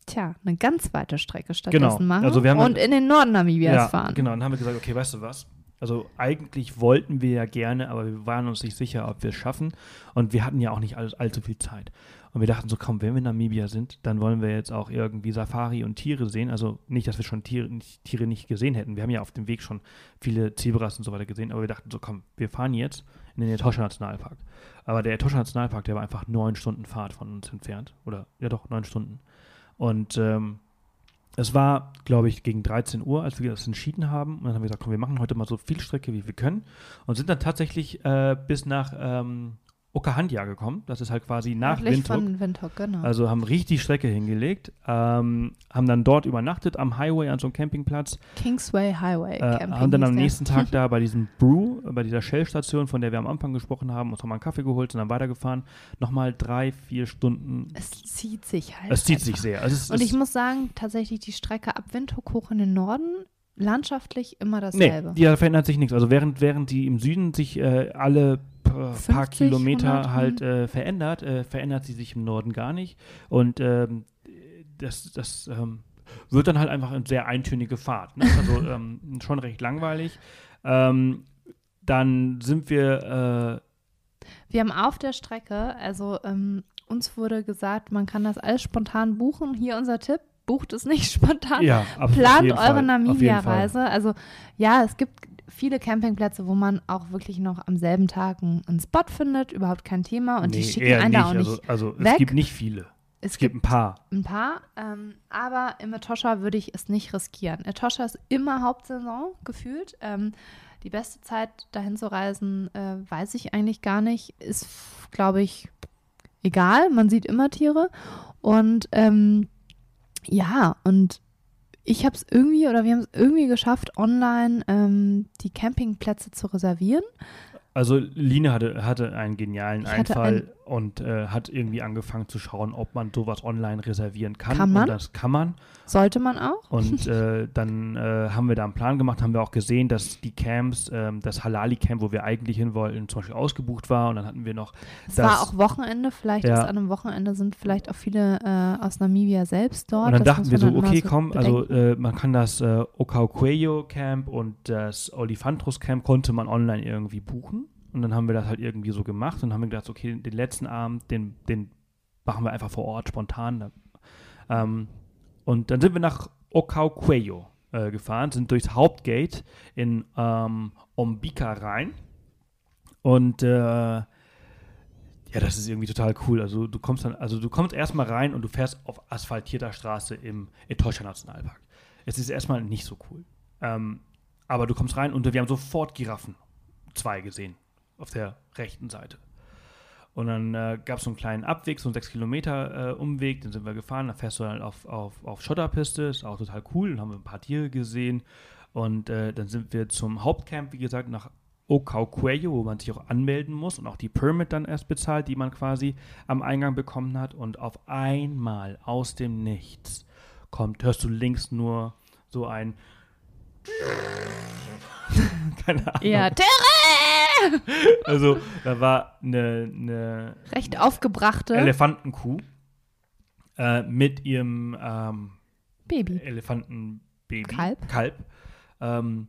S2: tja, eine ganz weite Strecke stattdessen
S1: Genau.
S2: machen
S1: Also
S2: und in den Norden Namibias
S1: ja,
S2: fahren.
S1: genau. Dann haben wir gesagt, okay, weißt du was? Also eigentlich wollten wir ja gerne, aber wir waren uns nicht sicher, ob wir es schaffen. Und wir hatten ja auch nicht all, allzu viel Zeit. Und wir dachten so, komm, wenn wir in Namibia sind, dann wollen wir jetzt auch irgendwie Safari und Tiere sehen. Also nicht, dass wir schon Tiere nicht, Tiere nicht gesehen hätten. Wir haben ja auf dem Weg schon viele Zebras und so weiter gesehen. Aber wir dachten so, komm, wir fahren jetzt in den Etosha Nationalpark. Aber der Etosha Nationalpark, der war einfach neun Stunden Fahrt von uns entfernt. Oder, ja doch, neun Stunden. Und ähm, es war, glaube ich, gegen 13 Uhr, als wir das entschieden haben. Und dann haben wir gesagt, komm, wir machen heute mal so viel Strecke, wie wir können. Und sind dann tatsächlich äh, bis nach ähm, Okahandja gekommen. Das ist halt quasi nach
S2: Nördlich
S1: Windhoek.
S2: von Windhoek, genau.
S1: Also haben richtig Strecke hingelegt, ähm, haben dann dort übernachtet am Highway an so einem Campingplatz,
S2: Kingsway Highway
S1: äh,
S2: Camping.
S1: haben dann am
S2: der.
S1: nächsten Tag [LAUGHS] da bei diesem Brew, bei dieser Shell-Station, von der wir am Anfang gesprochen haben, uns nochmal einen Kaffee geholt, sind dann weitergefahren. Nochmal drei, vier Stunden.
S2: Es zieht sich halt.
S1: Es zieht
S2: einfach.
S1: sich sehr. Also es,
S2: Und ich muss sagen, tatsächlich die Strecke ab Windhoek hoch in den Norden, landschaftlich immer
S1: Nee,
S2: dasselbe.
S1: die, da verändert sich nichts. Also während, während die im Süden sich äh, alle paar
S2: 50,
S1: Kilometer
S2: 100,
S1: halt äh, verändert, äh, verändert sie sich im Norden gar nicht. Und ähm, das, das ähm, wird dann halt einfach eine sehr eintönige Fahrt. Ne? Also [LAUGHS] ähm, schon recht langweilig. Ähm, dann sind wir,
S2: Wir haben auf der Strecke, also ähm, uns wurde gesagt, man kann das alles spontan buchen. Hier unser Tipp, bucht es nicht [LAUGHS] spontan.
S1: äh, ja,
S2: Plant eure. Namibia-Reise. Also ja, es gibt viele Campingplätze, wo man auch wirklich noch am selben Tag einen, Spot findet, überhaupt kein Thema. Und die
S1: Nee,
S2: schicken
S1: eher
S2: einen da auch nicht.
S1: Also, also es
S2: weg.
S1: gibt nicht viele.
S2: es
S1: Es gibt ein paar.
S2: ein paar, ähm, aber im Etosha würde ich es nicht riskieren. Etosha ist immer Hauptsaison gefühlt. Ähm, die beste Zeit, dahin zu reisen, äh, weiß ich eigentlich gar nicht. Ist, glaube ich, egal. Man sieht immer Tiere. Und ähm, ja, und ich habe es irgendwie oder wir haben es irgendwie geschafft, online ähm, die Campingplätze zu reservieren.
S1: Also Line hatte, hatte einen genialen
S2: Ich
S1: Einfall und äh, hat irgendwie angefangen zu schauen, ob man sowas online reservieren kann.
S2: Kann man?
S1: Und das kann man.
S2: Sollte man auch.
S1: Und [LAUGHS] äh, dann äh, haben wir da einen Plan gemacht, haben wir auch gesehen, dass die Camps, ähm, das Halali-Camp, wo wir eigentlich hin wollten, zum Beispiel ausgebucht war. Und dann hatten wir noch
S2: Es
S1: das-
S2: war auch Wochenende, vielleicht
S1: Ja.
S2: ist an einem Wochenende sind vielleicht auch viele äh, aus Namibia selbst dort.
S1: Und dann
S2: Das
S1: dachten wir so,
S2: immer
S1: okay, komm, also
S2: bedenken.
S1: äh, man kann das äh, Okauqueyo Camp und das Olifantros Camp konnte man online irgendwie buchen. Und dann haben wir das halt irgendwie so gemacht und haben gedacht, okay, den letzten Abend, den, den machen wir einfach vor Ort spontan. Da. Ähm, und dann sind wir nach Okauqueyo äh, gefahren, sind durchs Hauptgate in ähm, Ombika rein. Und äh, ja, das ist irgendwie total cool. Also du kommst dann, also du kommst erstmal rein und du fährst auf asphaltierter Straße im Etosha Nationalpark. Es ist erstmal nicht so cool. Ähm, aber du kommst rein und wir haben sofort Giraffen, zwei gesehen, auf der rechten Seite. Und dann äh, gab es so einen kleinen Abweg, so einen 6 Kilometer äh, Umweg, den sind wir gefahren, da fährst du dann auf, auf, auf Schotterpiste, ist auch total cool, dann haben wir ein paar Tiere gesehen. Und äh, dann sind wir zum Hauptcamp, wie gesagt, nach Okauqueyo, wo man sich auch anmelden muss und auch die Permit dann erst bezahlt, die man quasi am Eingang bekommen hat. Und auf einmal aus dem Nichts kommt, hörst du links nur so ein [LAUGHS] keine Ahnung.
S2: Ja, Terre!
S1: Also da war eine, eine
S2: Recht aufgebrachte
S1: Elefantenkuh äh, mit ihrem ähm,
S2: Baby.
S1: Elefantenbaby.
S2: Kalb.
S1: Kalb. Ähm,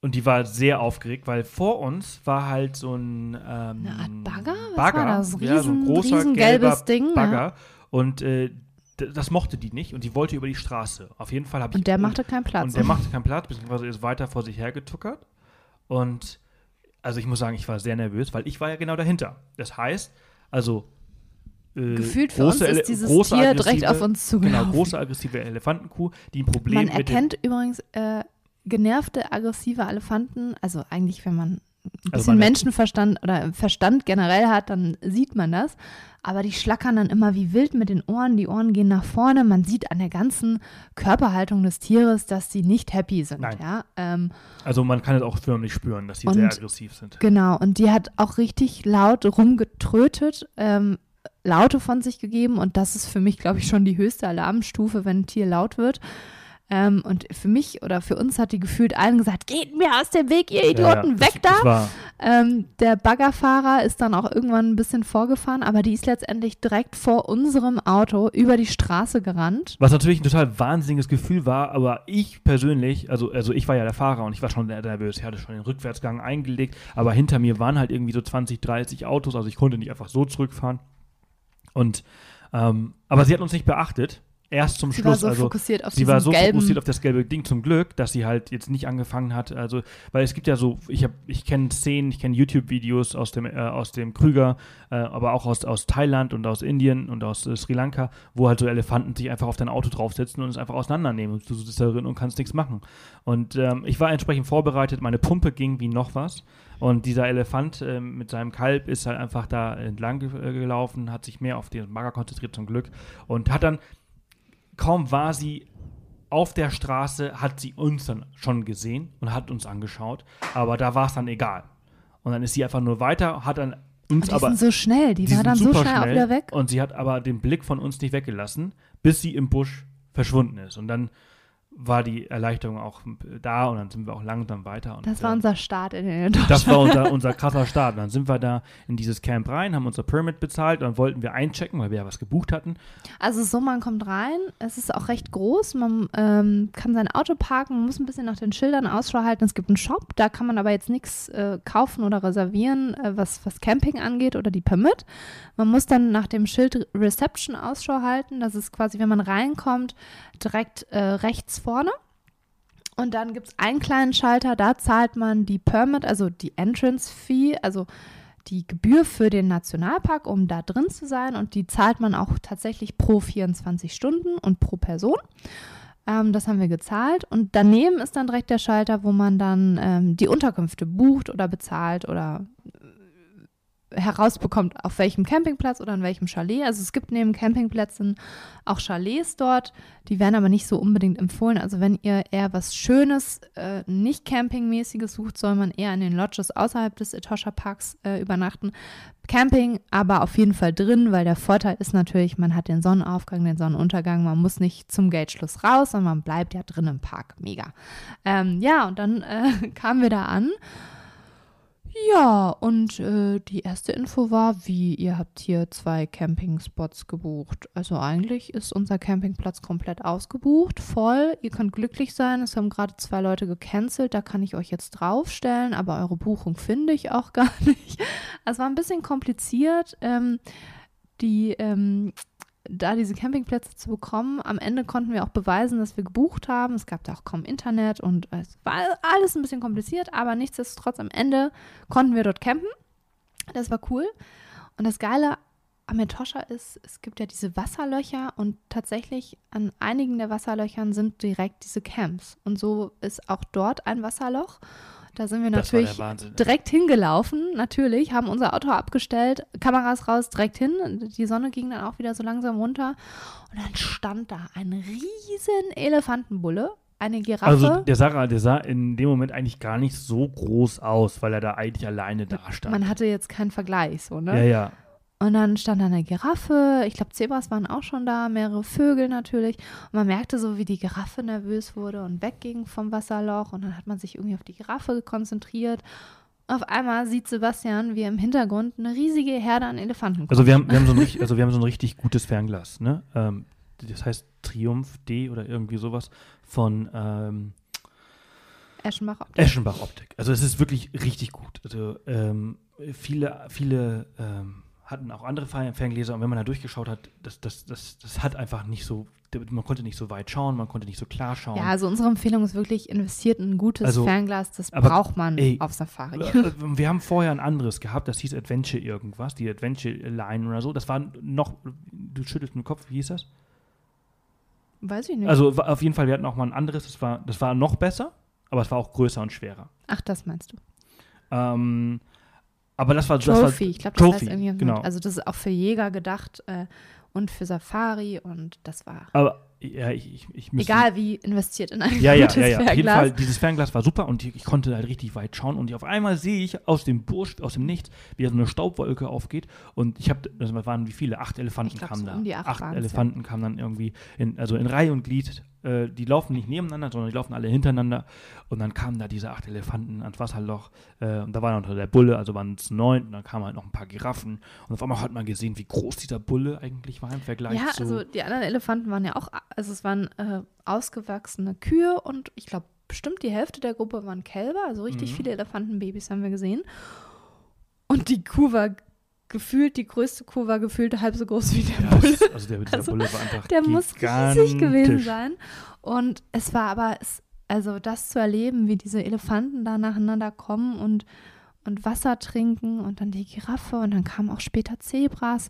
S1: und die war sehr aufgeregt, weil vor uns war halt so ein ähm,
S2: Eine Art Bagger? Was
S1: Bagger,
S2: war das?
S1: ja, so ein
S2: Riesen-
S1: großer gelber
S2: Ding, ja.
S1: Bagger. Und äh, das mochte die nicht und die wollte über die Straße. Auf jeden Fall habe ich
S2: Und der machte keinen Platz.
S1: und der machte keinen Platz, beziehungsweise ist weiter vor sich hergetuckert. Und also ich muss sagen, ich war sehr nervös, weil ich war ja genau dahinter. Das heißt, also äh,
S2: Gefühlt für uns ist dieses
S1: große
S2: Tier direkt auf uns
S1: Genau,
S2: zugelaufen.
S1: große aggressive Elefantenkuh, die ein Problem
S2: Man erkennt übrigens äh, genervte, aggressive Elefanten, also eigentlich, wenn man ein also bisschen Menschenverstand oder Verstand generell hat, dann sieht man das. Aber die schlackern dann immer wie wild mit den Ohren. Die Ohren gehen nach vorne. Man sieht an der ganzen Körperhaltung des Tieres, dass sie nicht happy sind.
S1: Nein.
S2: Ja? Ähm,
S1: also man kann es auch förmlich spüren, dass sie sehr aggressiv sind.
S2: Genau. Und die hat auch richtig laut rumgetrötet. Ähm, Laute von sich gegeben und das ist für mich, glaube ich, schon die höchste Alarmstufe, wenn ein Tier laut wird. Ähm, und für mich oder für uns hat die gefühlt allen gesagt, geht mir aus dem Weg, ihr Idioten, ja, weg das, da. Das ähm, der Baggerfahrer ist dann auch irgendwann ein bisschen vorgefahren, aber die ist letztendlich direkt vor unserem Auto über die Straße gerannt.
S1: Was natürlich ein total wahnsinniges Gefühl war, aber ich persönlich, also, also ich war ja der Fahrer und ich war schon nervös, ich hatte schon den Rückwärtsgang eingelegt, aber hinter mir waren halt irgendwie so 20, 30 Autos, also ich konnte nicht einfach so zurückfahren. Und ähm, aber sie hat uns nicht beachtet erst zum
S2: sie
S1: Schluss.
S2: War so also fokussiert auf
S1: sie war so gelben. fokussiert auf das gelbe Ding zum Glück, dass sie halt jetzt nicht angefangen hat. Also, weil es gibt ja so, ich habe, ich kenne Szenen, ich kenne YouTube-Videos aus dem äh, aus dem Krüger, äh, aber auch aus, aus Thailand und aus Indien und aus äh, Sri Lanka, wo halt so Elefanten sich einfach auf dein Auto draufsetzen und es einfach auseinandernehmen. Und du sitzt da drin und kannst nichts machen. Und ähm, ich war entsprechend vorbereitet. Meine Pumpe ging wie noch was. Und dieser Elefant äh, mit seinem Kalb ist halt einfach da entlang äh, gelaufen, hat sich mehr auf den Mager konzentriert zum Glück und hat dann kaum war sie auf der Straße, hat sie uns dann schon gesehen und hat uns angeschaut. Aber da war es dann egal. Und dann ist sie einfach nur weiter, hat dann uns
S2: die
S1: aber.
S2: Sind so schnell, die, die war dann so schnell, schnell auch wieder weg.
S1: Und sie hat aber den Blick von uns nicht weggelassen, bis sie im Busch verschwunden ist. Und dann war die Erleichterung auch da und dann sind wir auch langsam weiter. Und,
S2: das war äh, unser Start in den
S1: Das war unser, [LAUGHS] unser krasser Start. Und dann sind wir da in dieses Camp rein, haben unser Permit bezahlt und dann wollten wir einchecken, weil wir ja was gebucht hatten.
S2: Also so, man kommt rein, es ist auch recht groß, man ähm, kann sein Auto parken, man muss ein bisschen nach den Schildern Ausschau halten. Es gibt einen Shop, da kann man aber jetzt nichts äh, kaufen oder reservieren, äh, was, was Camping angeht oder die Permit. Man muss dann nach dem Schild Reception Ausschau halten. Das ist quasi, wenn man reinkommt, direkt äh, rechts vorne. Und dann gibt es einen kleinen Schalter, da zahlt man die Permit, also die Entrance Fee, also die Gebühr für den Nationalpark, um da drin zu sein. Und die zahlt man auch tatsächlich pro 24 Stunden und pro Person. Ähm, das haben wir gezahlt. Und daneben ist dann direkt der Schalter, wo man dann ähm, die Unterkünfte bucht oder bezahlt oder herausbekommt, auf welchem Campingplatz oder in welchem Chalet. Also es gibt neben Campingplätzen auch Chalets dort, die werden aber nicht so unbedingt empfohlen. Also wenn ihr eher was Schönes, äh, nicht Campingmäßiges sucht, soll man eher in den Lodges außerhalb des Etosha Parks äh, übernachten. Camping aber auf jeden Fall drin, weil der Vorteil ist natürlich, man hat den Sonnenaufgang, den Sonnenuntergang, man muss nicht zum Gateschluss raus, sondern man bleibt ja drin im Park. Mega. Ähm, ja, und dann äh, [LAUGHS] kamen wir da an ja, und äh, die erste Info war, wie ihr habt hier zwei Campingspots gebucht. Also eigentlich ist unser Campingplatz komplett ausgebucht, voll. Ihr könnt glücklich sein. Es haben gerade zwei Leute gecancelt. Da kann ich euch jetzt draufstellen, aber eure Buchung finde ich auch [LAUGHS] gar nicht. Es war ein bisschen kompliziert. Ähm, die ähm, da diese Campingplätze zu bekommen. Am Ende konnten wir auch beweisen, dass wir gebucht haben. Es gab da auch kaum Internet und es war alles ein bisschen kompliziert, aber nichtsdestotrotz am Ende konnten wir dort campen. Das war cool. Und das Geile am Etosha ist, es gibt ja diese Wasserlöcher und tatsächlich an einigen der Wasserlöchern sind direkt diese Camps. Und so ist auch dort ein Wasserloch. Da sind wir natürlich direkt hingelaufen, natürlich, haben unser Auto abgestellt, Kameras raus, direkt hin. Die Sonne ging dann auch wieder so langsam runter. Und dann stand da ein riesen Elefantenbulle, eine Giraffe.
S1: Also der sah, der sah in dem Moment eigentlich gar nicht so groß aus, weil er da eigentlich alleine da stand.
S2: Man hatte jetzt keinen Vergleich, so, ne?
S1: Ja, ja.
S2: Und dann stand da eine Giraffe, ich glaube Zebras waren auch schon da, mehrere Vögel natürlich. Und man merkte so, wie die Giraffe nervös wurde und wegging vom Wasserloch. Und dann hat man sich irgendwie auf die Giraffe konzentriert. Auf einmal sieht Sebastian, wie im Hintergrund eine riesige Herde an Elefanten kommt.
S1: Also wir haben, wir haben, so, ein, [LAUGHS] richtig, also wir haben so ein richtig gutes Fernglas, ne? Ähm, das heißt Triumph D oder irgendwie sowas von ähm,
S2: Eschenbach Optik.
S1: Eschenbach Optik. Also es ist wirklich richtig gut. Also ähm, viele, viele ähm, hatten auch andere Ferngläser und wenn man da durchgeschaut hat, das, das, das, das hat einfach nicht so, man konnte nicht so weit schauen, man konnte nicht so klar schauen.
S2: Ja, also unsere Empfehlung ist wirklich, investiert in ein gutes also, Fernglas, das aber, braucht man ey, auf Safari.
S1: Äh, äh, wir haben vorher ein anderes gehabt, das hieß Adventure irgendwas, die Adventure Line oder so, das war noch, du schüttelst den Kopf, wie hieß das?
S2: Weiß ich nicht.
S1: Also auf jeden Fall, wir hatten auch mal ein anderes, das war, das war noch besser, aber es war auch größer und schwerer.
S2: Ach, das meinst du.
S1: Ähm, aber das war
S2: Trophy,
S1: das war,
S2: ich glaube, das heißt
S1: Trophy,
S2: irgendwie.
S1: genau.
S2: Also das ist auch für Jäger gedacht äh, und für Safari und das war
S1: Aber ja, ich, ich, ich müsste,
S2: egal wie investiert in ein
S1: Ja, ja, ja, ja. Auf jeden
S2: Fernglas.
S1: Fall, dieses Fernglas war super und ich, ich konnte halt richtig weit schauen und auf einmal sehe ich aus dem Busch, aus dem Nichts, wie da so eine Staubwolke aufgeht und ich habe, das waren wie viele? Acht Elefanten
S2: glaub,
S1: kamen
S2: so
S1: da.
S2: um die acht
S1: acht
S2: waren's, ja.
S1: Elefanten kamen dann irgendwie, in, also in Reihe und Glied. Äh, die laufen nicht nebeneinander, sondern die laufen alle hintereinander und dann kamen da diese acht Elefanten ans Wasserloch äh, und da war noch der Bulle, also waren es neun und dann kamen halt noch ein paar Giraffen und auf einmal hat man gesehen, wie groß dieser Bulle eigentlich war im Vergleich
S2: Ja,
S1: zu...
S2: also die anderen Elefanten waren ja auch, also es waren äh, ausgewachsene Kühe und ich glaube, bestimmt die Hälfte der Gruppe waren Kälber, also richtig
S1: Mhm.
S2: viele Elefantenbabys haben wir gesehen. Und die Kuh war gefühlt, die größte Kuh war gefühlt halb so groß wie der
S1: ja,
S2: Bulle.
S1: also der,
S2: Also,
S1: Bulle war einfach
S2: Der muss riesig gewesen sein. Und es war aber, also das zu erleben, wie diese Elefanten da nacheinander kommen und, und Wasser trinken und dann die Giraffe und dann kamen auch später Zebras.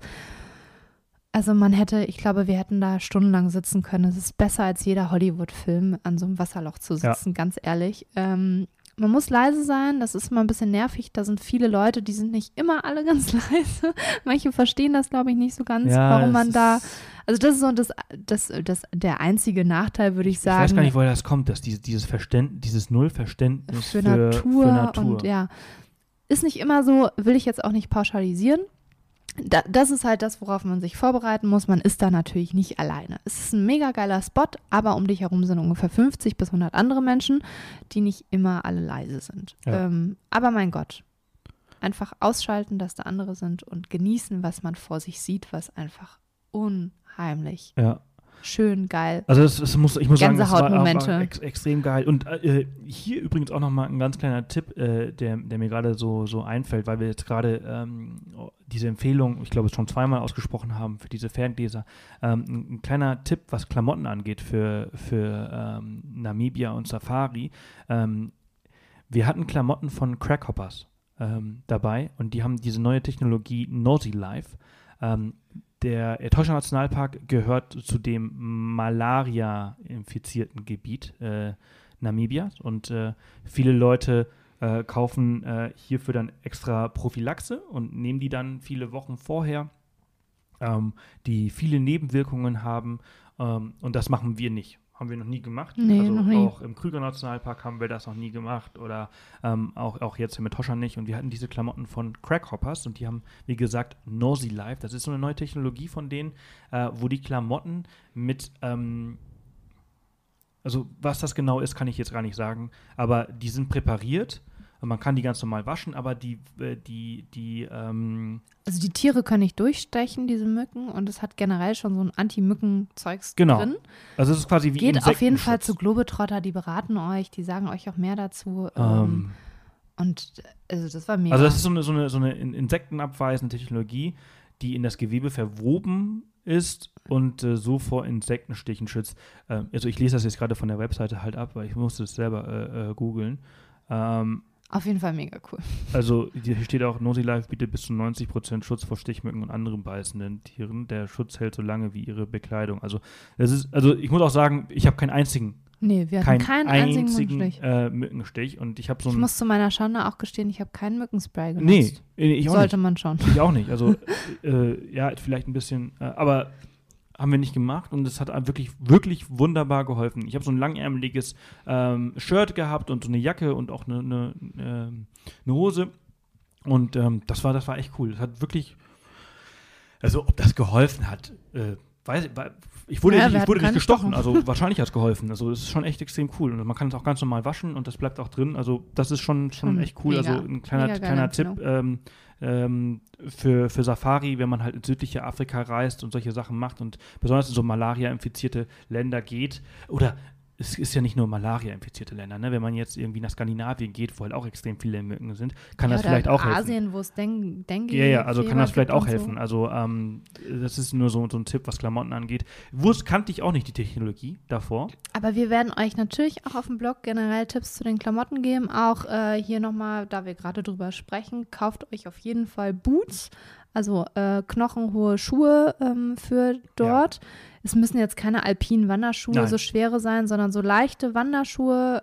S2: Also man hätte, ich glaube, wir hätten da stundenlang sitzen können. Es ist besser als jeder Hollywood-Film, an so einem Wasserloch zu
S1: Ja.
S2: sitzen, ganz ehrlich. Ähm, man muss leise sein, das ist immer ein bisschen nervig. Da sind viele Leute, die sind nicht immer alle [LAUGHS] ganz leise. Manche verstehen das, glaube ich, nicht so ganz,
S1: Ja,
S2: warum man da also das ist so das, das, das, der einzige Nachteil, würde ich
S1: Ich
S2: sagen.
S1: weiß gar nicht, woher das kommt, dass diese, dieses Verständnis, dieses Nullverständnis
S2: für,
S1: für,
S2: Natur
S1: für Natur.
S2: und ja. Ist nicht immer so, will ich jetzt auch nicht pauschalisieren. Da, das ist halt das, worauf man sich vorbereiten muss. Man ist da natürlich nicht alleine. Es ist ein mega geiler Spot, aber um dich herum sind ungefähr 50 bis 100 andere Menschen, die nicht immer alle leise sind.
S1: Ja.
S2: Ähm, aber mein Gott, einfach ausschalten, dass da andere sind und genießen, was man vor sich sieht, was einfach unheimlich
S1: Ja.
S2: Schön, geil.
S1: Also es, es muss, ich muss sagen, das war, ex, extrem geil. Und äh, hier übrigens auch nochmal ein ganz kleiner Tipp, äh, der, der mir gerade so, so einfällt, weil wir jetzt gerade ähm, diese Empfehlung, ich glaube, schon zweimal ausgesprochen haben für diese Ferngläser. Ähm, ein, ein kleiner Tipp, was Klamotten angeht für, für ähm, Namibia und Safari. Ähm, wir hatten Klamotten von Crackhoppers ähm, dabei und die haben diese neue Technologie Nosy Life. Ähm, der Etosha Nationalpark gehört zu dem Malaria-infizierten Gebiet äh, Namibias und äh, viele Leute äh, kaufen äh, hierfür dann extra Prophylaxe und nehmen die dann viele Wochen vorher, ähm, die viele Nebenwirkungen haben ähm, und das machen wir nicht. Haben wir noch nie gemacht.
S2: Nee,
S1: also
S2: nie.
S1: auch im Krüger Nationalpark haben wir das noch nie gemacht oder ähm, auch, auch jetzt mit Toscha nicht. Und wir hatten diese Klamotten von Crackhoppers und die haben, wie gesagt, Nosy Life. Das ist so eine neue Technologie von denen, äh, wo die Klamotten mit, ähm, also was das genau ist, kann ich jetzt gar nicht sagen, aber die sind präpariert. Man kann die ganz normal waschen, aber die, äh, die, die, ähm,
S2: Also die Tiere können nicht durchstechen, diese Mücken, und es hat generell schon so ein Anti-Mücken-Zeugs
S1: Genau.
S2: drin.
S1: also es ist quasi wie
S2: Geht auf jeden Fall zu. Globetrotter, die beraten euch, die sagen euch auch mehr dazu. Ähm,
S1: Ähm,
S2: und also das war mega.
S1: Also das ist so eine, so eine, so eine in- insektenabweisende Technologie, die in das Gewebe verwoben ist und äh, so vor Insektenstichen schützt. Ähm, also ich lese das jetzt gerade von der Webseite halt ab, weil ich musste es selber äh, äh, googeln. Ähm,
S2: auf jeden Fall mega cool.
S1: also hier steht auch, Nosy Life bietet bis zu 90% Schutz vor Stichmücken und anderen beißenden Tieren. Der Schutz hält so lange wie ihre Bekleidung. Also das ist, also ich muss auch sagen, ich habe keinen einzigen,
S2: Nee, wir hatten
S1: keinen,
S2: keinen einzigen
S1: einzigen
S2: Mückenstich.
S1: äh, Mückenstich und ich habe so
S2: Ich muss zu meiner Schande auch gestehen, ich habe keinen Mückenspray genutzt.
S1: Nee, ich auch nicht.
S2: Sollte man schon.
S1: Ich auch nicht. Also, [LAUGHS] äh, ja, vielleicht ein bisschen, äh, aber haben wir nicht gemacht und es hat wirklich, wirklich wunderbar geholfen. Ich habe so ein langärmeliges ähm, Shirt gehabt und so eine Jacke und auch eine, eine, ähm, eine Hose. Und ähm, das war, das war echt cool. Das hat wirklich, also ob das geholfen hat, äh, weiß ich, wurde,
S2: Ja,
S1: nicht, ich wurde nicht gestochen, also [LAUGHS] wahrscheinlich hat es geholfen. Also es ist schon echt extrem cool. Und man kann es auch ganz normal waschen und das bleibt auch drin. Also das ist schon, schon
S2: Schon
S1: echt cool.
S2: mega-
S1: also ein kleiner, kleiner Tipp
S2: Empfehlung.
S1: ähm, ähm, für, für Safari, wenn man halt ins südliche Afrika reist und solche Sachen macht und besonders in so Malaria-infizierte Länder geht. Oder es ist ja nicht nur Malaria-infizierte Länder, ne? Wenn man jetzt irgendwie nach Skandinavien geht, wo halt auch extrem viele Mücken sind, kann
S2: ja,
S1: das vielleicht auch helfen.
S2: Asien, wo es Den Dengue
S1: Ja, ja, also kann das vielleicht auch
S2: und so.
S1: helfen. Also ähm, das ist nur so, so ein Tipp, was Klamotten angeht. Wusst kannte ich auch nicht die Technologie davor.
S2: Aber wir werden euch natürlich auch auf dem Blog generell Tipps zu den Klamotten geben. Auch äh, hier nochmal, da wir gerade drüber sprechen, kauft euch auf jeden Fall Boots, also äh, knochenhohe Schuhe ähm, für dort. Es müssen jetzt keine alpinen Wanderschuhe,
S1: Nein.
S2: so schwere sein, sondern so leichte Wanderschuhe,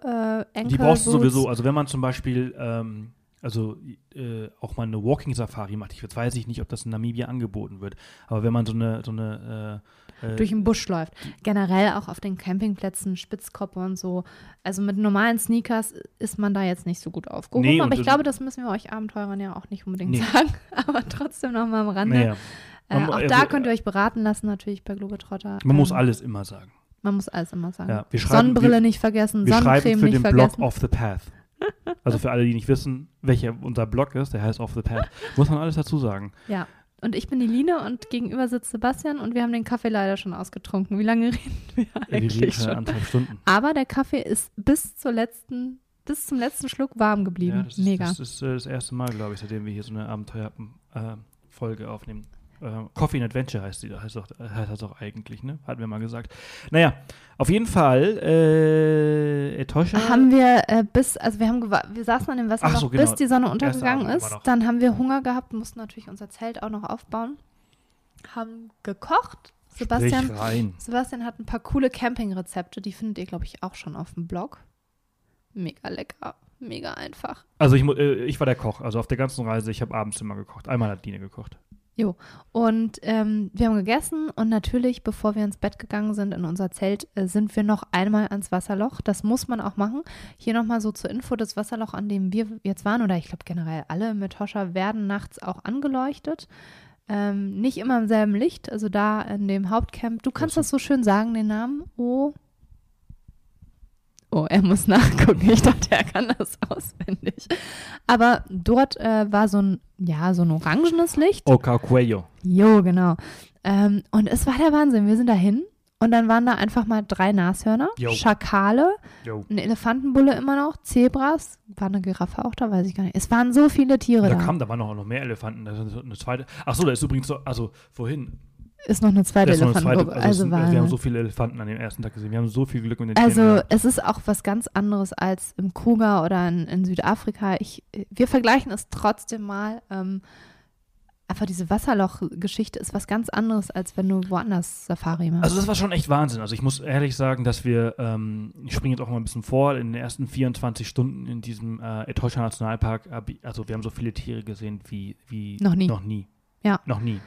S2: äh, Enkel
S1: Die brauchst du sowieso. Also wenn man zum Beispiel ähm, also äh, auch mal eine Walking-Safari macht. Ich weiß ich nicht, ob das in Namibia angeboten wird. Aber wenn man so eine, so eine
S2: äh, durch den Busch läuft. Generell auch auf den Campingplätzen, Spitzkoppe und so. Also mit normalen Sneakers ist man da jetzt nicht so gut aufgehoben. Nee, aber ich glaube, das müssen wir euch Abenteurern ja auch nicht unbedingt nee. sagen. [LAUGHS] aber trotzdem noch mal am Rande. Naja. Äh, auch da könnt ihr euch beraten lassen, natürlich bei Globetrotter.
S1: Man ähm, muss alles immer sagen.
S2: Man muss alles immer sagen.
S1: Ja,
S2: Sonnenbrille wir, nicht vergessen, wir Sonnencreme
S1: für
S2: nicht
S1: den
S2: vergessen.
S1: Blog Off the Path. Also für alle, die nicht wissen, welcher unser Blog ist, der heißt Off the Path, [LAUGHS] muss man alles dazu sagen.
S2: Ja. Und ich bin die Line und gegenüber sitzt Sebastian und wir haben den Kaffee leider schon ausgetrunken. Wie lange [LAUGHS] reden wir eigentlich wir reden schon?
S1: Anderthalb Stunden.
S2: Aber der Kaffee ist bis zur letzten, bis zum letzten Schluck warm geblieben. Ja,
S1: das ist,
S2: Mega.
S1: Das ist äh, das erste Mal, glaube ich, seitdem wir hier so eine Abenteuerfolge äh, aufnehmen. Äh, Coffee and Adventure heißt, die, heißt, auch, heißt das auch eigentlich, ne? Hatten wir mal gesagt. Naja, auf jeden Fall, äh, Etosha.
S2: Haben wir äh, bis, also wir haben wir saßen an dem Wasser so, genau. bis die Sonne untergegangen ist. Dann haben wir Hunger gehabt, mussten natürlich unser Zelt auch noch aufbauen. Haben gekocht. Sebastian, Sebastian hat ein paar coole Campingrezepte, die findet ihr, glaube ich, auch schon auf dem Blog. Mega lecker, mega einfach.
S1: Also ich, äh, ich war der Koch, also auf der ganzen Reise, ich habe abends immer gekocht. Einmal hat Dine gekocht.
S2: Jo, und ähm, wir haben gegessen und natürlich, bevor wir ins Bett gegangen sind in unser Zelt, äh, sind wir noch einmal ans Wasserloch. Das muss man auch machen. Hier nochmal so zur Info, das Wasserloch, an dem wir jetzt waren, oder ich glaube generell alle mit Hoscha, werden nachts auch angeleuchtet. Ähm, nicht immer im selben Licht, also da in dem Hauptcamp. Du kannst das so schön sagen, den Namen. Oh, Oh, er muss nachgucken. Ich dachte, er kann das auswendig. Aber dort äh, war so ein, ja, so ein orangenes Licht.
S1: Oca Cuello.
S2: Jo, genau. Ähm, und es war der Wahnsinn. Wir sind dahin und dann waren da einfach mal drei Nashörner, jo. Schakale, jo. ein Elefantenbulle immer noch, Zebras, war eine Giraffe auch da, weiß ich gar nicht. Es waren so viele Tiere
S1: da.
S2: Da
S1: kam, da waren noch, noch mehr Elefanten. Das ist eine zweite. Ach so, da ist übrigens so, also vorhin
S2: ist noch eine zweite Elefantengruppe.
S1: Also, also sind, wir haben so viele Elefanten an dem ersten Tag gesehen. Wir haben so viel Glück mit den
S2: Also
S1: Tieren
S2: es ist auch was ganz anderes als im Kruger oder in, in Südafrika. Ich, wir vergleichen es trotzdem mal. Ähm, einfach diese Wasserloch-Geschichte ist was ganz anderes, als wenn du woanders Safari machst.
S1: Also das war schon echt Wahnsinn. Also ich muss ehrlich sagen, dass wir, ähm, ich springe jetzt auch mal ein bisschen vor, in den ersten 24 Stunden in diesem äh, Etosha Nationalpark, also wir haben so viele Tiere gesehen wie, wie
S2: noch nie.
S1: Noch nie.
S2: Ja.
S1: Noch nie.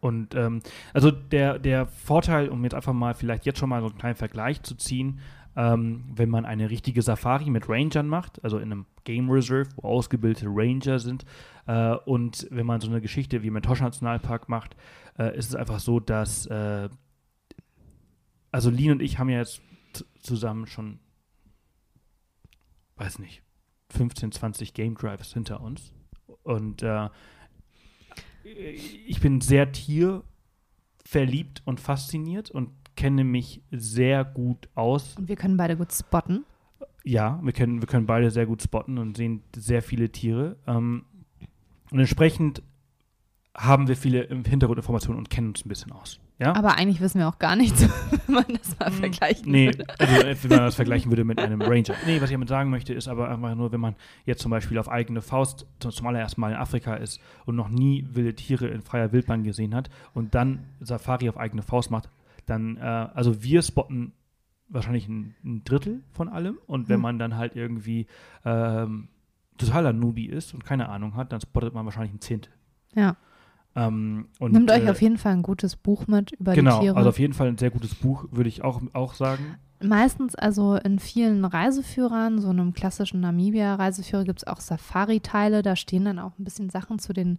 S1: Und ähm, also der, der Vorteil, um jetzt einfach mal vielleicht jetzt schon mal so einen kleinen Vergleich zu ziehen, ähm, wenn man eine richtige Safari mit Rangern macht, also in einem Game Reserve, wo ausgebildete Ranger sind, äh, und wenn man so eine Geschichte wie im Tosh Nationalpark macht, äh, ist es einfach so, dass äh, also Lean und ich haben ja jetzt zusammen schon, weiß nicht, 15, 20 Game Drives hinter uns. Und äh, ich bin sehr tierverliebt und fasziniert und kenne mich sehr gut aus.
S2: Und wir können beide gut spotten.
S1: Ja, wir können, wir können beide sehr gut spotten und sehen sehr viele Tiere. Ähm, und entsprechend haben wir viele Hintergrundinformationen und kennen uns ein bisschen aus. Ja?
S2: Aber eigentlich wissen wir auch gar nichts, [LAUGHS] wenn man das mal hm, vergleichen
S1: nee,
S2: würde.
S1: Also, äh, wenn man das vergleichen würde mit einem Ranger. Nee, was ich damit sagen möchte, ist aber einfach nur, wenn man jetzt zum Beispiel auf eigene Faust zum allerersten Mal in Afrika ist und noch nie wilde Tiere in freier Wildbahn gesehen hat und dann Safari auf eigene Faust macht, dann, äh, also wir spotten wahrscheinlich ein, ein, Drittel von allem und wenn hm. man dann halt irgendwie ähm, totaler Nubi ist und keine Ahnung hat, dann spottet man wahrscheinlich ein Zehntel.
S2: Ja.
S1: Ähm, und,
S2: Nehmt euch äh, auf jeden Fall ein gutes Buch mit über
S1: genau,
S2: die Tiere.
S1: Genau, also auf jeden Fall ein sehr gutes Buch, würde ich auch, auch sagen.
S2: Meistens also in vielen Reiseführern, so einem klassischen Namibia-Reiseführer gibt es auch Safari-Teile, da stehen dann auch ein bisschen Sachen zu den,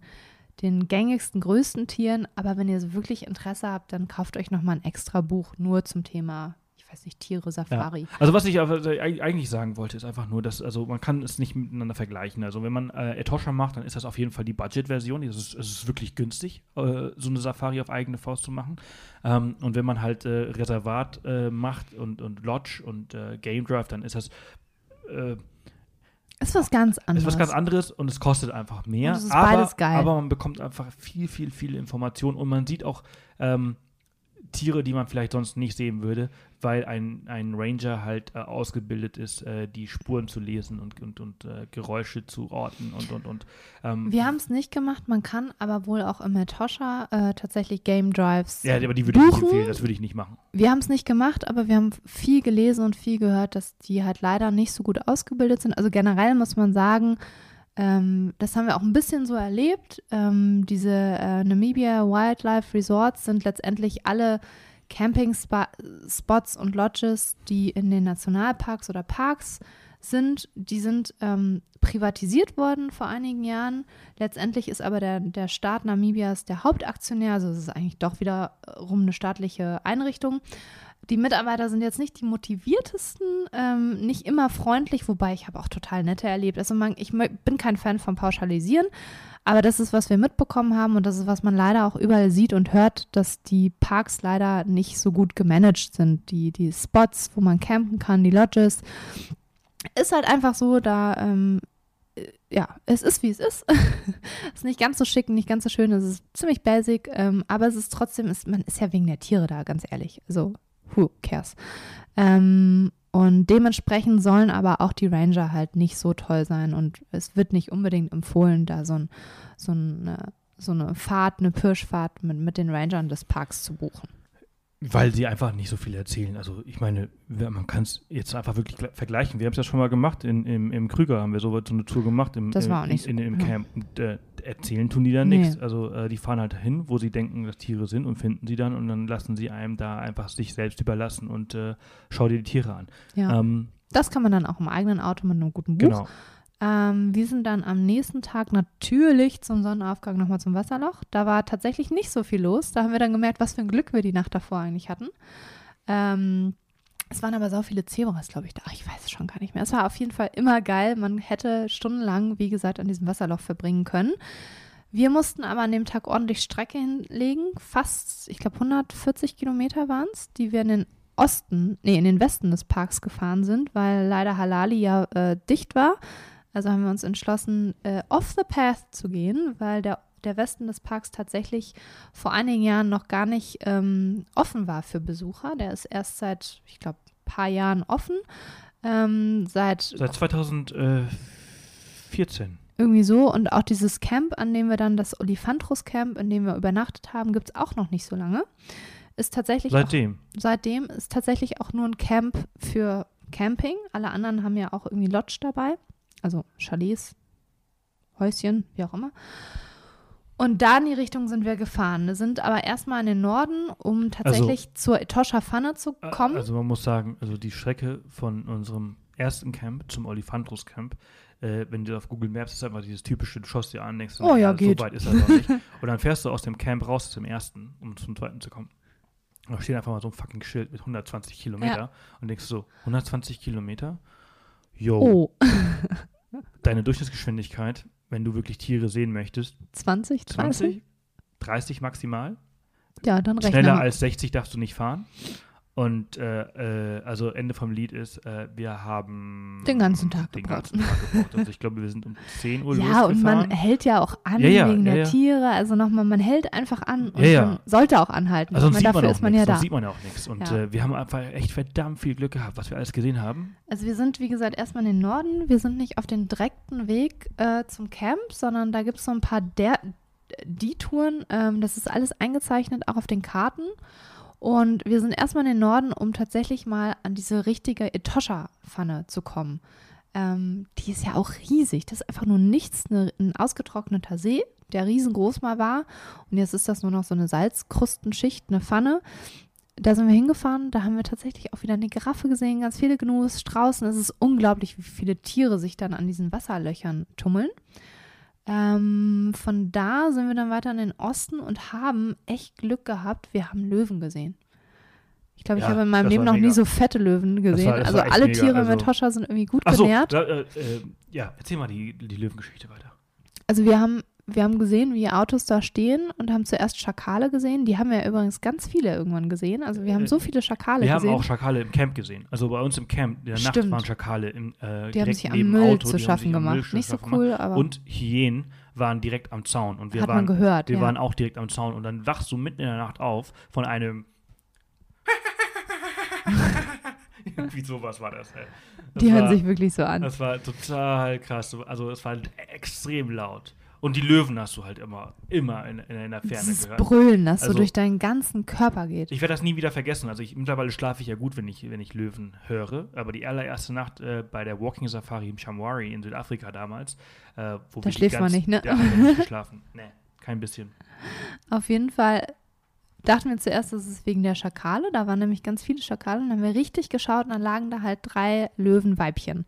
S2: den gängigsten, größten Tieren. Aber wenn ihr so wirklich Interesse habt, dann kauft euch nochmal ein extra Buch nur zum Thema weiß nicht, Tiere, Safari.
S1: Ja. Also was ich eigentlich sagen wollte, ist einfach nur, dass, also man kann es nicht miteinander vergleichen. Also wenn man äh, Etosha macht, dann ist das auf jeden Fall die Budget-Version. Es ist, ist wirklich günstig, äh, so eine Safari auf eigene Faust zu machen. Ähm, und wenn man halt äh, Reservat äh, macht und, und Lodge und äh, Game Drive, dann ist das
S2: äh, ist was ganz anderes.
S1: Ist was ganz anderes und es kostet einfach mehr.
S2: Und es ist
S1: aber,
S2: beides geil.
S1: Aber man bekommt einfach viel, viel, viel Informationen und man sieht auch, ähm, Tiere, die man vielleicht sonst nicht sehen würde, weil ein, ein Ranger halt äh, ausgebildet ist, äh, die Spuren zu lesen und, und, und äh, Geräusche zu orten und und und.
S2: Ähm, Wir haben es nicht gemacht, man kann aber wohl auch im Metosha äh, tatsächlich Game Drives.
S1: Ja, aber die würde ich nicht empfehlen, das würde ich nicht machen.
S2: Wir haben es nicht gemacht, aber wir haben viel gelesen und viel gehört, dass die halt leider nicht so gut ausgebildet sind. Also generell muss man sagen, Ähm, das haben wir auch ein bisschen so erlebt. Ähm, diese äh, Namibia Wildlife Resorts sind letztendlich alle Camping-Spots und Lodges, die in den Nationalparks oder Parks sind. Die sind ähm, privatisiert worden vor einigen Jahren. Letztendlich ist aber der, der Staat Namibias der Hauptaktionär, also es ist eigentlich doch wiederum eine staatliche Einrichtung. Die Mitarbeiter sind jetzt nicht die motiviertesten, ähm, nicht immer freundlich, wobei ich habe auch total nette erlebt. Also man, ich bin kein Fan vom Pauschalisieren, aber das ist, was wir mitbekommen haben und das ist, was man leider auch überall sieht und hört, dass die Parks leider nicht so gut gemanagt sind. Die, die Spots, wo man campen kann, die Lodges. Ist halt einfach so, da ähm, ja, es ist wie es ist. es [LAUGHS] ist nicht ganz so schick, nicht ganz so schön, es ist ziemlich basic, ähm, aber es ist trotzdem, ist, man ist ja wegen der Tiere da, ganz ehrlich. Also, who cares? Ähm, und dementsprechend sollen aber auch die Ranger halt nicht so toll sein und es wird nicht unbedingt empfohlen, da so, ein, so, eine, so eine Fahrt, eine Pirschfahrt mit, mit den Rangern des Parks zu buchen.
S1: Weil sie einfach nicht so viel erzählen. Also ich meine, man kann es jetzt einfach wirklich vergleichen. Wir haben es ja schon mal gemacht, in, im, im Krüger haben wir so, so eine Tour gemacht im,
S2: das war auch nicht
S1: in,
S2: so.
S1: in, im Camp. Und, äh, erzählen tun die dann nee. nichts. Also äh, die fahren halt hin, wo sie denken, dass Tiere sind und finden sie dann und dann lassen sie einem da einfach sich selbst überlassen und äh, schau dir die Tiere an.
S2: Ja. Ähm, das kann man dann auch im eigenen Auto mit einem guten Buch. Genau. Ähm, wir sind dann am nächsten Tag natürlich zum Sonnenaufgang nochmal zum Wasserloch. Da war tatsächlich nicht so viel los. Da haben wir dann gemerkt, was für ein Glück wir die Nacht davor eigentlich hatten. Ähm, es waren aber so viele Zebras, glaube ich, da. Ich weiß es schon gar nicht mehr. Es war auf jeden Fall immer geil. Man hätte stundenlang, wie gesagt, an diesem Wasserloch verbringen können. Wir mussten aber an dem Tag ordentlich Strecke hinlegen. Fast, ich glaube, 140 Kilometer waren es, die wir in den Osten, nee, in den Westen des Parks gefahren sind, weil leider Halali ja äh, dicht war. Also haben wir uns entschlossen, äh, off the path zu gehen, weil der, der Westen des Parks tatsächlich vor einigen Jahren noch gar nicht ähm, offen war für Besucher. Der ist erst seit, ich glaube, ein paar Jahren offen. Ähm, seit,
S1: seit 2014.
S2: Irgendwie so. Und auch dieses Camp, an dem wir dann, das Olifantros Camp, in dem wir übernachtet haben, gibt es auch noch nicht so lange. Ist tatsächlich.
S1: Seitdem.
S2: Auch, seitdem ist tatsächlich auch nur ein Camp für Camping. Alle anderen haben ja auch irgendwie Lodge dabei also Chalets, Häuschen, wie auch immer. Und da in die Richtung sind wir gefahren, wir sind aber erstmal in den Norden, um tatsächlich also, zur Etosha Pfanne zu kommen.
S1: Also man muss sagen, also die Strecke von unserem ersten Camp zum Olifantros Camp, äh, wenn du auf Google Maps ist einfach dieses typische, du schaust dir an, denkst
S2: du, oh, ja,
S1: ja, so weit ist er doch nicht. [LAUGHS] Und dann fährst du aus dem Camp raus zum ersten, um zum zweiten zu kommen. Und da steht einfach mal so ein fucking Schild mit 120 Kilometer ja. und denkst so, 120 Kilometer? Yo. Oh. [LAUGHS] Deine Durchschnittsgeschwindigkeit, wenn du wirklich Tiere sehen möchtest.
S2: 20, 30? 20,
S1: 30 maximal.
S2: Ja, dann rechnen.
S1: Schneller als 60 darfst du nicht fahren. Und äh, äh, also Ende vom Lied ist, äh, wir haben
S2: den ganzen Tag
S1: den gebraucht. Ganzen Tag gebraucht. Also ich glaube, wir sind um 10 Uhr [LAUGHS]
S2: Ja, und man hält ja auch an ja, ja, wegen ja, der Tiere. Also nochmal, man hält einfach an und sollte auch anhalten.
S1: Also sonst dafür ist man nix, ja da. sieht man ja auch nichts. Und äh, wir haben einfach echt verdammt viel Glück gehabt, was wir alles gesehen haben.
S2: Also wir sind, wie gesagt, erstmal in den Norden. Wir sind nicht auf den direkten Weg äh, zum Camp, sondern da gibt es so ein paar der die Touren. Ähm, das ist alles eingezeichnet, auch auf den Karten. Und wir sind erstmal in den Norden, um tatsächlich mal an diese richtige Etosha-Pfanne zu kommen. Ähm, die ist ja auch riesig. Das ist einfach nur nichts, ne, ein ausgetrockneter See, der riesengroß mal war. Und jetzt ist das nur noch so eine Salzkrustenschicht, eine Pfanne. Da sind wir hingefahren, da haben wir tatsächlich auch wieder eine Giraffe gesehen, ganz viele Gnus, Straußen. Es ist unglaublich, wie viele Tiere sich dann an diesen Wasserlöchern tummeln. Ähm, von da sind wir dann weiter in den Osten und haben echt Glück gehabt. Wir haben Löwen gesehen. Ich glaube, ich ja, habe in meinem Leben noch mega. nie so fette Löwen gesehen. Das war, das also alle mega. Tiere also, mit Toscha sind irgendwie gut genährt.
S1: So, da, äh, äh, ja, erzähl mal die, die Löwengeschichte weiter.
S2: Also wir haben wir haben gesehen, wie Autos da stehen und haben zuerst Schakale gesehen. Die haben wir ja übrigens ganz viele irgendwann gesehen. Also wir haben so äh, viele Schakale
S1: wir
S2: gesehen.
S1: Wir haben auch Schakale im Camp gesehen. Also bei uns im Camp, in der Stimmt. Nacht waren Schakale im äh,
S2: Die haben sich am Müll Auto, zu schaffen gemacht. Nicht so cool, aber.
S1: Und Hyänen waren direkt am Zaun. Und wir
S2: Hat
S1: waren,
S2: man gehört,
S1: Wir
S2: ja.
S1: waren auch direkt am Zaun. Und dann wachst du mitten in der Nacht auf von einem [LAUGHS] [LAUGHS] Irgendwie sowas war das. Ey. Das
S2: die hören sich wirklich so an.
S1: Das war total krass. Also es war extrem laut. Und die Löwen hast du halt immer, immer in, in, in der Ferne
S2: Dieses
S1: gehört.
S2: Brüllen, das
S1: Also-
S2: so durch deinen ganzen Körper geht.
S1: Ich werde das nie wieder vergessen. Also ich, mittlerweile schlafe ich ja gut, wenn ich, wenn ich Löwen höre. Aber die allererste Nacht äh, bei der Walking Safari im Shamwari in Südafrika damals, äh, wo
S2: Da
S1: wir
S2: schläft man nicht, ne?
S1: Wir nicht geschlafen. [LAUGHS] Nee, kein bisschen.
S2: Auf jeden Fall dachten wir zuerst, das ist wegen der Schakale. Da waren nämlich ganz viele Schakale. Und dann haben wir richtig geschaut und dann lagen da halt drei Löwenweibchen.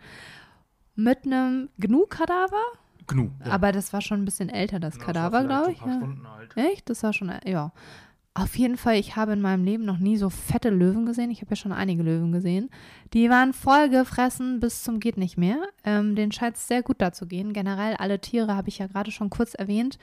S2: Mit einem Gnu-Kadaver.
S1: Gnu. ja.
S2: Aber das war schon ein bisschen älter, das
S1: Ja,
S2: Kadaver, glaube ich.
S1: ein paar
S2: Ja.
S1: Stunden alt.
S2: Echt? Das war schon, ja. Auf jeden Fall, ich habe in meinem Leben noch nie so fette Löwen gesehen. Ich habe ja schon einige Löwen gesehen. Die waren voll gefressen bis zum geht nicht mehr. Ähm, denen scheint es sehr gut da zu gehen. Generell alle Tiere, habe ich ja gerade schon kurz erwähnt,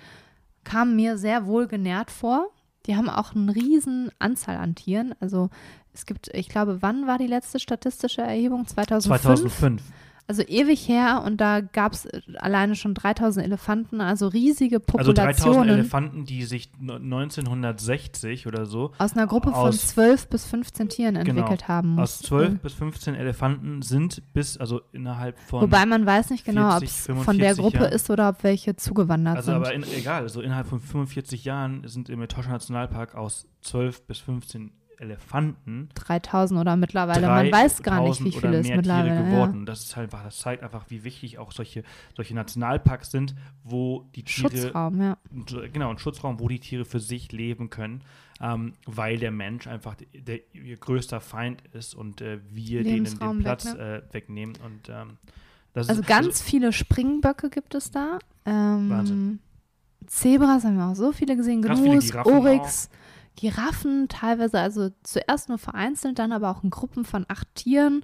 S2: kamen mir sehr wohl genährt vor. Die haben auch eine riesen Anzahl an Tieren. Also es gibt, ich glaube, wann war die letzte statistische Erhebung? 2005?
S1: 2005.
S2: Also ewig her und da gab es alleine schon 3000 Elefanten, also riesige
S1: Also 3000
S2: Populationen.
S1: Elefanten, die sich no- 1960 oder so
S2: aus einer Gruppe von
S1: aus-
S2: 12 bis 15 Tieren
S1: Genau.
S2: entwickelt haben.
S1: aus
S2: muss.
S1: 12 bis 15 Elefanten sind bis, also innerhalb von.
S2: Wobei man weiß nicht genau, ob
S1: 40,
S2: es von der
S1: 45
S2: Gruppe
S1: Jahren.
S2: ist oder ob welche zugewandert
S1: also
S2: sind.
S1: aber in, egal, also innerhalb von 45 Jahren sind im Etosha Nationalpark aus 12 bis 15 Elefanten
S2: 3000 oder mittlerweile. Man weiß gar nicht,
S1: 3000
S2: wie viele es mittlerweile
S1: Tiere
S2: ja.
S1: geworden. Das ist halt einfach, das zeigt einfach, wie wichtig auch solche, solche Nationalparks sind, wo die Tiere
S2: Schutzraum, ja.
S1: Genau, ein Schutzraum, wo die Tiere für sich leben können, ähm, weil der Mensch einfach der, der, ihr größter Feind ist und äh, wir denen den
S2: weg,
S1: Platz äh, wegnehmen. Und ähm,
S2: Also
S1: ist
S2: ganz viele Springböcke gibt es da. Ähm,
S1: Wahnsinn.
S2: Zebras haben wir auch so viele gesehen.
S1: Ganz viele
S2: Gnus,
S1: Giraffen
S2: teilweise, also zuerst nur vereinzelt, dann aber auch in Gruppen von acht Tieren.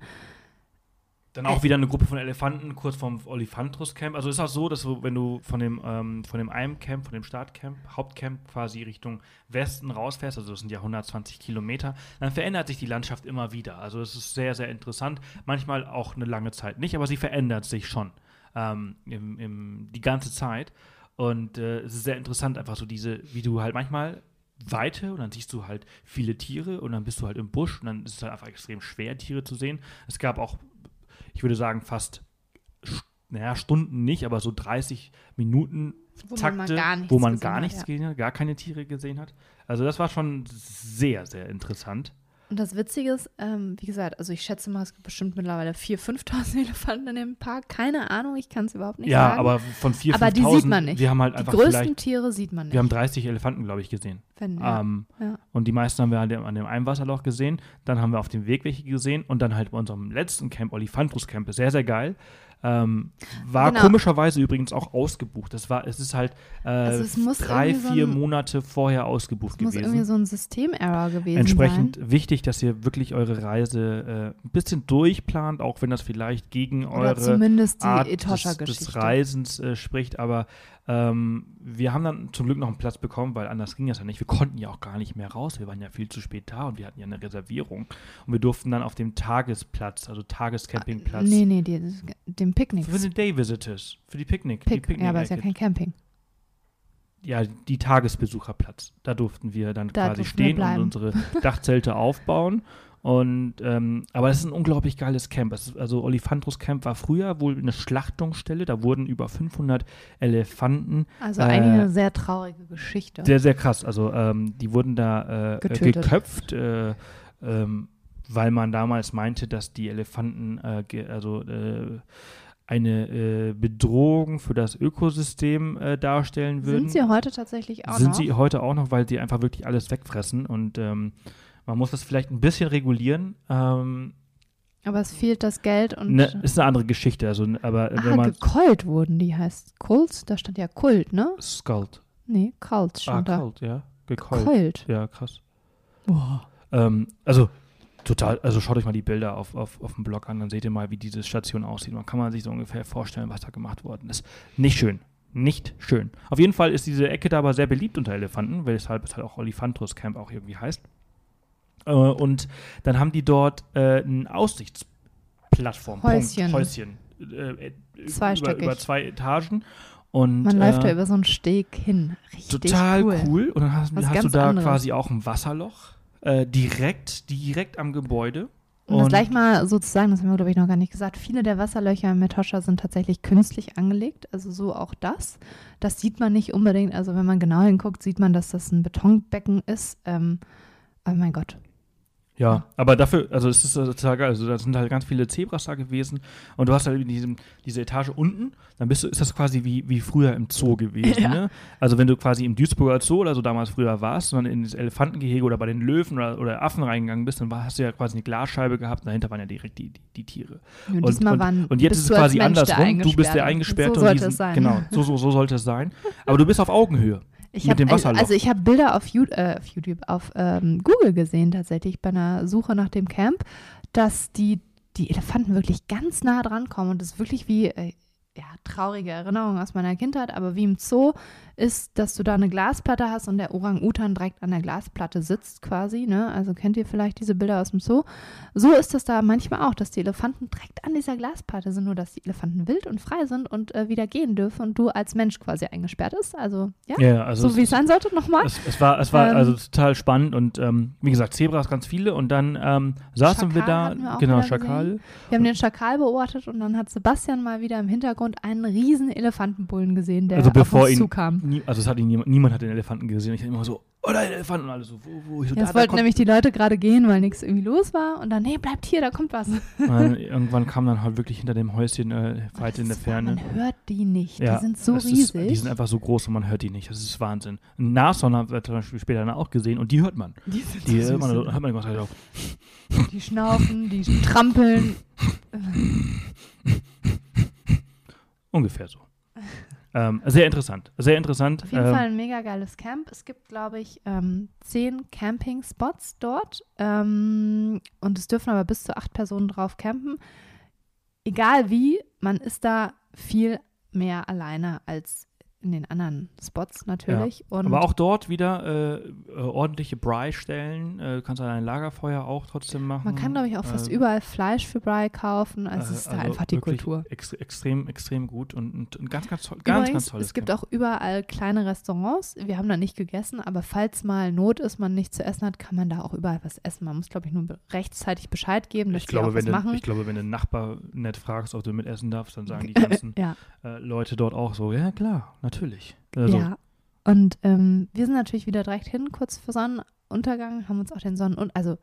S1: Dann auch wieder eine Gruppe von Elefanten kurz vom Olifantrus Camp. Also ist auch so, dass du, wenn du von dem, ähm, von dem einem Camp, von dem Startcamp, Hauptcamp quasi Richtung Westen rausfährst, also das sind ja 120 Kilometer, dann verändert sich die Landschaft immer wieder. Also es ist sehr, sehr interessant. Manchmal auch eine lange Zeit nicht, aber sie verändert sich schon ähm, im, im, die ganze Zeit. Und äh, es ist sehr interessant, einfach so diese, wie du halt manchmal Weite und dann siehst du halt viele Tiere und dann bist du halt im Busch und dann ist es halt einfach extrem schwer, Tiere zu sehen. Es gab auch ich würde sagen, fast, st- naja, Stunden nicht, aber so 30 Minuten
S2: Wo man
S1: Takte,
S2: gar nichts
S1: wo man gar
S2: hat,
S1: nichts
S2: ja.
S1: gesehen hat, gar keine Tiere gesehen hat. Also das war schon sehr, sehr interessant.
S2: Und das Witzige ist, ähm, wie gesagt, also ich schätze mal, es gibt bestimmt mittlerweile 4.000, 5.000 [LAUGHS] Elefanten in dem Park. Keine Ahnung, ich kann es überhaupt nicht
S1: ja,
S2: sagen.
S1: aber von 4.000,
S2: Aber die
S1: 5.000,
S2: sieht man nicht.
S1: wir haben halt
S2: die
S1: einfach
S2: größten Tiere sieht man nicht.
S1: wir haben 30 Elefanten, glaube ich, gesehen.
S2: wenn, ja.
S1: Ähm,
S2: ja.
S1: Und die meisten haben wir an dem, an dem einen Wasserloch gesehen. Dann haben wir auf dem Weg welche gesehen. Und dann halt bei unserem letzten Camp, Olifantrus Camp, sehr, sehr geil. Ähm, war
S2: Genau.
S1: komischerweise übrigens auch ausgebucht. Das war, es ist halt äh,
S2: Also es
S1: drei,
S2: irgendwie so
S1: vier
S2: ein-
S1: Monate vorher ausgebucht
S2: Es muss
S1: gewesen.
S2: irgendwie so ein Systemerror gewesen
S1: Entsprechend
S2: sein.
S1: wichtig, dass ihr wirklich eure Reise äh, ein bisschen durchplant, auch wenn das vielleicht gegen
S2: Oder
S1: eure
S2: zumindest die
S1: Art des, des Reisens äh, spricht. Aber ähm, wir haben dann zum Glück noch einen Platz bekommen, weil anders ging das ja nicht. Wir konnten ja auch gar nicht mehr raus. Wir waren ja viel zu spät da und wir hatten ja eine Reservierung. Und wir durften dann auf dem Tagesplatz, also Tagescampingplatz,
S2: Nee, nee, die, dem Picknick.
S1: für die Day Visitors, für die Picknick. die
S2: Pick, ja, aber ist ja
S1: Picknick-
S2: kein Camping.
S1: ja, die Tagesbesucherplatz. Da durften wir dann
S2: Da
S1: quasi stehen und unsere Dachzelte aufbauen. [LAUGHS] Und ähm, aber es ist ein unglaublich geiles Camp. Ist, also Olifantrus Camp war früher wohl eine Schlachtungsstelle. Da wurden über 500 Elefanten.
S2: Also
S1: Äh,
S2: eigentlich eine sehr traurige Geschichte.
S1: Sehr, sehr krass. Also ähm, die wurden da äh,
S2: Getötet.
S1: geköpft, äh, ähm, weil man damals meinte, dass die Elefanten äh, also äh, eine äh, Bedrohung für das Ökosystem äh, darstellen würden.
S2: Sind sie heute tatsächlich auch
S1: sind
S2: noch?
S1: sie heute auch noch, weil sie einfach wirklich alles wegfressen und ähm, man muss das vielleicht ein bisschen regulieren. Ähm,
S2: aber es fehlt das Geld und
S1: ne, ist eine andere Geschichte. Also, aber wenn
S2: ah,
S1: man
S2: gekult wurden die, heißt Kult, da stand ja Kult, ne?
S1: Skult.
S2: Nee, Kult
S1: Ah,
S2: stand da.
S1: Kult, ja. Gekeult.
S2: Kult.
S1: Ja, krass.
S2: Boah.
S1: Ähm, also total, also schaut euch mal die Bilder auf, auf, auf dem Blog an, dann seht ihr mal, wie diese Station aussieht. Man kann man sich so ungefähr vorstellen, was da gemacht worden ist. Nicht schön. Nicht schön. Auf jeden Fall ist diese Ecke da aber sehr beliebt unter Elefanten, weshalb es halt auch Olifantrus Camp auch irgendwie heißt. Äh, und dann haben die dort äh, ein Aussichtsplattform.
S2: Häuschen.
S1: Punkt, Häuschen. Äh, äh, über, über zwei Etagen. Und,
S2: Man läuft da
S1: äh,
S2: über so einen Steg hin. Richtig
S1: Total
S2: cool.
S1: cool. Und dann hast, hast du da
S2: anderes.
S1: quasi auch ein Wasserloch direkt, direkt am Gebäude.
S2: Um das gleich mal so zu sagen, das haben wir, glaube ich, noch gar nicht gesagt. Viele der Wasserlöcher im Etosha sind tatsächlich künstlich angelegt, also so auch das. Das sieht man nicht unbedingt. Also wenn man genau hinguckt, sieht man, dass das ein Betonbecken ist. Ähm, aber mein Gott,
S1: ja, aber dafür, also es ist total geil. Also da sind halt ganz viele Zebras da gewesen und du hast halt in diesem, diese Etage unten, dann bist du, ist das quasi wie, wie früher im Zoo gewesen. [LAUGHS] Ja. Ne? Also wenn du quasi im Duisburger Zoo oder so damals früher warst, sondern in das Elefantengehege oder bei den Löwen oder, oder Affen reingegangen bist, dann war, hast du ja quasi eine Glasscheibe gehabt und dahinter waren ja direkt die, die, die Tiere.
S2: Und, und, diesmal
S1: waren, und jetzt ist es quasi andersrum. Du bist der Eingesperrte.
S2: So sollte es sein.
S1: Genau, so, so, so sollte es sein. [LAUGHS] Aber du bist auf Augenhöhe.
S2: Ich
S1: mit dem Wasserloch.
S2: Also ich habe Bilder auf, äh, auf, YouTube, auf ähm, Google gesehen tatsächlich bei einer Suche nach dem Camp, dass die, die Elefanten wirklich ganz nah dran kommen und es ist wirklich wie, äh, ja, traurige Erinnerung aus meiner Kindheit, aber wie im Zoo ist, dass du da eine Glasplatte hast und der Orang-Utan direkt an der Glasplatte sitzt quasi, ne? Also kennt ihr vielleicht diese Bilder aus dem Zoo? So ist das da manchmal auch, dass die Elefanten direkt an dieser Glasplatte sind, nur dass die Elefanten wild und frei sind und äh, wieder gehen dürfen und du als Mensch quasi eingesperrt bist. Also, ja,
S1: ja also
S2: so wie es sein sollte, nochmal.
S1: Es, es, war, es war ähm, also total spannend und ähm, wie gesagt, Zebras ganz viele und dann ähm, saßen
S2: Schakal
S1: wir da, genau, Schakal.
S2: Gesehen. Wir haben den Schakal beobachtet und dann hat Sebastian mal wieder im Hintergrund einen riesen Elefantenbullen gesehen, der
S1: also bevor
S2: auf uns
S1: ihn,
S2: zukam
S1: nie, also es hat ihn niemand, niemand hat den Elefanten gesehen. Ich hatte immer so, oh, der Elefant und alle so, wo, wo? Ich so,
S2: ja,
S1: da, da
S2: wollten
S1: kommt-
S2: nämlich die Leute gerade gehen, weil nichts irgendwie los war und dann, nee, bleibt hier, da kommt was.
S1: Dann, [LAUGHS] irgendwann kam dann halt wirklich hinter dem Häuschen äh, weit in der Ferne.
S2: Man hört die nicht,
S1: Ja,
S2: die sind so riesig.
S1: Ist, die sind einfach so groß und man hört die nicht. Das ist Wahnsinn. Ein Nashorn haben wir zum Beispiel später dann auch gesehen und die hört man.
S2: die, sind
S1: Die
S2: so
S1: hört man, hört man ganze Zeit auch.
S2: die schnaufen, die trampeln. [LAUGHS]
S1: Ungefähr so. Ähm, sehr interessant. Sehr interessant.
S2: Auf jeden
S1: ähm,
S2: Fall ein mega geiles Camp. Es gibt, glaube ich, ähm, zehn Camping-Spots dort. Ähm, und es dürfen aber bis zu acht Personen drauf campen. Egal wie, man ist da viel mehr alleine als in den anderen Spots natürlich. Und
S1: Aber auch dort wieder äh, äh, ordentliche Brei-Stellen. Äh, du kannst dann ein Lagerfeuer auch trotzdem machen.
S2: man kann, glaube ich, auch fast
S1: Äh,
S2: überall Fleisch für Brei kaufen. Also es ist da
S1: also
S2: einfach die Kultur.
S1: Ex extrem, extrem gut und, und ganz, ganz toll. Ganz,
S2: Übrigens,
S1: ganz tolles
S2: es gibt
S1: Camp.
S2: auch überall kleine Restaurants. Wir haben da nicht gegessen, aber falls mal Not ist, man nichts zu essen hat, kann man da auch überall was essen. Man muss, glaube ich, nur rechtzeitig Bescheid geben, dass
S1: ich glaube, wenn
S2: was
S1: du,
S2: machen.
S1: ich glaube, wenn du Nachbar nett fragst, ob du mit essen darfst, dann sagen die [LAUGHS] ganzen
S2: ja,
S1: äh, Leute dort auch so, ja klar, natürlich. Also,
S2: ja. Und ähm, wir sind natürlich wieder direkt hin, kurz vor Sonnenuntergang, haben uns auch den Sonnen... Also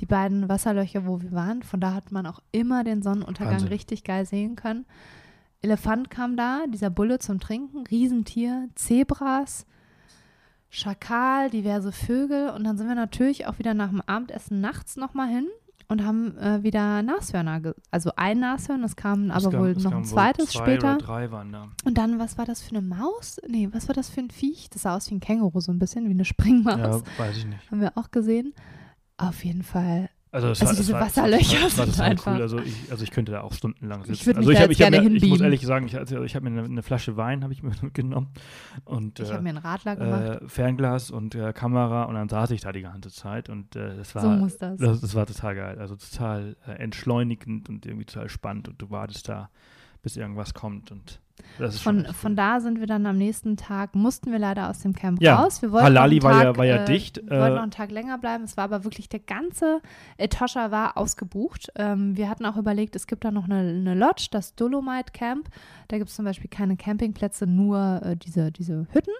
S2: die beiden Wasserlöcher, wo wir waren, von da hat man auch immer den Sonnenuntergang
S1: Wahnsinn.
S2: richtig geil sehen können. Elefant kam da, dieser Bulle zum Trinken, Riesentier, Zebras, Schakal, diverse Vögel und dann sind wir natürlich auch wieder nach dem Abendessen nachts nochmal hin und haben äh, wieder Nashörner, also ein Nashorn, es kam aber
S1: kam-
S2: wohl noch ein zweites
S1: zwei
S2: später.
S1: Drei waren da.
S2: Und dann, was war das für eine Maus? Nee, was war das für ein Viech? Das sah aus wie ein Känguru, so ein bisschen wie eine Springmaus.
S1: Ja, weiß ich nicht.
S2: Haben wir auch gesehen. Auf jeden Fall.
S1: Also, es
S2: Also
S1: war,
S2: diese
S1: es war,
S2: Wasserlöcher
S1: war, war
S2: sind einfach-
S1: cool. Also ich, also ich könnte da auch stundenlang sitzen.
S2: Ich würde mich
S1: also ich
S2: da
S1: hab- ich hab
S2: gerne
S1: mir, Ich muss ehrlich sagen, ich, also ich habe mir eine, eine Flasche Wein habe ich mir [LAUGHS] mitgenommen und
S2: Ich
S1: äh,
S2: habe mir einen Radler gemacht.
S1: äh, Fernglas und äh, Kamera und dann saß ich da die ganze Zeit und äh, das war
S2: so muss das.
S1: das, das war total geil. Also total äh, entschleunigend und irgendwie total spannend und du wartest da, bis irgendwas kommt und das ist schon
S2: Von, von da sind wir dann am nächsten Tag, mussten wir leider aus dem Camp
S1: Ja,
S2: raus. Wir wollten
S1: Halali
S2: noch einen
S1: war
S2: Tag,
S1: ja- war ja
S2: äh,
S1: dicht,
S2: Wir wollten
S1: äh,
S2: noch einen Tag länger bleiben. Es war aber wirklich der ganze Etosha war ausgebucht. Ähm, wir hatten auch überlegt, es gibt da noch eine, eine Lodge, das Dolomite Camp. Da gibt es zum Beispiel keine Campingplätze, nur äh, diese, diese Hütten.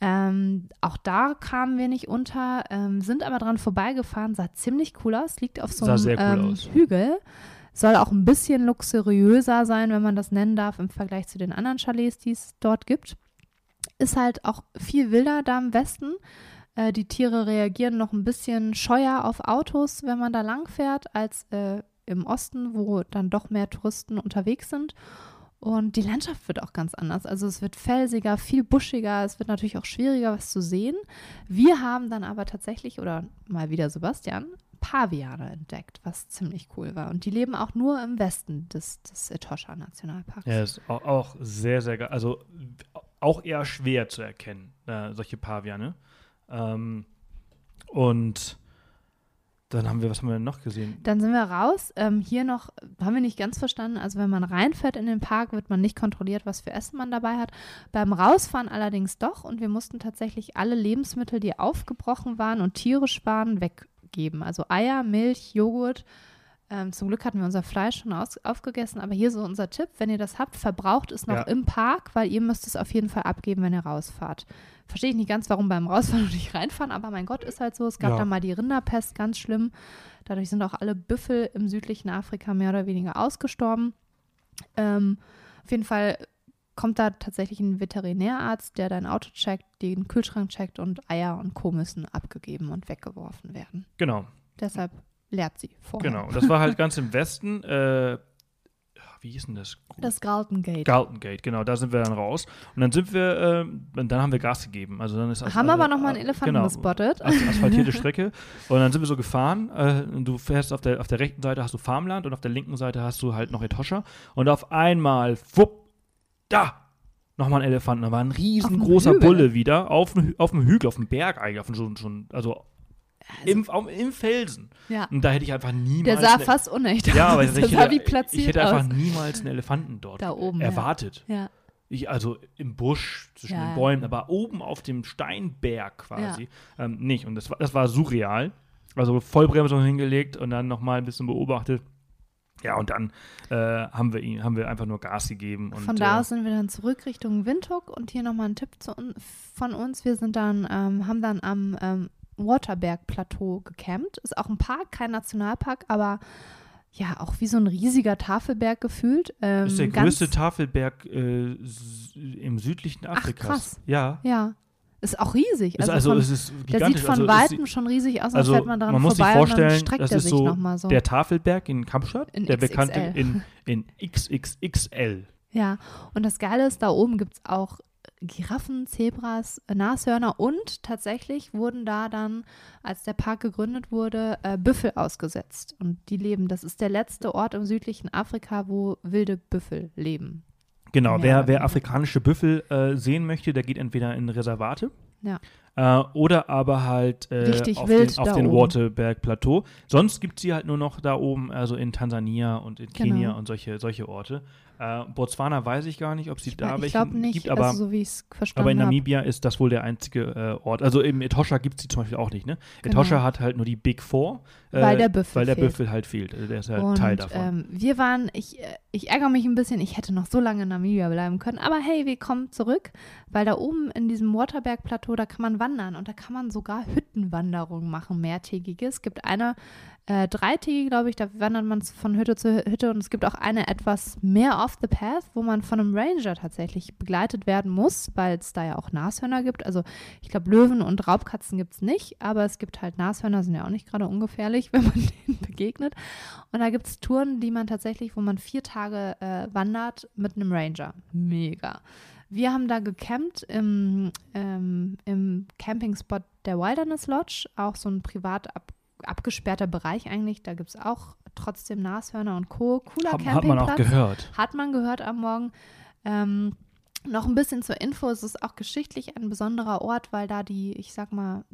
S2: Ähm, auch da kamen wir nicht unter, ähm, sind aber dran vorbeigefahren, sah ziemlich cool aus, liegt auf so einem
S1: cool
S2: ähm,
S1: aus.
S2: Soll auch ein bisschen luxuriöser sein, wenn man das nennen darf, im Vergleich zu den anderen Chalets, die es dort gibt. Ist halt auch viel wilder da im Westen. Äh, die Tiere reagieren noch ein bisschen scheuer auf Autos, wenn man da lang fährt, als äh, im Osten, wo dann doch mehr Touristen unterwegs sind. Und die Landschaft wird auch ganz anders. Also es wird felsiger, viel buschiger, es wird natürlich auch schwieriger, was zu sehen. Wir haben dann aber tatsächlich, oder mal wieder Sebastian, Paviane entdeckt, was ziemlich cool war. Und die leben auch nur im Westen des, des Etosha Nationalparks.
S1: Ja, ist auch, auch sehr, sehr geil. Also auch eher schwer zu erkennen, äh, solche Paviane. Ähm, und dann haben wir, was haben wir denn noch gesehen?
S2: Dann sind wir raus. Ähm, hier noch, haben wir nicht ganz verstanden, also wenn man reinfährt in den Park, wird man nicht kontrolliert, was für Essen man dabei hat. Beim Rausfahren allerdings doch und wir mussten tatsächlich alle Lebensmittel, die aufgebrochen waren und tierisch waren, weggeben. Also Eier, Milch, Joghurt, Ähm, zum Glück hatten wir unser Fleisch schon aus, aufgegessen, aber hier so unser Tipp, wenn ihr das habt, verbraucht es noch
S1: Ja.
S2: im Park, weil ihr müsst es auf jeden Fall abgeben, wenn ihr rausfahrt. Verstehe ich nicht ganz, warum beim Rausfahren [LAUGHS] und nicht reinfahren, aber mein Gott, ist halt so. Es gab
S1: Ja.
S2: da mal die Rinderpest, ganz schlimm. Dadurch sind auch alle Büffel im südlichen Afrika mehr oder weniger ausgestorben. Ähm, auf jeden Fall kommt da tatsächlich ein Veterinärarzt, der dein Auto checkt, den Kühlschrank checkt und Eier und Co. müssen abgegeben und weggeworfen werden.
S1: Genau,
S2: Deshalb leert sie vorher.
S1: genau. Und das war halt ganz im Westen. Äh, wie hieß denn das?
S2: Das Galton Gate.
S1: Galton Gate, genau, da sind wir dann raus. Und dann sind wir, äh, dann haben wir Gas gegeben. Also dann ist as-
S2: Haben
S1: also,
S2: aber noch mal einen
S1: äh,
S2: Elefanten
S1: genau,
S2: gespottet.
S1: As asphaltierte [LAUGHS] Strecke. Und dann sind wir so gefahren. Äh, und du fährst auf der, auf der rechten Seite hast du Farmland und auf der linken Seite hast du halt noch Etosha. Und auf einmal, wupp, da! Nochmal ein Elefant. Da war ein riesengroßer. Bulle wieder auf dem, auf dem Hügel, auf dem Berg eigentlich, auf dem, schon, schon, also, im, auf, im Felsen.
S2: Ja.
S1: Und da hätte ich einfach niemals.
S2: Der sah
S1: eine-
S2: fast unecht
S1: ja, aber
S2: aus.
S1: ich hätte,
S2: wie platziert
S1: ich hätte
S2: aus.
S1: einfach niemals einen Elefanten dort
S2: Da oben, ja.
S1: erwartet.
S2: Ja.
S1: Ich, also im Busch zwischen
S2: Ja,
S1: den
S2: ja.
S1: Bäumen, aber oben auf dem Steinberg quasi ähm, nicht. Und das war, das war surreal. Also Vollbremsung hingelegt und dann nochmal ein bisschen beobachtet. Ja, und dann äh, haben wir ihn, haben wir einfach nur Gas gegeben. Und,
S2: Von da
S1: äh,
S2: aus sind wir dann zurück Richtung Windhoek und hier nochmal ein Tipp zu von uns. Wir sind dann, ähm, haben dann am ähm, Waterberg-Plateau gecampt. Ist auch ein Park, kein Nationalpark, aber ja, auch wie so ein riesiger Tafelberg gefühlt. Ähm,
S1: ist der größte Tafelberg äh, im südlichen
S2: Ach,
S1: Afrikas.
S2: krass.
S1: Ja.
S2: Ja, ist auch riesig. Also,
S1: also
S2: von,
S1: es ist
S2: der sieht von
S1: also
S2: Weitem schon riesig aus, als
S1: also
S2: fährt man daran
S1: man muss sich
S2: vorbei und dann
S1: vorstellen,
S2: streckt
S1: das
S2: er
S1: ist
S2: sich
S1: so
S2: nochmal so.
S1: Der Tafelberg in Kapstadt,
S2: In
S1: der bekannte
S2: XXL.
S1: in, in XXXL.
S2: Ja, und das Geile ist, da oben gibt es auch Giraffen, Zebras, Nashörner und tatsächlich wurden da dann, als der Park gegründet wurde, äh, Büffel ausgesetzt. Und die leben, das ist der letzte Ort im südlichen Afrika, wo wilde Büffel leben.
S1: Genau, wer, wer afrikanische Büffel äh, sehen möchte, der geht entweder in Reservate
S2: Ja.
S1: äh, oder aber halt äh, auf den, auf den. Waterberg-Plateau. Sonst gibt es sie halt nur noch da oben, also in Tansania und in
S2: Genau.
S1: Kenia und solche, solche Orte. Äh, Botswana weiß ich gar nicht, ob sie
S2: Ich,
S1: da
S2: ich
S1: welche
S2: glaube nicht,
S1: gibt, aber,
S2: also so wie ich es verstanden
S1: aber in. Namibia ist das wohl der einzige äh, Ort. Also im Etosha gibt es die zum Beispiel auch nicht, ne?
S2: Genau.
S1: Etosha hat halt nur die Big Four. äh,
S2: Weil der Büffel
S1: Weil der
S2: fehlt.
S1: Büffel halt fehlt. Also der ist halt
S2: Und
S1: Teil davon.
S2: ähm, wir waren, ich, äh, ich ärgere mich ein bisschen, ich hätte noch so lange in Namibia bleiben können, aber hey, wir kommen zurück, weil da oben in diesem Waterberg-Plateau, da kann man wandern und da kann man sogar Hüttenwanderungen machen, mehrtägige. Es gibt eine äh, dreitägige, glaube ich, da wandert man von Hütte zu Hütte und es gibt auch eine etwas mehr off the path, wo man von einem Ranger tatsächlich begleitet werden muss, weil es da ja auch Nashörner gibt. Also ich glaube, Löwen und Raubkatzen gibt es nicht, aber es gibt halt Nashörner, sind ja auch nicht gerade ungefährlich, [LAUGHS] wenn man denen begegnet. Und da gibt es Touren, die man tatsächlich, wo man vier Tage äh, wandert mit einem Ranger. Mega. Wir haben da gecampt im, ähm, im Campingspot der Wilderness Lodge, auch so ein privat ab, abgesperrter Bereich eigentlich. Da gibt es auch trotzdem Nashörner und Co. Cooler
S1: Hat,
S2: Campingplatz.
S1: hat man auch gehört.
S2: Hat man gehört am Morgen. Ähm, noch ein bisschen zur Info, es ist auch geschichtlich ein besonderer Ort, weil da die, ich sag mal,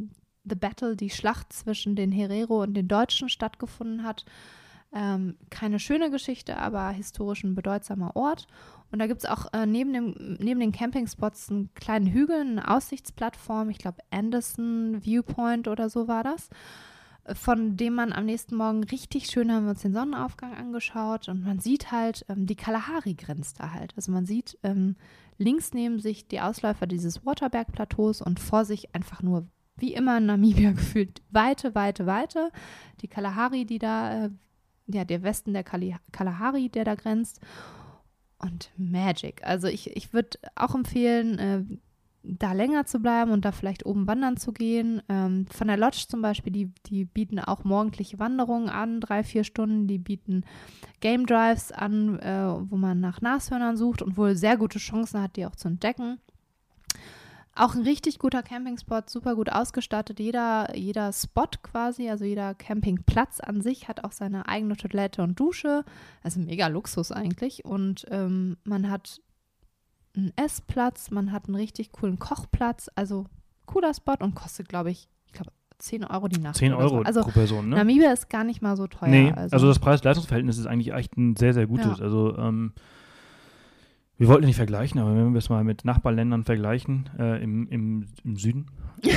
S2: The Battle, die Schlacht zwischen den Herero und den Deutschen stattgefunden hat. Ähm, keine schöne Geschichte, aber historisch ein bedeutsamer Ort. Und da gibt es auch äh, neben, dem, neben den Campingspots einen kleinen Hügel, eine Aussichtsplattform, ich glaube Anderson Viewpoint oder so war das, von dem man am nächsten Morgen richtig schön haben wir uns den Sonnenaufgang angeschaut und man sieht halt, ähm, die Kalahari grenzt da halt. Also man sieht ähm, links neben sich die Ausläufer dieses Waterberg-Plateaus und vor sich einfach nur, wie immer in Namibia [LAUGHS] gefühlt, weite, weite, weite. Die Kalahari, die da, äh, ja, der Westen der Kali Kalahari, der da grenzt. Und Magic. Also ich, ich würde auch empfehlen, äh, da länger zu bleiben und da vielleicht oben wandern zu gehen. Ähm, von der Lodge zum Beispiel, die, die bieten auch morgendliche Wanderungen an, drei, vier Stunden. Die bieten Game Drives an, äh, wo man nach Nashörnern sucht und wohl sehr gute Chancen hat, die auch zu entdecken. Auch ein richtig guter Campingspot, super gut ausgestattet. Jeder, jeder Spot quasi, also jeder Campingplatz an sich hat auch seine eigene Toilette und Dusche. Also mega Luxus eigentlich. Und ähm, man hat einen Essplatz, man hat einen richtig coolen Kochplatz. Also cooler Spot und kostet, glaube ich, ich glaube 10 Euro die Nacht.
S1: 10
S2: oder
S1: Euro
S2: So. Also
S1: pro Person, ne?
S2: Namibia ist gar nicht mal so teuer.
S1: nee, also, das Preis-Leistungs-Verhältnis ist eigentlich echt ein sehr, sehr gutes.
S2: Ja.
S1: Also, ähm, wir wollten nicht vergleichen, aber wenn wir es mal mit Nachbarländern vergleichen, äh, im, im, im Süden, [LAUGHS] äh,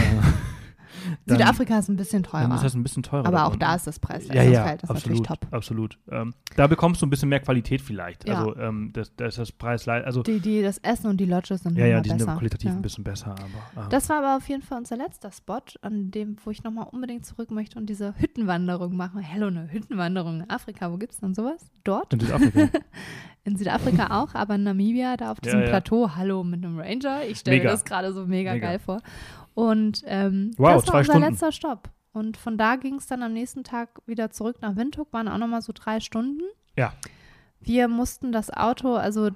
S1: dann,
S2: Südafrika ist ein bisschen
S1: dann
S2: teurer.
S1: ist das ein bisschen teurer.
S2: aber auch da ist das
S1: ja, ja,
S2: Preis-Leistungsverhältnis natürlich
S1: absolut,
S2: top.
S1: absolut. Ähm, da bekommst du ein bisschen mehr Qualität vielleicht.
S2: Ja.
S1: Also ähm, das, das ist das Preis, also
S2: Die, die, das Essen und die Lodges sind
S1: ja, ja, die sind
S2: besser.
S1: qualitativ
S2: ja.
S1: ein bisschen besser, aber äh,
S2: Das war aber auf jeden Fall unser letzter Spot, an dem, wo ich nochmal unbedingt zurück möchte und diese Hüttenwanderung machen. Hello, eine Hüttenwanderung in Afrika, wo gibt es denn sowas? Dort?
S1: in Südafrika. [LAUGHS]
S2: In Südafrika auch, aber in Namibia, da auf
S1: Ja,
S2: diesem
S1: ja.
S2: Plateau, hallo mit einem Ranger. Ich stelle mir das gerade so mega,
S1: Mega.
S2: geil vor. Und ähm,
S1: Wow,
S2: das war unser
S1: Stunden.
S2: letzter Stopp. Und von da ging es dann am nächsten Tag wieder zurück nach Windhoek, waren auch nochmal so drei Stunden.
S1: Ja.
S2: Wir mussten das Auto, also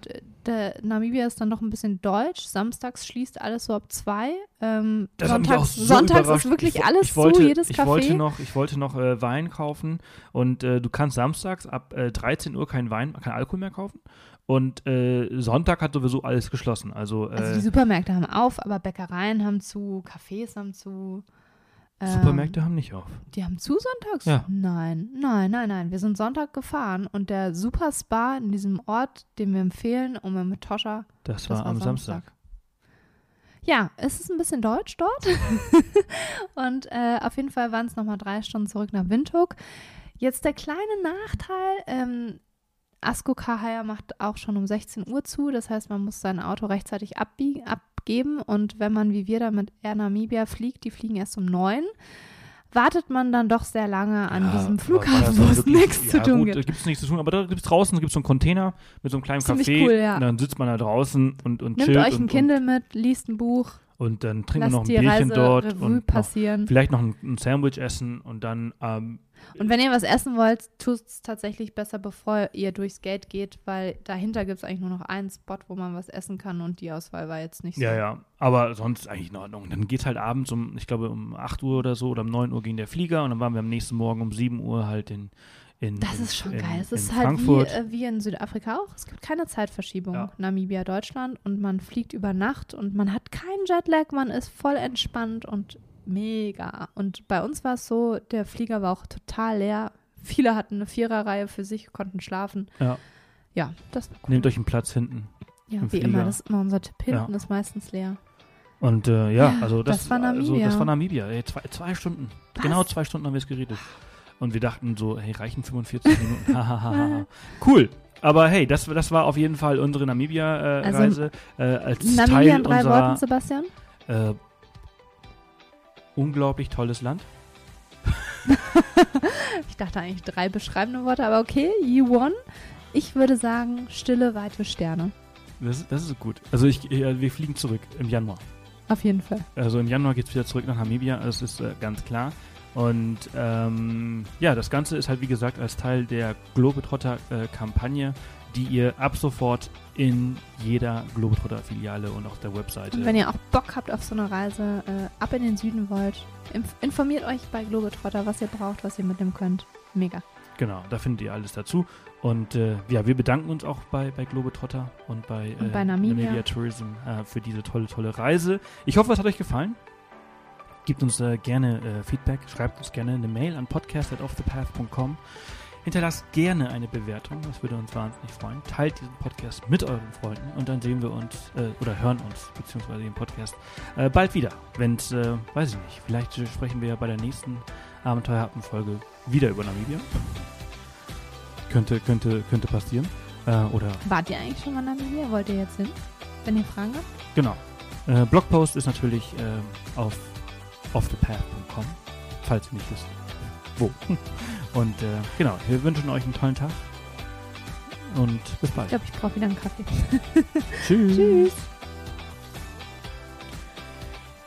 S2: Namibia ist dann doch ein bisschen deutsch. Samstags schließt alles so ab zwei. Ähm, sonntags
S1: so
S2: sonntags ist wirklich
S1: ich,
S2: alles
S1: ich wollte,
S2: zu, jedes
S1: ich
S2: Café.
S1: Wollte noch, ich wollte noch äh, Wein kaufen und äh, du kannst samstags ab äh, 13 Uhr keinen Wein, kein Alkohol mehr kaufen. Und äh, Sonntag hat sowieso alles geschlossen. Also, äh,
S2: also die Supermärkte haben auf, aber Bäckereien haben zu, Cafés haben zu. Ähm,
S1: Supermärkte haben nicht auf.
S2: Die haben zu sonntags?
S1: Ja.
S2: Nein, nein, nein, nein. Wir sind Sonntag gefahren und der Super Spa in diesem Ort, den wir empfehlen, um mit Toscha.
S1: Das war
S2: war
S1: am
S2: Samstag.
S1: Samstag.
S2: Ja, es ist ein bisschen deutsch dort. [LAUGHS] und äh, auf jeden Fall waren es nochmal drei Stunden zurück nach Windhoek. Jetzt der kleine Nachteil, ähm, Asko Kahaya macht auch schon um 16 Uhr zu. Das heißt, man muss sein Auto rechtzeitig abgeben. Und wenn man wie wir da mit Air Namibia fliegt, die fliegen erst um 9, wartet man dann doch sehr lange an
S1: Ja,
S2: diesem Flughafen, wo es nichts
S1: ja,
S2: zu tun
S1: gut,
S2: gibt.
S1: Da gibt es nichts zu tun, aber da gibt es draußen gibt's so einen Container mit so einem kleinen
S2: Ziemlich
S1: Café.
S2: cool, ja.
S1: Und dann sitzt man da draußen und, und
S2: Nimmt
S1: chillt.
S2: euch ein
S1: und,
S2: Kindle mit, liest ein Buch,
S1: Und, dann trinkt man
S2: lasst
S1: noch ein Bierchen
S2: Reise
S1: dort
S2: Revue
S1: und noch,
S2: passieren.
S1: vielleicht noch ein, ein Sandwich essen und dann ähm,
S2: Und wenn ihr was essen wollt, tut es tatsächlich besser, bevor ihr durchs Gate geht, weil dahinter gibt es eigentlich nur noch einen Spot, wo man was essen kann und die Auswahl war jetzt nicht so.
S1: Ja, ja. Aber sonst eigentlich in Ordnung. Dann geht es halt abends um, ich glaube, um 8 Uhr oder so oder um 9 Uhr ging der Flieger und dann waren wir am nächsten Morgen um 7 Uhr halt in. in
S2: Das
S1: in,
S2: ist schon
S1: in,
S2: geil. Es ist halt wie, äh, wie in Südafrika auch. Es gibt keine Zeitverschiebung.
S1: Ja.
S2: Namibia, Deutschland und man fliegt über Nacht und man hat keinen Jetlag, man ist voll entspannt und mega. Und bei uns war es so, der Flieger war auch total leer. Viele hatten eine Viererreihe für sich, konnten schlafen.
S1: Ja.
S2: Ja, das war cool.
S1: Nehmt euch einen Platz hinten.
S2: ja, wie immer,
S1: Flieger.
S2: das ist immer unser Tipp. Hinten
S1: Ja.
S2: ist meistens leer.
S1: Und äh, ja, also das,
S2: das war
S1: Also,
S2: Namibia.
S1: das war Namibia. Ey, zwei, zwei Stunden.
S2: Was?
S1: Genau zwei Stunden haben wir es geredet. Und wir dachten so, hey, reichen 45 Minuten. Hahaha. [LAUGHS] cool. Aber hey, das, das war auf jeden Fall unsere Namibia-Reise.
S2: Also,
S1: äh, als
S2: Namibia
S1: Teil
S2: in drei
S1: unserer
S2: Worten, Sebastian?
S1: äh, unglaublich tolles Land. [LAUGHS]
S2: Ich dachte eigentlich drei beschreibende Worte, aber okay, you won. Ich würde sagen, stille, weite Sterne.
S1: Das, ist- das ist gut. Also ich, äh, wir fliegen zurück im Januar.
S2: Auf jeden Fall.
S1: Also im Januar geht es wieder zurück nach Namibia, das ist äh, ganz klar. Und ähm, ja, das Ganze ist halt wie gesagt als Teil der Globetrotter-Kampagne, die ihr ab sofort in jeder Globetrotter-Filiale und auf der Webseite.
S2: Und wenn ihr auch Bock habt auf so eine Reise, äh, ab in den Süden wollt, inf informiert euch bei Globetrotter, was ihr braucht, was ihr mitnehmen könnt. Mega.
S1: Genau, da findet ihr alles dazu. Und äh, ja, wir bedanken uns auch bei, bei Globetrotter und bei,
S2: Und bei Namibia.
S1: Tourism äh, für diese tolle, tolle Reise. Ich hoffe, es hat euch gefallen. Gebt uns äh, gerne äh, Feedback, schreibt uns gerne eine Mail an podcast.offthepath.com. Hinterlasst gerne eine Bewertung, das würde uns wahnsinnig freuen. Teilt diesen Podcast mit euren Freunden und dann sehen wir uns äh, oder hören uns, beziehungsweise den Podcast, äh, bald wieder. Wenn es, äh, weiß ich nicht, vielleicht äh, sprechen wir ja bei der nächsten Abenteuerhappen-Folge wieder über Namibia. Könnte, könnte, könnte passieren. Äh, oder
S2: Wart ihr eigentlich schon mal Namibia? Wollt ihr jetzt hin? Wenn ihr Fragen habt?
S1: Genau. Äh, Blogpost ist natürlich ähm, auf offthepath.com, falls ihr nicht wisst, wo. [LAUGHS] Und äh, genau, wir wünschen euch einen tollen Tag und bis
S2: Ich
S1: bald.
S2: glaube, ich brauche wieder einen Kaffee. [LAUGHS] [LAUGHS]
S1: Tschüss.
S2: Tschüss.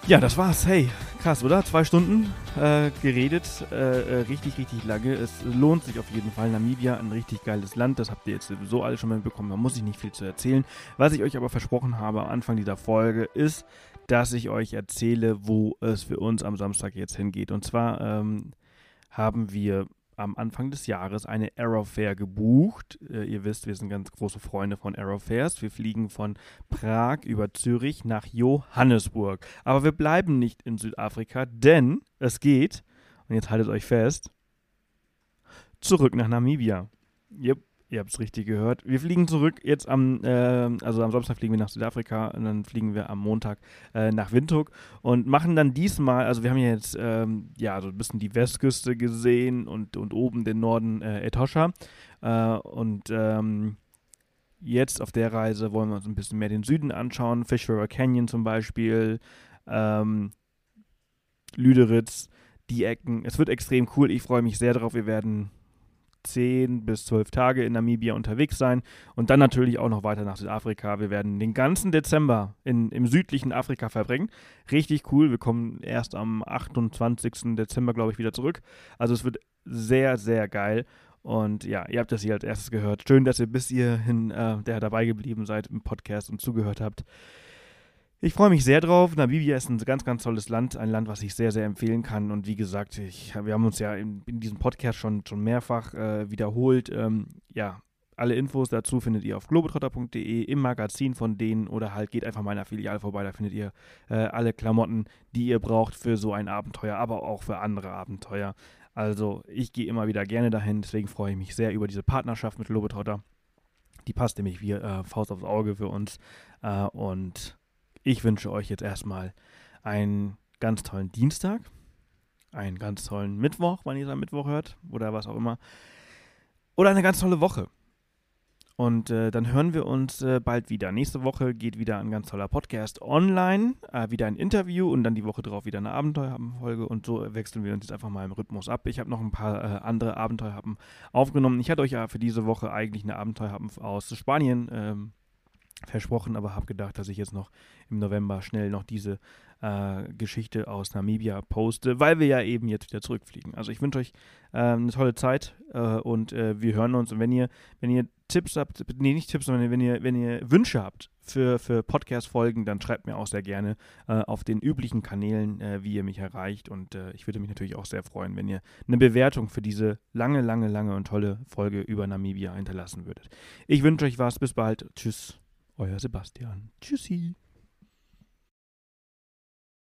S1: Ja, das war's. Hey, krass, oder? Zwei Stunden äh, geredet, äh, äh, richtig, richtig lange. Es lohnt sich auf jeden Fall. Namibia, ein richtig geiles Land. Das habt ihr jetzt sowieso alle schon mal mitbekommen. Da muss ich nicht viel zu erzählen. Was ich euch aber versprochen habe am Anfang dieser Folge ist, dass ich euch erzähle, wo es für uns am Samstag jetzt hingeht. Und zwar ähm, haben wir am Anfang des Jahres eine Aerofair gebucht. Äh, ihr wisst, wir sind ganz große Freunde von Aerofairs. Wir fliegen von Prag über Zürich nach Johannesburg. Aber wir bleiben nicht in Südafrika, denn es geht, und jetzt haltet euch fest, zurück nach Namibia. Yep. Ihr habt es richtig gehört. Wir fliegen zurück jetzt am, äh, also am Samstag fliegen wir nach Südafrika und dann fliegen wir am Montag äh, nach Windhoek und machen dann diesmal, also wir haben ja jetzt ähm, ja so ein bisschen die Westküste gesehen und, und oben den Norden äh, Etosha äh, und ähm, jetzt auf der Reise wollen wir uns ein bisschen mehr den Süden anschauen, Fish River Canyon zum Beispiel, ähm, Lüderitz, die Ecken. Es wird extrem cool. Ich freue mich sehr darauf. Wir werden 10 bis 12 Tage in Namibia unterwegs sein und dann natürlich auch noch weiter nach Südafrika. Wir werden den ganzen Dezember in, im südlichen Afrika verbringen. Richtig cool. Wir kommen erst am 28. Dezember, glaube ich, wieder zurück. Also es wird sehr, sehr geil. Und ja, ihr habt das hier als erstes gehört. Schön, dass ihr bis hierhin äh, der dabei geblieben seid im Podcast und zugehört habt. Ich freue mich sehr drauf. Namibia ist ein ganz, ganz tolles Land, ein Land, was ich sehr, sehr empfehlen kann. Und wie gesagt, ich, wir haben uns ja in, in diesem Podcast schon, schon mehrfach äh, wiederholt. Ähm, ja, alle Infos dazu findet ihr auf globetrotter.de im Magazin von denen oder halt geht einfach mal in der Filiale vorbei. Da findet ihr äh, alle Klamotten, die ihr braucht für so ein Abenteuer, aber auch für andere Abenteuer. Also ich gehe immer wieder gerne dahin, deswegen freue ich mich sehr über diese Partnerschaft mit Globetrotter. Die passt nämlich wie äh, Faust aufs Auge für uns. Äh, und ich wünsche euch jetzt erstmal einen ganz tollen Dienstag, einen ganz tollen Mittwoch, wann ihr es am Mittwoch hört oder was auch immer. Oder eine ganz tolle Woche. Und äh, dann hören wir uns äh, bald wieder. Nächste Woche geht wieder ein ganz toller Podcast online, äh, wieder ein Interview und dann die Woche drauf wieder eine Abenteuerfolge. Und so wechseln wir uns jetzt einfach mal im Rhythmus ab. Ich habe noch ein paar äh, andere Abenteuerhappen aufgenommen. Ich hatte euch ja für diese Woche eigentlich eine Abenteuerhappen aus Spanien ähm, versprochen, aber habe gedacht, dass ich jetzt noch im November schnell noch diese äh, Geschichte aus Namibia poste, weil wir ja eben jetzt wieder zurückfliegen. Also ich wünsche euch äh, eine tolle Zeit äh, und äh, wir hören uns. Und wenn ihr, wenn ihr Tipps habt, nee, nicht Tipps, sondern wenn ihr, wenn ihr Wünsche habt für, für Podcast-Folgen, dann schreibt mir auch sehr gerne äh, auf den üblichen Kanälen, äh, wie ihr mich erreicht. Und ich würde mich natürlich auch sehr freuen, wenn ihr eine Bewertung für diese lange, lange, lange und tolle Folge über Namibia hinterlassen würdet. Ich wünsche euch was. Bis bald. Tschüss. Euer Sebastian. Tschüssi.